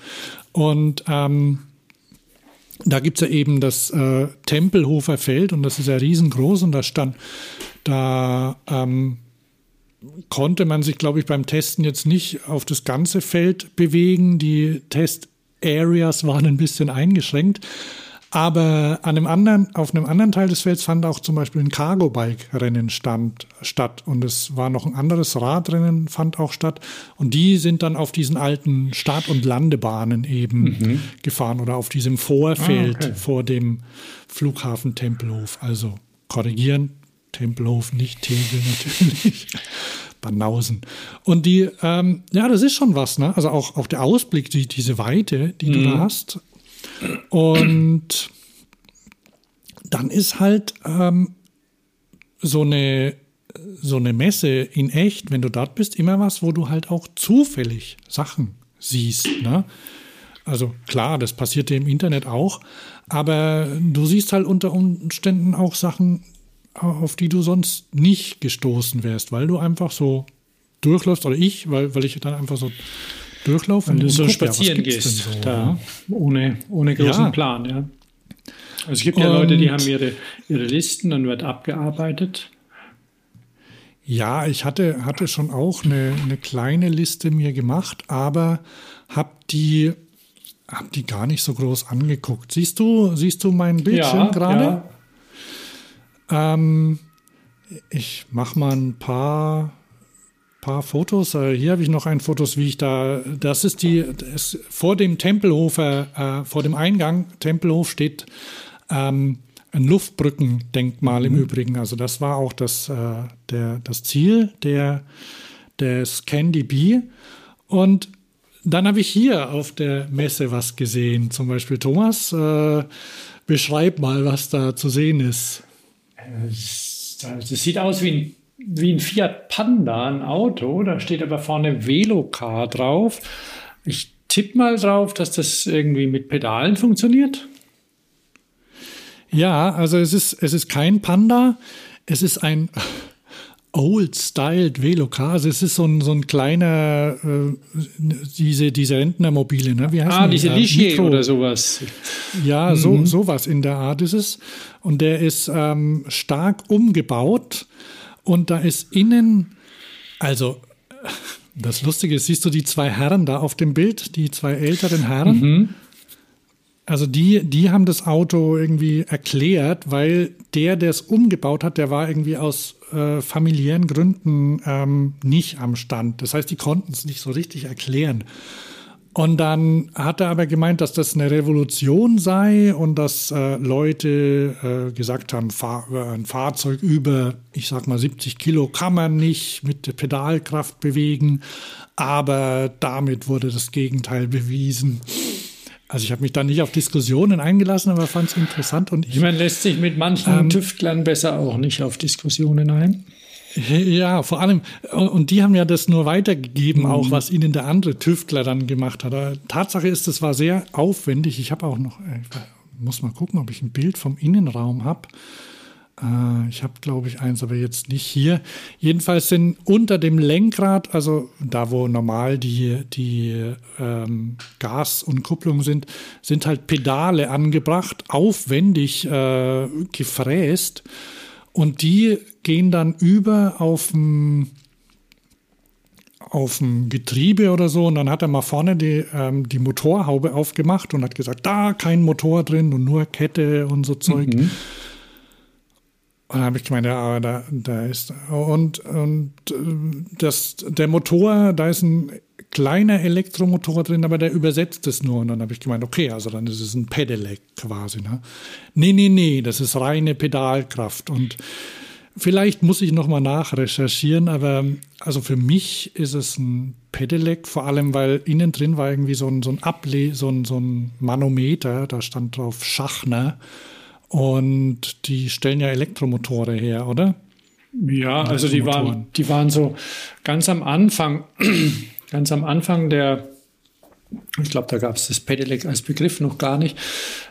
Und ähm, da gibt es ja eben das äh, Tempelhofer Feld und das ist ja riesengroß und da stand, da ähm, konnte man sich, glaube ich, beim Testen jetzt nicht auf das ganze Feld bewegen. Die Test-Areas waren ein bisschen eingeschränkt. Aber an einem anderen, auf einem anderen Teil des Felds fand auch zum Beispiel ein Cargo-Bike-Rennen statt. Und es war noch ein anderes Radrennen, fand auch statt. Und die sind dann auf diesen alten Start- und Landebahnen eben mhm. gefahren oder auf diesem Vorfeld ah, okay. vor dem Flughafen Tempelhof. Also korrigieren, Tempelhof, nicht Tegel natürlich. [laughs] Banausen. Und die, ähm, ja, das ist schon was, ne? Also auch, auch der Ausblick, die, diese Weite, die mhm. du da hast, und dann ist halt ähm, so eine so eine Messe in echt, wenn du dort bist, immer was, wo du halt auch zufällig Sachen siehst. Ne? Also klar, das passiert dir im Internet auch, aber du siehst halt unter Umständen auch Sachen, auf die du sonst nicht gestoßen wärst, weil du einfach so durchläufst, oder ich, weil, weil ich dann einfach so durchlaufen. Wenn du so spazieren ja, gehst, so, da, ja? ohne, ohne großen ja. Plan, ja. Also es gibt ja und, Leute, die haben ihre, ihre Listen und wird abgearbeitet. Ja, ich hatte, hatte schon auch eine, eine kleine Liste mir gemacht, aber habe die, hab die gar nicht so groß angeguckt. Siehst du, siehst du mein Bildschirm ja, gerade? Ja. Ähm, ich mache mal ein paar paar Fotos. Äh, hier habe ich noch ein Fotos, wie ich da. Das ist die. Das, vor dem Tempelhofer, äh, vor dem Eingang Tempelhof steht ähm, ein Luftbrückendenkmal mhm. im Übrigen. Also das war auch das, äh, der, das Ziel der, des Candy Bee. Und dann habe ich hier auf der Messe was gesehen. Zum Beispiel Thomas, äh, beschreib mal, was da zu sehen ist. Das sieht aus wie ein wie ein Fiat Panda, ein Auto. Da steht aber vorne Velocar drauf. Ich tippe mal drauf, dass das irgendwie mit Pedalen funktioniert. Ja, also es ist, es ist kein Panda. Es ist ein [laughs] old-styled Velocar. Also es ist so ein, so ein kleiner, äh, diese, diese Rentnermobile, ne? Wie heißt ah, diese Ligier oder sowas. Ja, so, mhm. sowas in der Art ist es. Und der ist ähm, stark umgebaut und da ist innen, also das Lustige ist, siehst du die zwei Herren da auf dem Bild, die zwei älteren Herren? Mhm. Also die, die haben das Auto irgendwie erklärt, weil der, der es umgebaut hat, der war irgendwie aus äh, familiären Gründen ähm, nicht am Stand. Das heißt, die konnten es nicht so richtig erklären. Und dann hat er aber gemeint, dass das eine Revolution sei und dass äh, Leute äh, gesagt haben, fahr, äh, ein Fahrzeug über, ich sag mal, 70 Kilo kann man nicht mit der Pedalkraft bewegen, aber damit wurde das Gegenteil bewiesen. Also ich habe mich da nicht auf Diskussionen eingelassen, aber fand es interessant. Und ich, Man lässt sich mit manchen Ähm, Tüftlern besser auch nicht auf Diskussionen ein. Ja, vor allem, und die haben ja das nur weitergegeben, Mhm. auch was ihnen der andere Tüftler dann gemacht hat. Aber Tatsache ist, es war sehr aufwendig. Ich habe auch noch, äh, ich muss mal gucken, ob ich ein Bild vom Innenraum habe. Äh, Ich habe, glaube ich, eins, aber jetzt nicht hier. Jedenfalls sind unter dem Lenkrad, also da, wo normal die, die ähm, Gas und Kupplung sind, sind halt Pedale angebracht, aufwendig äh, gefräst. Und die gehen dann über auf ein, auf ein Getriebe oder so. Und dann hat er mal vorne die, ähm, die Motorhaube aufgemacht und hat gesagt, da kein Motor drin und nur Kette und so Zeug. Und dann habe ich gemeint, ja, aber da, da ist. Und, und äh, das, der Motor, da ist ein kleiner Elektromotor drin, aber der übersetzt es nur. Und dann habe ich gemeint, okay, also dann ist es ein Pedelec quasi. Ne? Nee, nee, nee, das ist reine Pedalkraft. Und vielleicht muss ich nochmal nachrecherchieren, aber also für mich ist es ein Pedelec, vor allem, weil innen drin war irgendwie so ein, so ein Able, so ein, so ein Manometer, da stand drauf Schachner. Und die stellen ja Elektromotore her, oder? Ja, also die waren, die waren so ganz am Anfang, [clears throat] ganz am Anfang der, ich glaube, da gab es das Pedelec als Begriff noch gar nicht,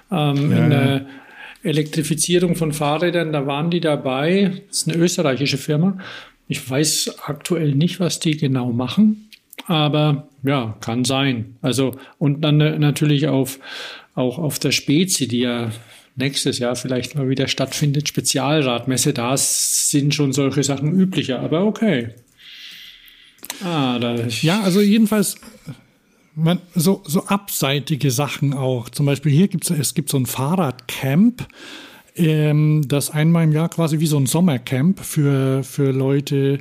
ähm, Ja, in der Elektrifizierung von Fahrrädern, da waren die dabei. Das ist eine österreichische Firma. Ich weiß aktuell nicht, was die genau machen, aber ja, kann sein. Also und dann äh, natürlich auf, auch auf der Spezi, die ja nächstes Jahr vielleicht mal wieder stattfindet, Spezialradmesse, da sind schon solche Sachen üblicher, aber okay. Ah, da Ja, also jedenfalls man, so, so abseitige Sachen auch. Zum Beispiel hier gibt es, gibt so ein Fahrradcamp, ähm, das einmal im Jahr quasi wie so ein Sommercamp für, für Leute,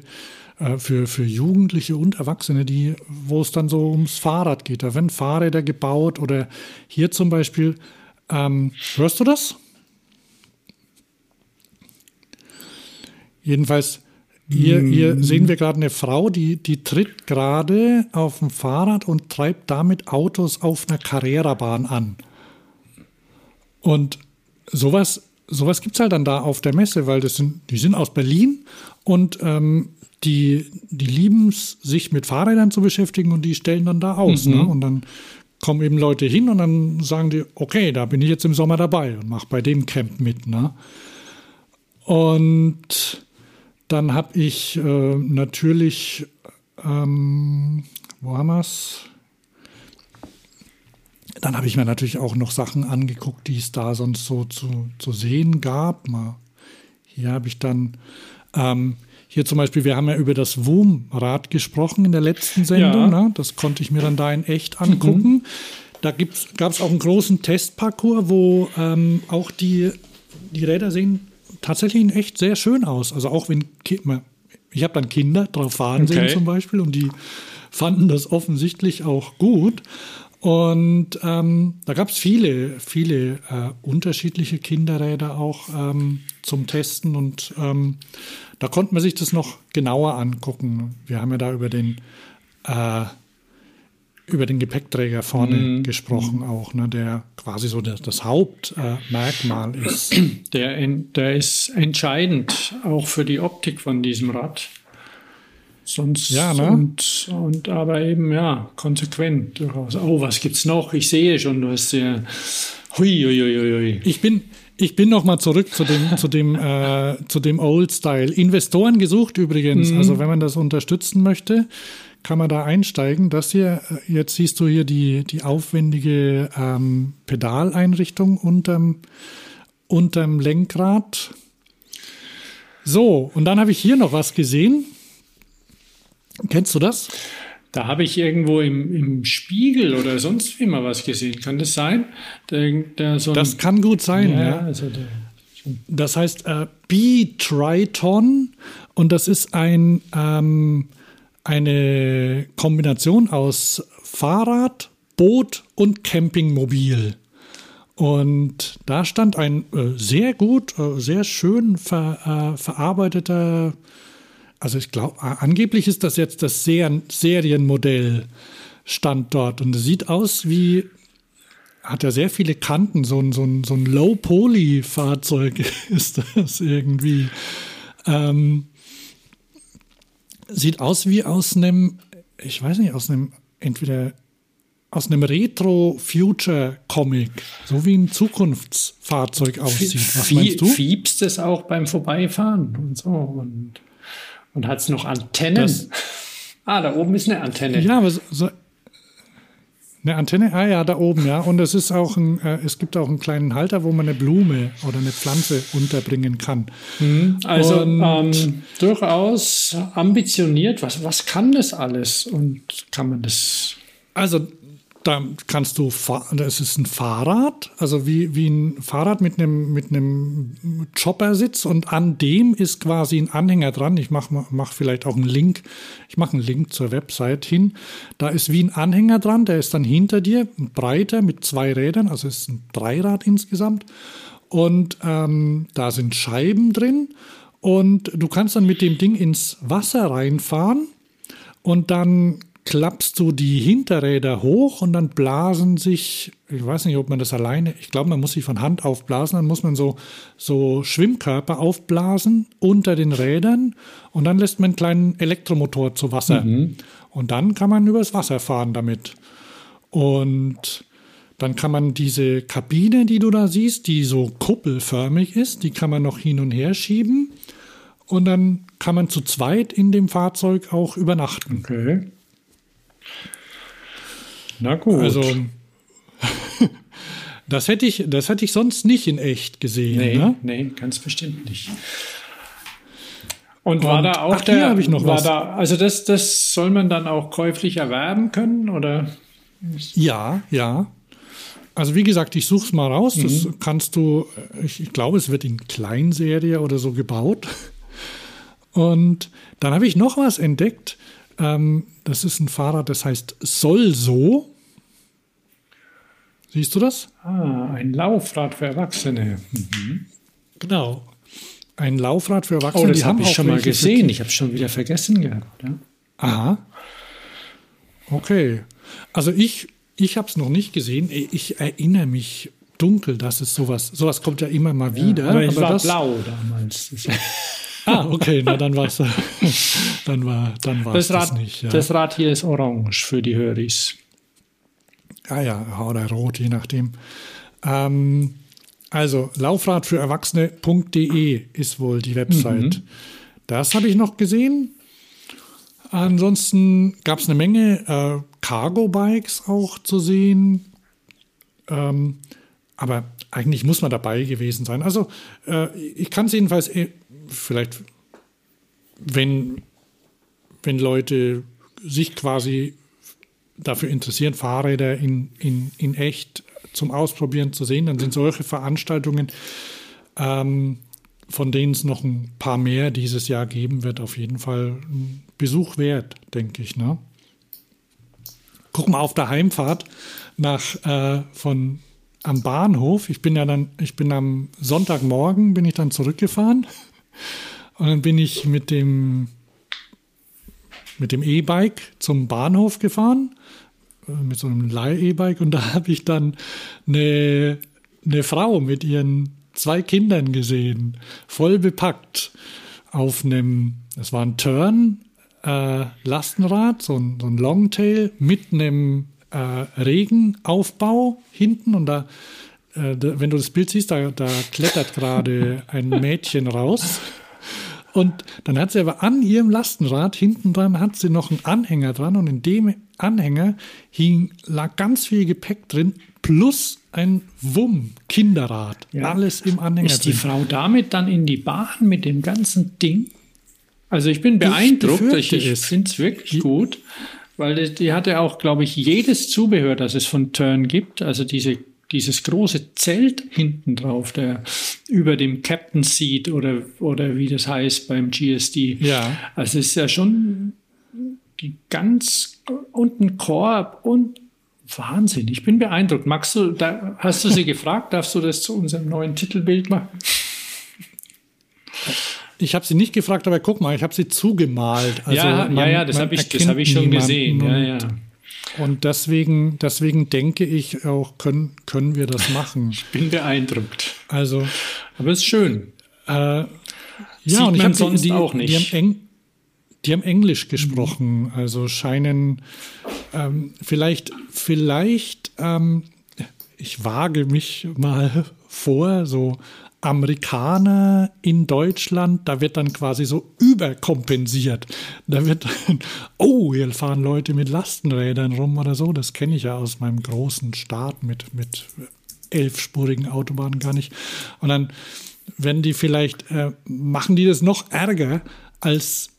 äh, für, für Jugendliche und Erwachsene, die, wo es dann so ums Fahrrad geht. Da werden Fahrräder gebaut oder hier zum Beispiel, ähm, hörst du das? Jedenfalls, hier, hier sehen wir gerade eine Frau, die, die tritt gerade auf dem Fahrrad und treibt damit Autos auf einer Carrera-Bahn an. Und sowas, sowas gibt es halt dann da auf der Messe, weil das sind, die sind aus Berlin und ähm, die, die lieben es, sich mit Fahrrädern zu beschäftigen und die stellen dann da aus. Mhm. Ne? Und dann kommen eben Leute hin und dann sagen die, okay, da bin ich jetzt im Sommer dabei und mache bei dem Camp mit. Ne? Und dann habe ich äh, natürlich, ähm, wo haben wir es? Dann habe ich mir natürlich auch noch Sachen angeguckt, die es da sonst so zu, zu sehen gab. Mal, hier habe ich dann, ähm, hier zum Beispiel, wir haben ja über das WUM-Rad gesprochen in der letzten Sendung. Ja. Ne? Das konnte ich mir dann da in echt angucken. Da gab es auch einen großen Testparcours, wo ähm, auch die, die Räder sehen tatsächlich in echt sehr schön aus. Also auch wenn ich habe dann Kinder drauf fahren sehen Okay. zum Beispiel und die fanden das offensichtlich auch gut. Und ähm, da gab es viele, viele äh, unterschiedliche Kinderräder auch ähm, zum Testen und ähm, da konnte man sich das noch genauer angucken. Wir haben ja da über den äh, über den Gepäckträger vorne Mhm. gesprochen auch, ne, der quasi so das, das Hauptmerkmal äh, ist. [clears throat] Der, der ist entscheidend auch für die Optik von diesem Rad. Sonst Ja, ne? und, und aber eben ja konsequent durchaus. Oh, was gibt's noch? Ich sehe schon, du hast ja. Hui, hui, hui, hui. Ich bin, ich bin noch mal zurück zu dem, zu dem, äh, zu dem Old Style. Investoren gesucht übrigens. Mhm. Also wenn man das unterstützen möchte, kann man da einsteigen. Das hier, äh, jetzt siehst du hier die, die aufwendige ähm, Pedaleinrichtung unterm, unterm Lenkrad. So, und dann habe ich hier noch was gesehen. Kennst du das? Da habe ich irgendwo im, im Spiegel oder sonst wie mal was gesehen. Kann das sein? Der, der so Das kann gut sein, ja. ja. Also der, Das heißt äh, B-Triton und das ist ein, ähm, eine Kombination aus Fahrrad, Boot und Campingmobil. Und da stand ein äh, sehr gut, äh, sehr schön ver, äh, verarbeiteter, also ich glaube, angeblich ist das jetzt das Ser Serienmodell, stand dort. Und es sieht aus wie, hat ja sehr viele Kanten, so ein, so ein, so ein Low-Poly-Fahrzeug [laughs] ist das irgendwie. Ähm, sieht aus wie aus einem, ich weiß nicht, aus einem, entweder aus einem Retro-Future-Comic, so wie ein Zukunftsfahrzeug aussieht. Was meinst du? Fiebst es auch beim Vorbeifahren und so und, und hat es noch Antennen? Das, ah, da oben ist eine Antenne. Ja, aber so, eine Antenne, ah ja, da oben, ja. Und es ist auch ein, äh, es gibt auch einen kleinen Halter, wo man eine Blume oder eine Pflanze unterbringen kann. Mhm. Also ähm, durchaus ambitioniert. Was, was kann das alles? Und kann man das? Also da kannst du, das ist ein Fahrrad, also wie, wie ein Fahrrad mit einem, mit einem Choppersitz und an dem ist quasi ein Anhänger dran. Ich mache mach vielleicht auch einen Link, ich mache einen Link zur Website hin. Da ist wie ein Anhänger dran, der ist dann hinter dir, breiter mit zwei Rädern, also es ist ein Dreirad insgesamt. Und ähm, da sind Scheiben drin und du kannst dann mit dem Ding ins Wasser reinfahren und dann klappst du die Hinterräder hoch und dann blasen sich, ich weiß nicht, ob man das alleine, ich glaube, man muss sie von Hand aufblasen, dann muss man so, so Schwimmkörper aufblasen unter den Rädern und dann lässt man einen kleinen Elektromotor zu Wasser. Mhm. Und dann kann man übers Wasser fahren damit. Und dann kann man diese Kabine, die du da siehst, die so kuppelförmig ist, die kann man noch hin und her schieben. Und dann kann man zu zweit in dem Fahrzeug auch übernachten. Okay. Na gut. Also, [laughs] das hätte ich, das hätte ich sonst nicht in echt gesehen. Nee, ne? nee ganz bestimmt nicht. Und, Und war da auch ach, der, habe ich noch was. Da, also das, das soll man dann auch käuflich erwerben können, oder? Ja, ja. Also wie gesagt, ich suche es mal raus. Mhm. Das kannst du, ich, ich glaube, es wird in Kleinserie oder so gebaut. Und dann habe ich noch was entdeckt. Ähm, das ist ein Fahrrad, das heißt Solso. Siehst du das? Ah, ein Laufrad für Erwachsene. Mhm. Genau. Ein Laufrad für Erwachsene. Oh, das habe ich schon mal gesehen. Ich habe es schon wieder vergessen gehabt. Ja? Aha. Okay. Also ich, ich habe es noch nicht gesehen. Ich erinnere mich dunkel, dass es sowas, sowas kommt ja immer mal wieder. Ja, aber es aber war das, blau damals. Ah, okay, na dann war es [laughs] dann war dann war das, das nicht. Ja. Das Rad hier ist orange für die Höris. Ah ja, oder rot, je nachdem. Ähm, also Laufrad für Erwachsene.de ist wohl die Website. Mhm. Das habe ich noch gesehen. Ansonsten gab es eine Menge äh, Cargo-Bikes auch zu sehen. Ähm, aber eigentlich muss man dabei gewesen sein. Also äh, ich kann es jedenfalls äh, vielleicht, wenn, wenn Leute sich quasi dafür interessieren, Fahrräder in, in, in echt zum Ausprobieren zu sehen, dann sind solche Veranstaltungen, ähm, von denen es noch ein paar mehr dieses Jahr geben wird, auf jeden Fall ein Besuch wert, denke ich. Ne? Guck mal auf der Heimfahrt nach äh, von am Bahnhof. Ich bin ja dann, ich bin am Sonntagmorgen bin ich dann zurückgefahren und dann bin ich mit dem mit dem E-Bike zum Bahnhof gefahren, äh, mit so einem Leih-E-Bike. Und da [laughs] habe ich dann eine, eine Frau mit ihren zwei Kindern gesehen, voll bepackt auf einem, es war ein Turn, äh, Lastenrad, so ein, so ein Longtail mit einem äh, Regenaufbau hinten. Und da, äh, wenn du das Bild siehst, da, da klettert gerade ein Mädchen raus. Und dann hat sie aber an ihrem Lastenrad hinten dran hat sie noch einen Anhänger dran und in dem Anhänger hing, lag ganz viel Gepäck drin plus ein Wumm Kinderrad, ja. alles im Anhänger. Ist die drin. Frau damit dann in die Bahn mit dem ganzen Ding? Also ich bin beeindruckt, ich, ich finde es wirklich gut. Weil die, die hatte auch, glaube ich, jedes Zubehör, das es von Turn gibt, also diese dieses große Zelt hinten drauf, der über dem Captain Seat oder, oder wie das heißt beim GSD. Ja. Also es ist ja schon ganz und ein Korb und Wahnsinn, ich bin beeindruckt. Magst du, da, hast du sie [laughs] gefragt, darfst du das zu unserem neuen Titelbild machen? Ich habe sie nicht gefragt, aber guck mal, ich habe sie zugemalt. Also ja, man, ja, ja, das habe ich, das hab ich schon gesehen. Ja, ja. Und deswegen, deswegen denke ich auch, können, können wir das machen. Ich bin beeindruckt. Also, aber es ist schön. Äh, ja, Sieht und ich habe sonst die, auch nicht. Die haben, Eng, die haben Englisch gesprochen, also scheinen ähm, vielleicht, vielleicht, ähm, ich wage mich mal [laughs] vor, so Amerikaner in Deutschland, da wird dann quasi so überkompensiert. Da wird oh, hier fahren Leute mit Lastenrädern rum oder so. Das kenne ich ja aus meinem großen Staat mit, mit elfspurigen Autobahnen gar nicht. Und dann, wenn die vielleicht, äh, machen die das noch ärger, als,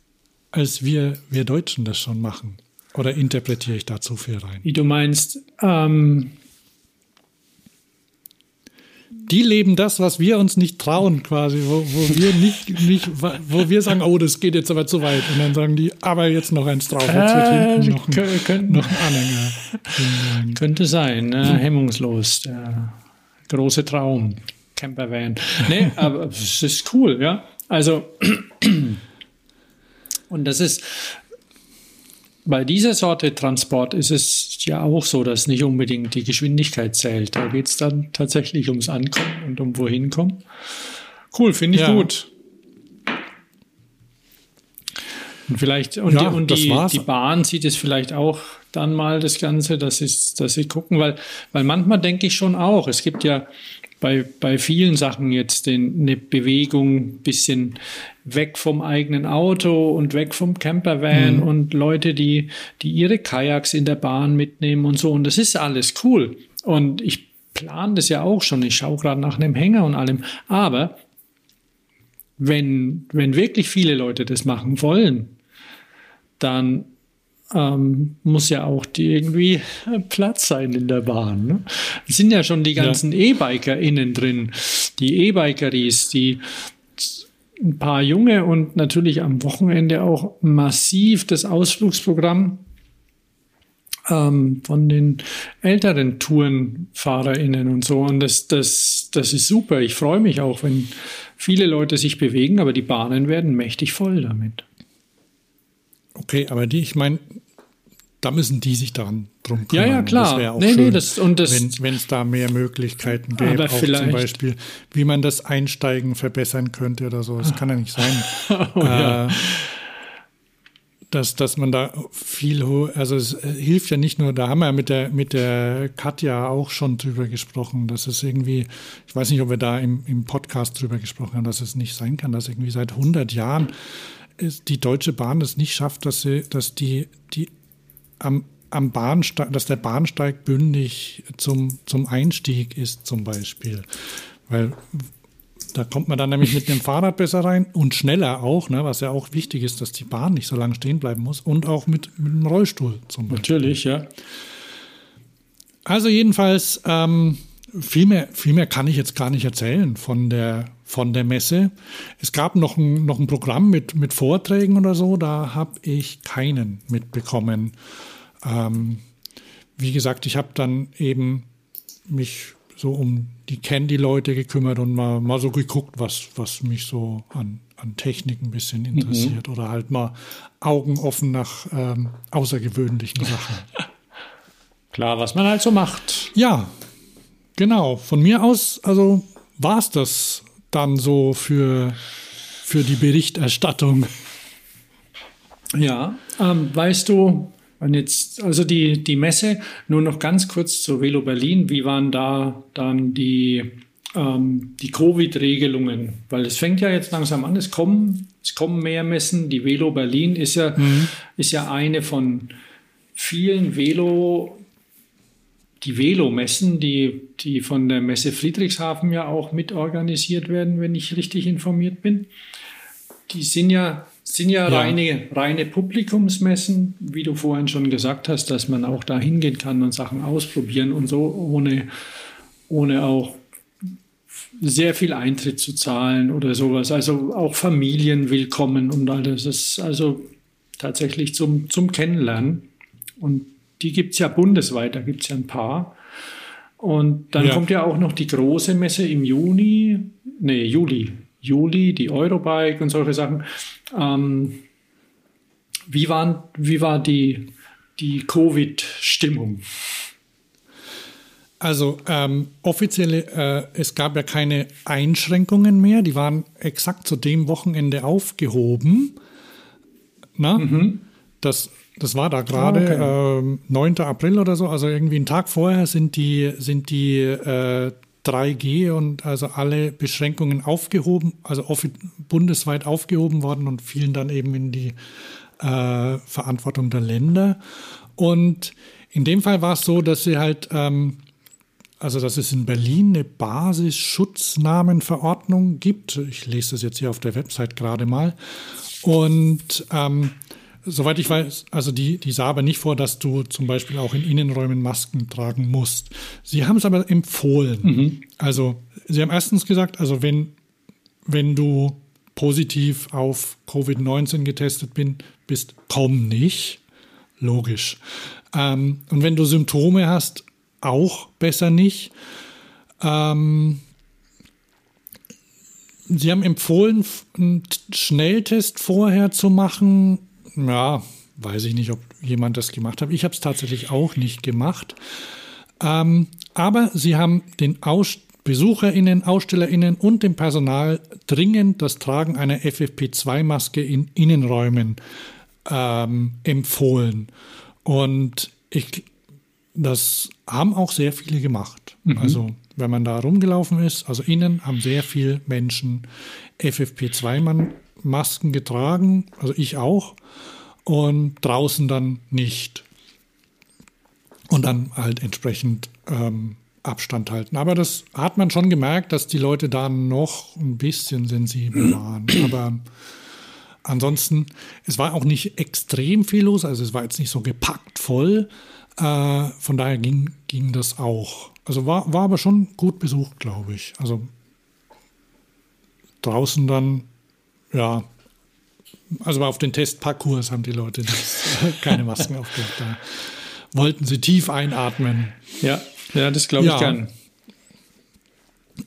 als wir, wir Deutschen das schon machen. Oder interpretiere ich da zu viel rein? Wie du meinst, ähm, die leben das, was wir uns nicht trauen, quasi, wo, wo wir nicht, nicht, wo wir sagen, oh, das geht jetzt aber zu weit. Und dann sagen die, aber jetzt noch eins drauf. Jetzt wird hinten noch ein, können, noch ein Anhänger. Könnte sein, ne? hemmungslos. Der große Traum. Campervan. Nee, [laughs] aber es ist cool, ja. Also, [clears throat] und das ist, bei dieser Sorte Transport ist es ja auch so, dass nicht unbedingt die Geschwindigkeit zählt. Da geht es dann tatsächlich ums Ankommen und um wohin kommen. Cool, finde ich ja. gut. Und vielleicht, und, ja, die, und die, die, Bahn sieht es vielleicht auch dann mal das Ganze, dass, ich, dass sie gucken, weil, weil manchmal denke ich schon auch, es gibt ja bei, bei vielen Sachen jetzt den, eine Bewegung bisschen weg vom eigenen Auto und weg vom Campervan mhm. und Leute, die, die ihre Kajaks in der Bahn mitnehmen und so. Und das ist alles cool. Und ich plane das ja auch schon. Ich schaue gerade nach einem Hänger und allem. Aber wenn, wenn wirklich viele Leute das machen wollen, dann ähm, muss ja auch die irgendwie Platz sein in der Bahn. Ne? Es sind ja schon die ganzen ja. E-Biker innen drin, die E-Bikeries, die ein paar junge und natürlich am Wochenende auch massiv das Ausflugsprogramm ähm, von den älteren TourenfahrerInnen und so. Und das, das, das ist super. Ich freue mich auch, wenn viele Leute sich bewegen, aber die Bahnen werden mächtig voll damit. Okay, aber die, ich meine, da müssen die sich daran drum kümmern. Ja, ja, klar. Das auch nee, schön, nee, das, und das, wenn es da mehr Möglichkeiten gäbe, auch zum Beispiel, wie man das Einsteigen verbessern könnte oder so. Das kann ja nicht sein. [laughs] oh, ja. äh, dass, dass man da viel, also es hilft ja nicht nur, da haben wir mit der, mit der Katja auch schon drüber gesprochen, dass es irgendwie, ich weiß nicht, ob wir da im, im Podcast drüber gesprochen haben, dass es nicht sein kann, dass irgendwie seit 100 Jahren die Deutsche Bahn es nicht schafft, dass sie, dass die, die am, am Bahnsteig, dass der Bahnsteig bündig zum, zum Einstieg ist, zum Beispiel. Weil da kommt man dann nämlich mit dem Fahrrad besser rein und schneller auch, ne, was ja auch wichtig ist, dass die Bahn nicht so lange stehen bleiben muss und auch mit, mit dem Rollstuhl zum Beispiel. Natürlich, ja. Also jedenfalls, ähm, viel, mehr, viel mehr kann ich jetzt gar nicht erzählen von der, von der Messe. Es gab noch ein, noch ein Programm mit, mit Vorträgen oder so, da habe ich keinen mitbekommen. Ähm, wie gesagt, ich habe dann eben mich so um die Candy-Leute gekümmert und mal, mal so geguckt, was, was mich so an, an Technik ein bisschen interessiert mhm. oder halt mal Augen offen nach ähm, außergewöhnlichen Sachen. [laughs] Klar, was man halt so macht. Ja, genau. Von mir aus, also war es das dann so für, für die Berichterstattung. Ja, ähm, weißt du, und jetzt, also die, die Messe, nur noch ganz kurz zu Velo Berlin, wie waren da dann die, ähm, die Covid-Regelungen? Weil es fängt ja jetzt langsam an, es kommen, es kommen mehr Messen. Die Velo Berlin ist ja, mhm. ist ja eine von vielen Velo, die Velo-Messen, die, die von der Messe Friedrichshafen ja auch mitorganisiert werden, wenn ich richtig informiert bin. Die sind ja, sind ja, ja. Reine, reine Publikumsmessen, wie du vorhin schon gesagt hast, dass man auch da hingehen kann und Sachen ausprobieren und so, ohne, ohne auch sehr viel Eintritt zu zahlen oder sowas. Also auch Familien willkommen und alles. Das ist also tatsächlich zum, zum Kennenlernen. Und die gibt es ja bundesweit, da gibt es ja ein paar. Und dann Ja. kommt ja auch noch die große Messe im Juni, nee, Juli, Juli, die Eurobike und solche Sachen. Ähm, wie, waren, wie war die, die Covid-Stimmung? Also ähm, offiziell, äh, es gab ja keine Einschränkungen mehr. Die waren exakt zu dem Wochenende aufgehoben. Na? Das, das war da gerade. Ah, okay. ähm, 9. April oder so. Also irgendwie einen Tag vorher sind die, sind die äh, 3G und also alle Beschränkungen aufgehoben, also bundesweit aufgehoben worden und fielen dann eben in die äh, Verantwortung der Länder. Und in dem Fall war es so, dass sie halt, ähm, also dass es in Berlin eine Basisschutznamenverordnung gibt. Ich lese das jetzt hier auf der Website gerade mal. Und ähm, soweit ich weiß, also die, die sah aber nicht vor, dass du zum Beispiel auch in Innenräumen Masken tragen musst. Sie haben es aber empfohlen. Also sie haben erstens gesagt, also wenn, wenn du positiv auf Covid-19 getestet bin, bist, komm nicht. Logisch. Ähm, und wenn du Symptome hast, auch besser nicht. Ähm, Sie haben empfohlen, einen Schnelltest vorher zu machen. Ja, weiß ich nicht, ob jemand das gemacht hat. Ich habe es tatsächlich auch nicht gemacht. Ähm, aber Sie haben den Aus BesucherInnen, AusstellerInnen und dem Personal dringend das Tragen einer FFP2-Maske in Innenräumen ähm, empfohlen. Und ich, das haben auch sehr viele gemacht. Mhm. Also wenn man da rumgelaufen ist, also innen haben sehr viele Menschen FFP2-Masken getragen, also ich auch, und draußen dann nicht. Und dann halt entsprechend ähm, Abstand halten. Aber das hat man schon gemerkt, dass die Leute da noch ein bisschen sensibel waren. Aber ansonsten, es war auch nicht extrem viel los, also es war jetzt nicht so gepackt voll. Äh, von daher ging, ging das auch. Also war, war aber schon gut besucht, glaube ich. Also draußen dann, ja, also auf den Testparcours haben die Leute nicht, [laughs] keine Masken aufgehabt. Da wollten sie tief einatmen. Ja, ja das glaube ich gern.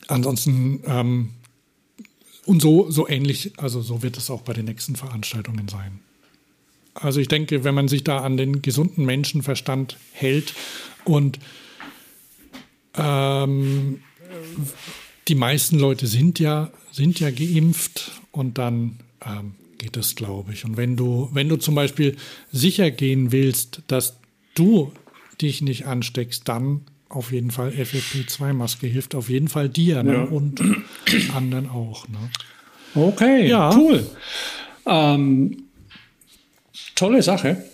Ansonsten ähm, und so, so ähnlich, also so wird es auch bei den nächsten Veranstaltungen sein. Also ich denke, wenn man sich da an den gesunden Menschenverstand hält und ähm, die meisten Leute sind ja, sind ja geimpft und dann ähm, geht das, glaube ich. Und wenn du, wenn du zum Beispiel sicher gehen willst, dass du dich nicht ansteckst, dann auf jeden Fall FFP2-Maske hilft auf jeden Fall dir ne? Ja. und anderen auch. Ne? Okay, Ja. cool. Ähm, tolle Sache.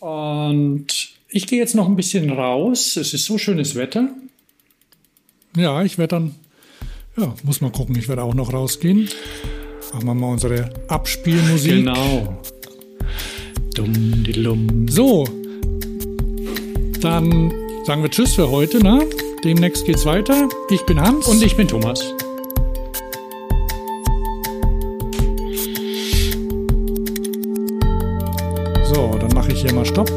Und ich gehe jetzt noch ein bisschen raus. Es ist so schönes Wetter. Ja, ich werde dann, ja, muss mal gucken, ich werde auch noch rausgehen. Machen wir mal unsere Abspielmusik. Genau. Dumm, die Lum. So, dann sagen wir Tschüss für heute. Ne? Demnächst geht's weiter. Ich bin Hans. Und ich bin Thomas. So, dann mache ich hier mal Stopp.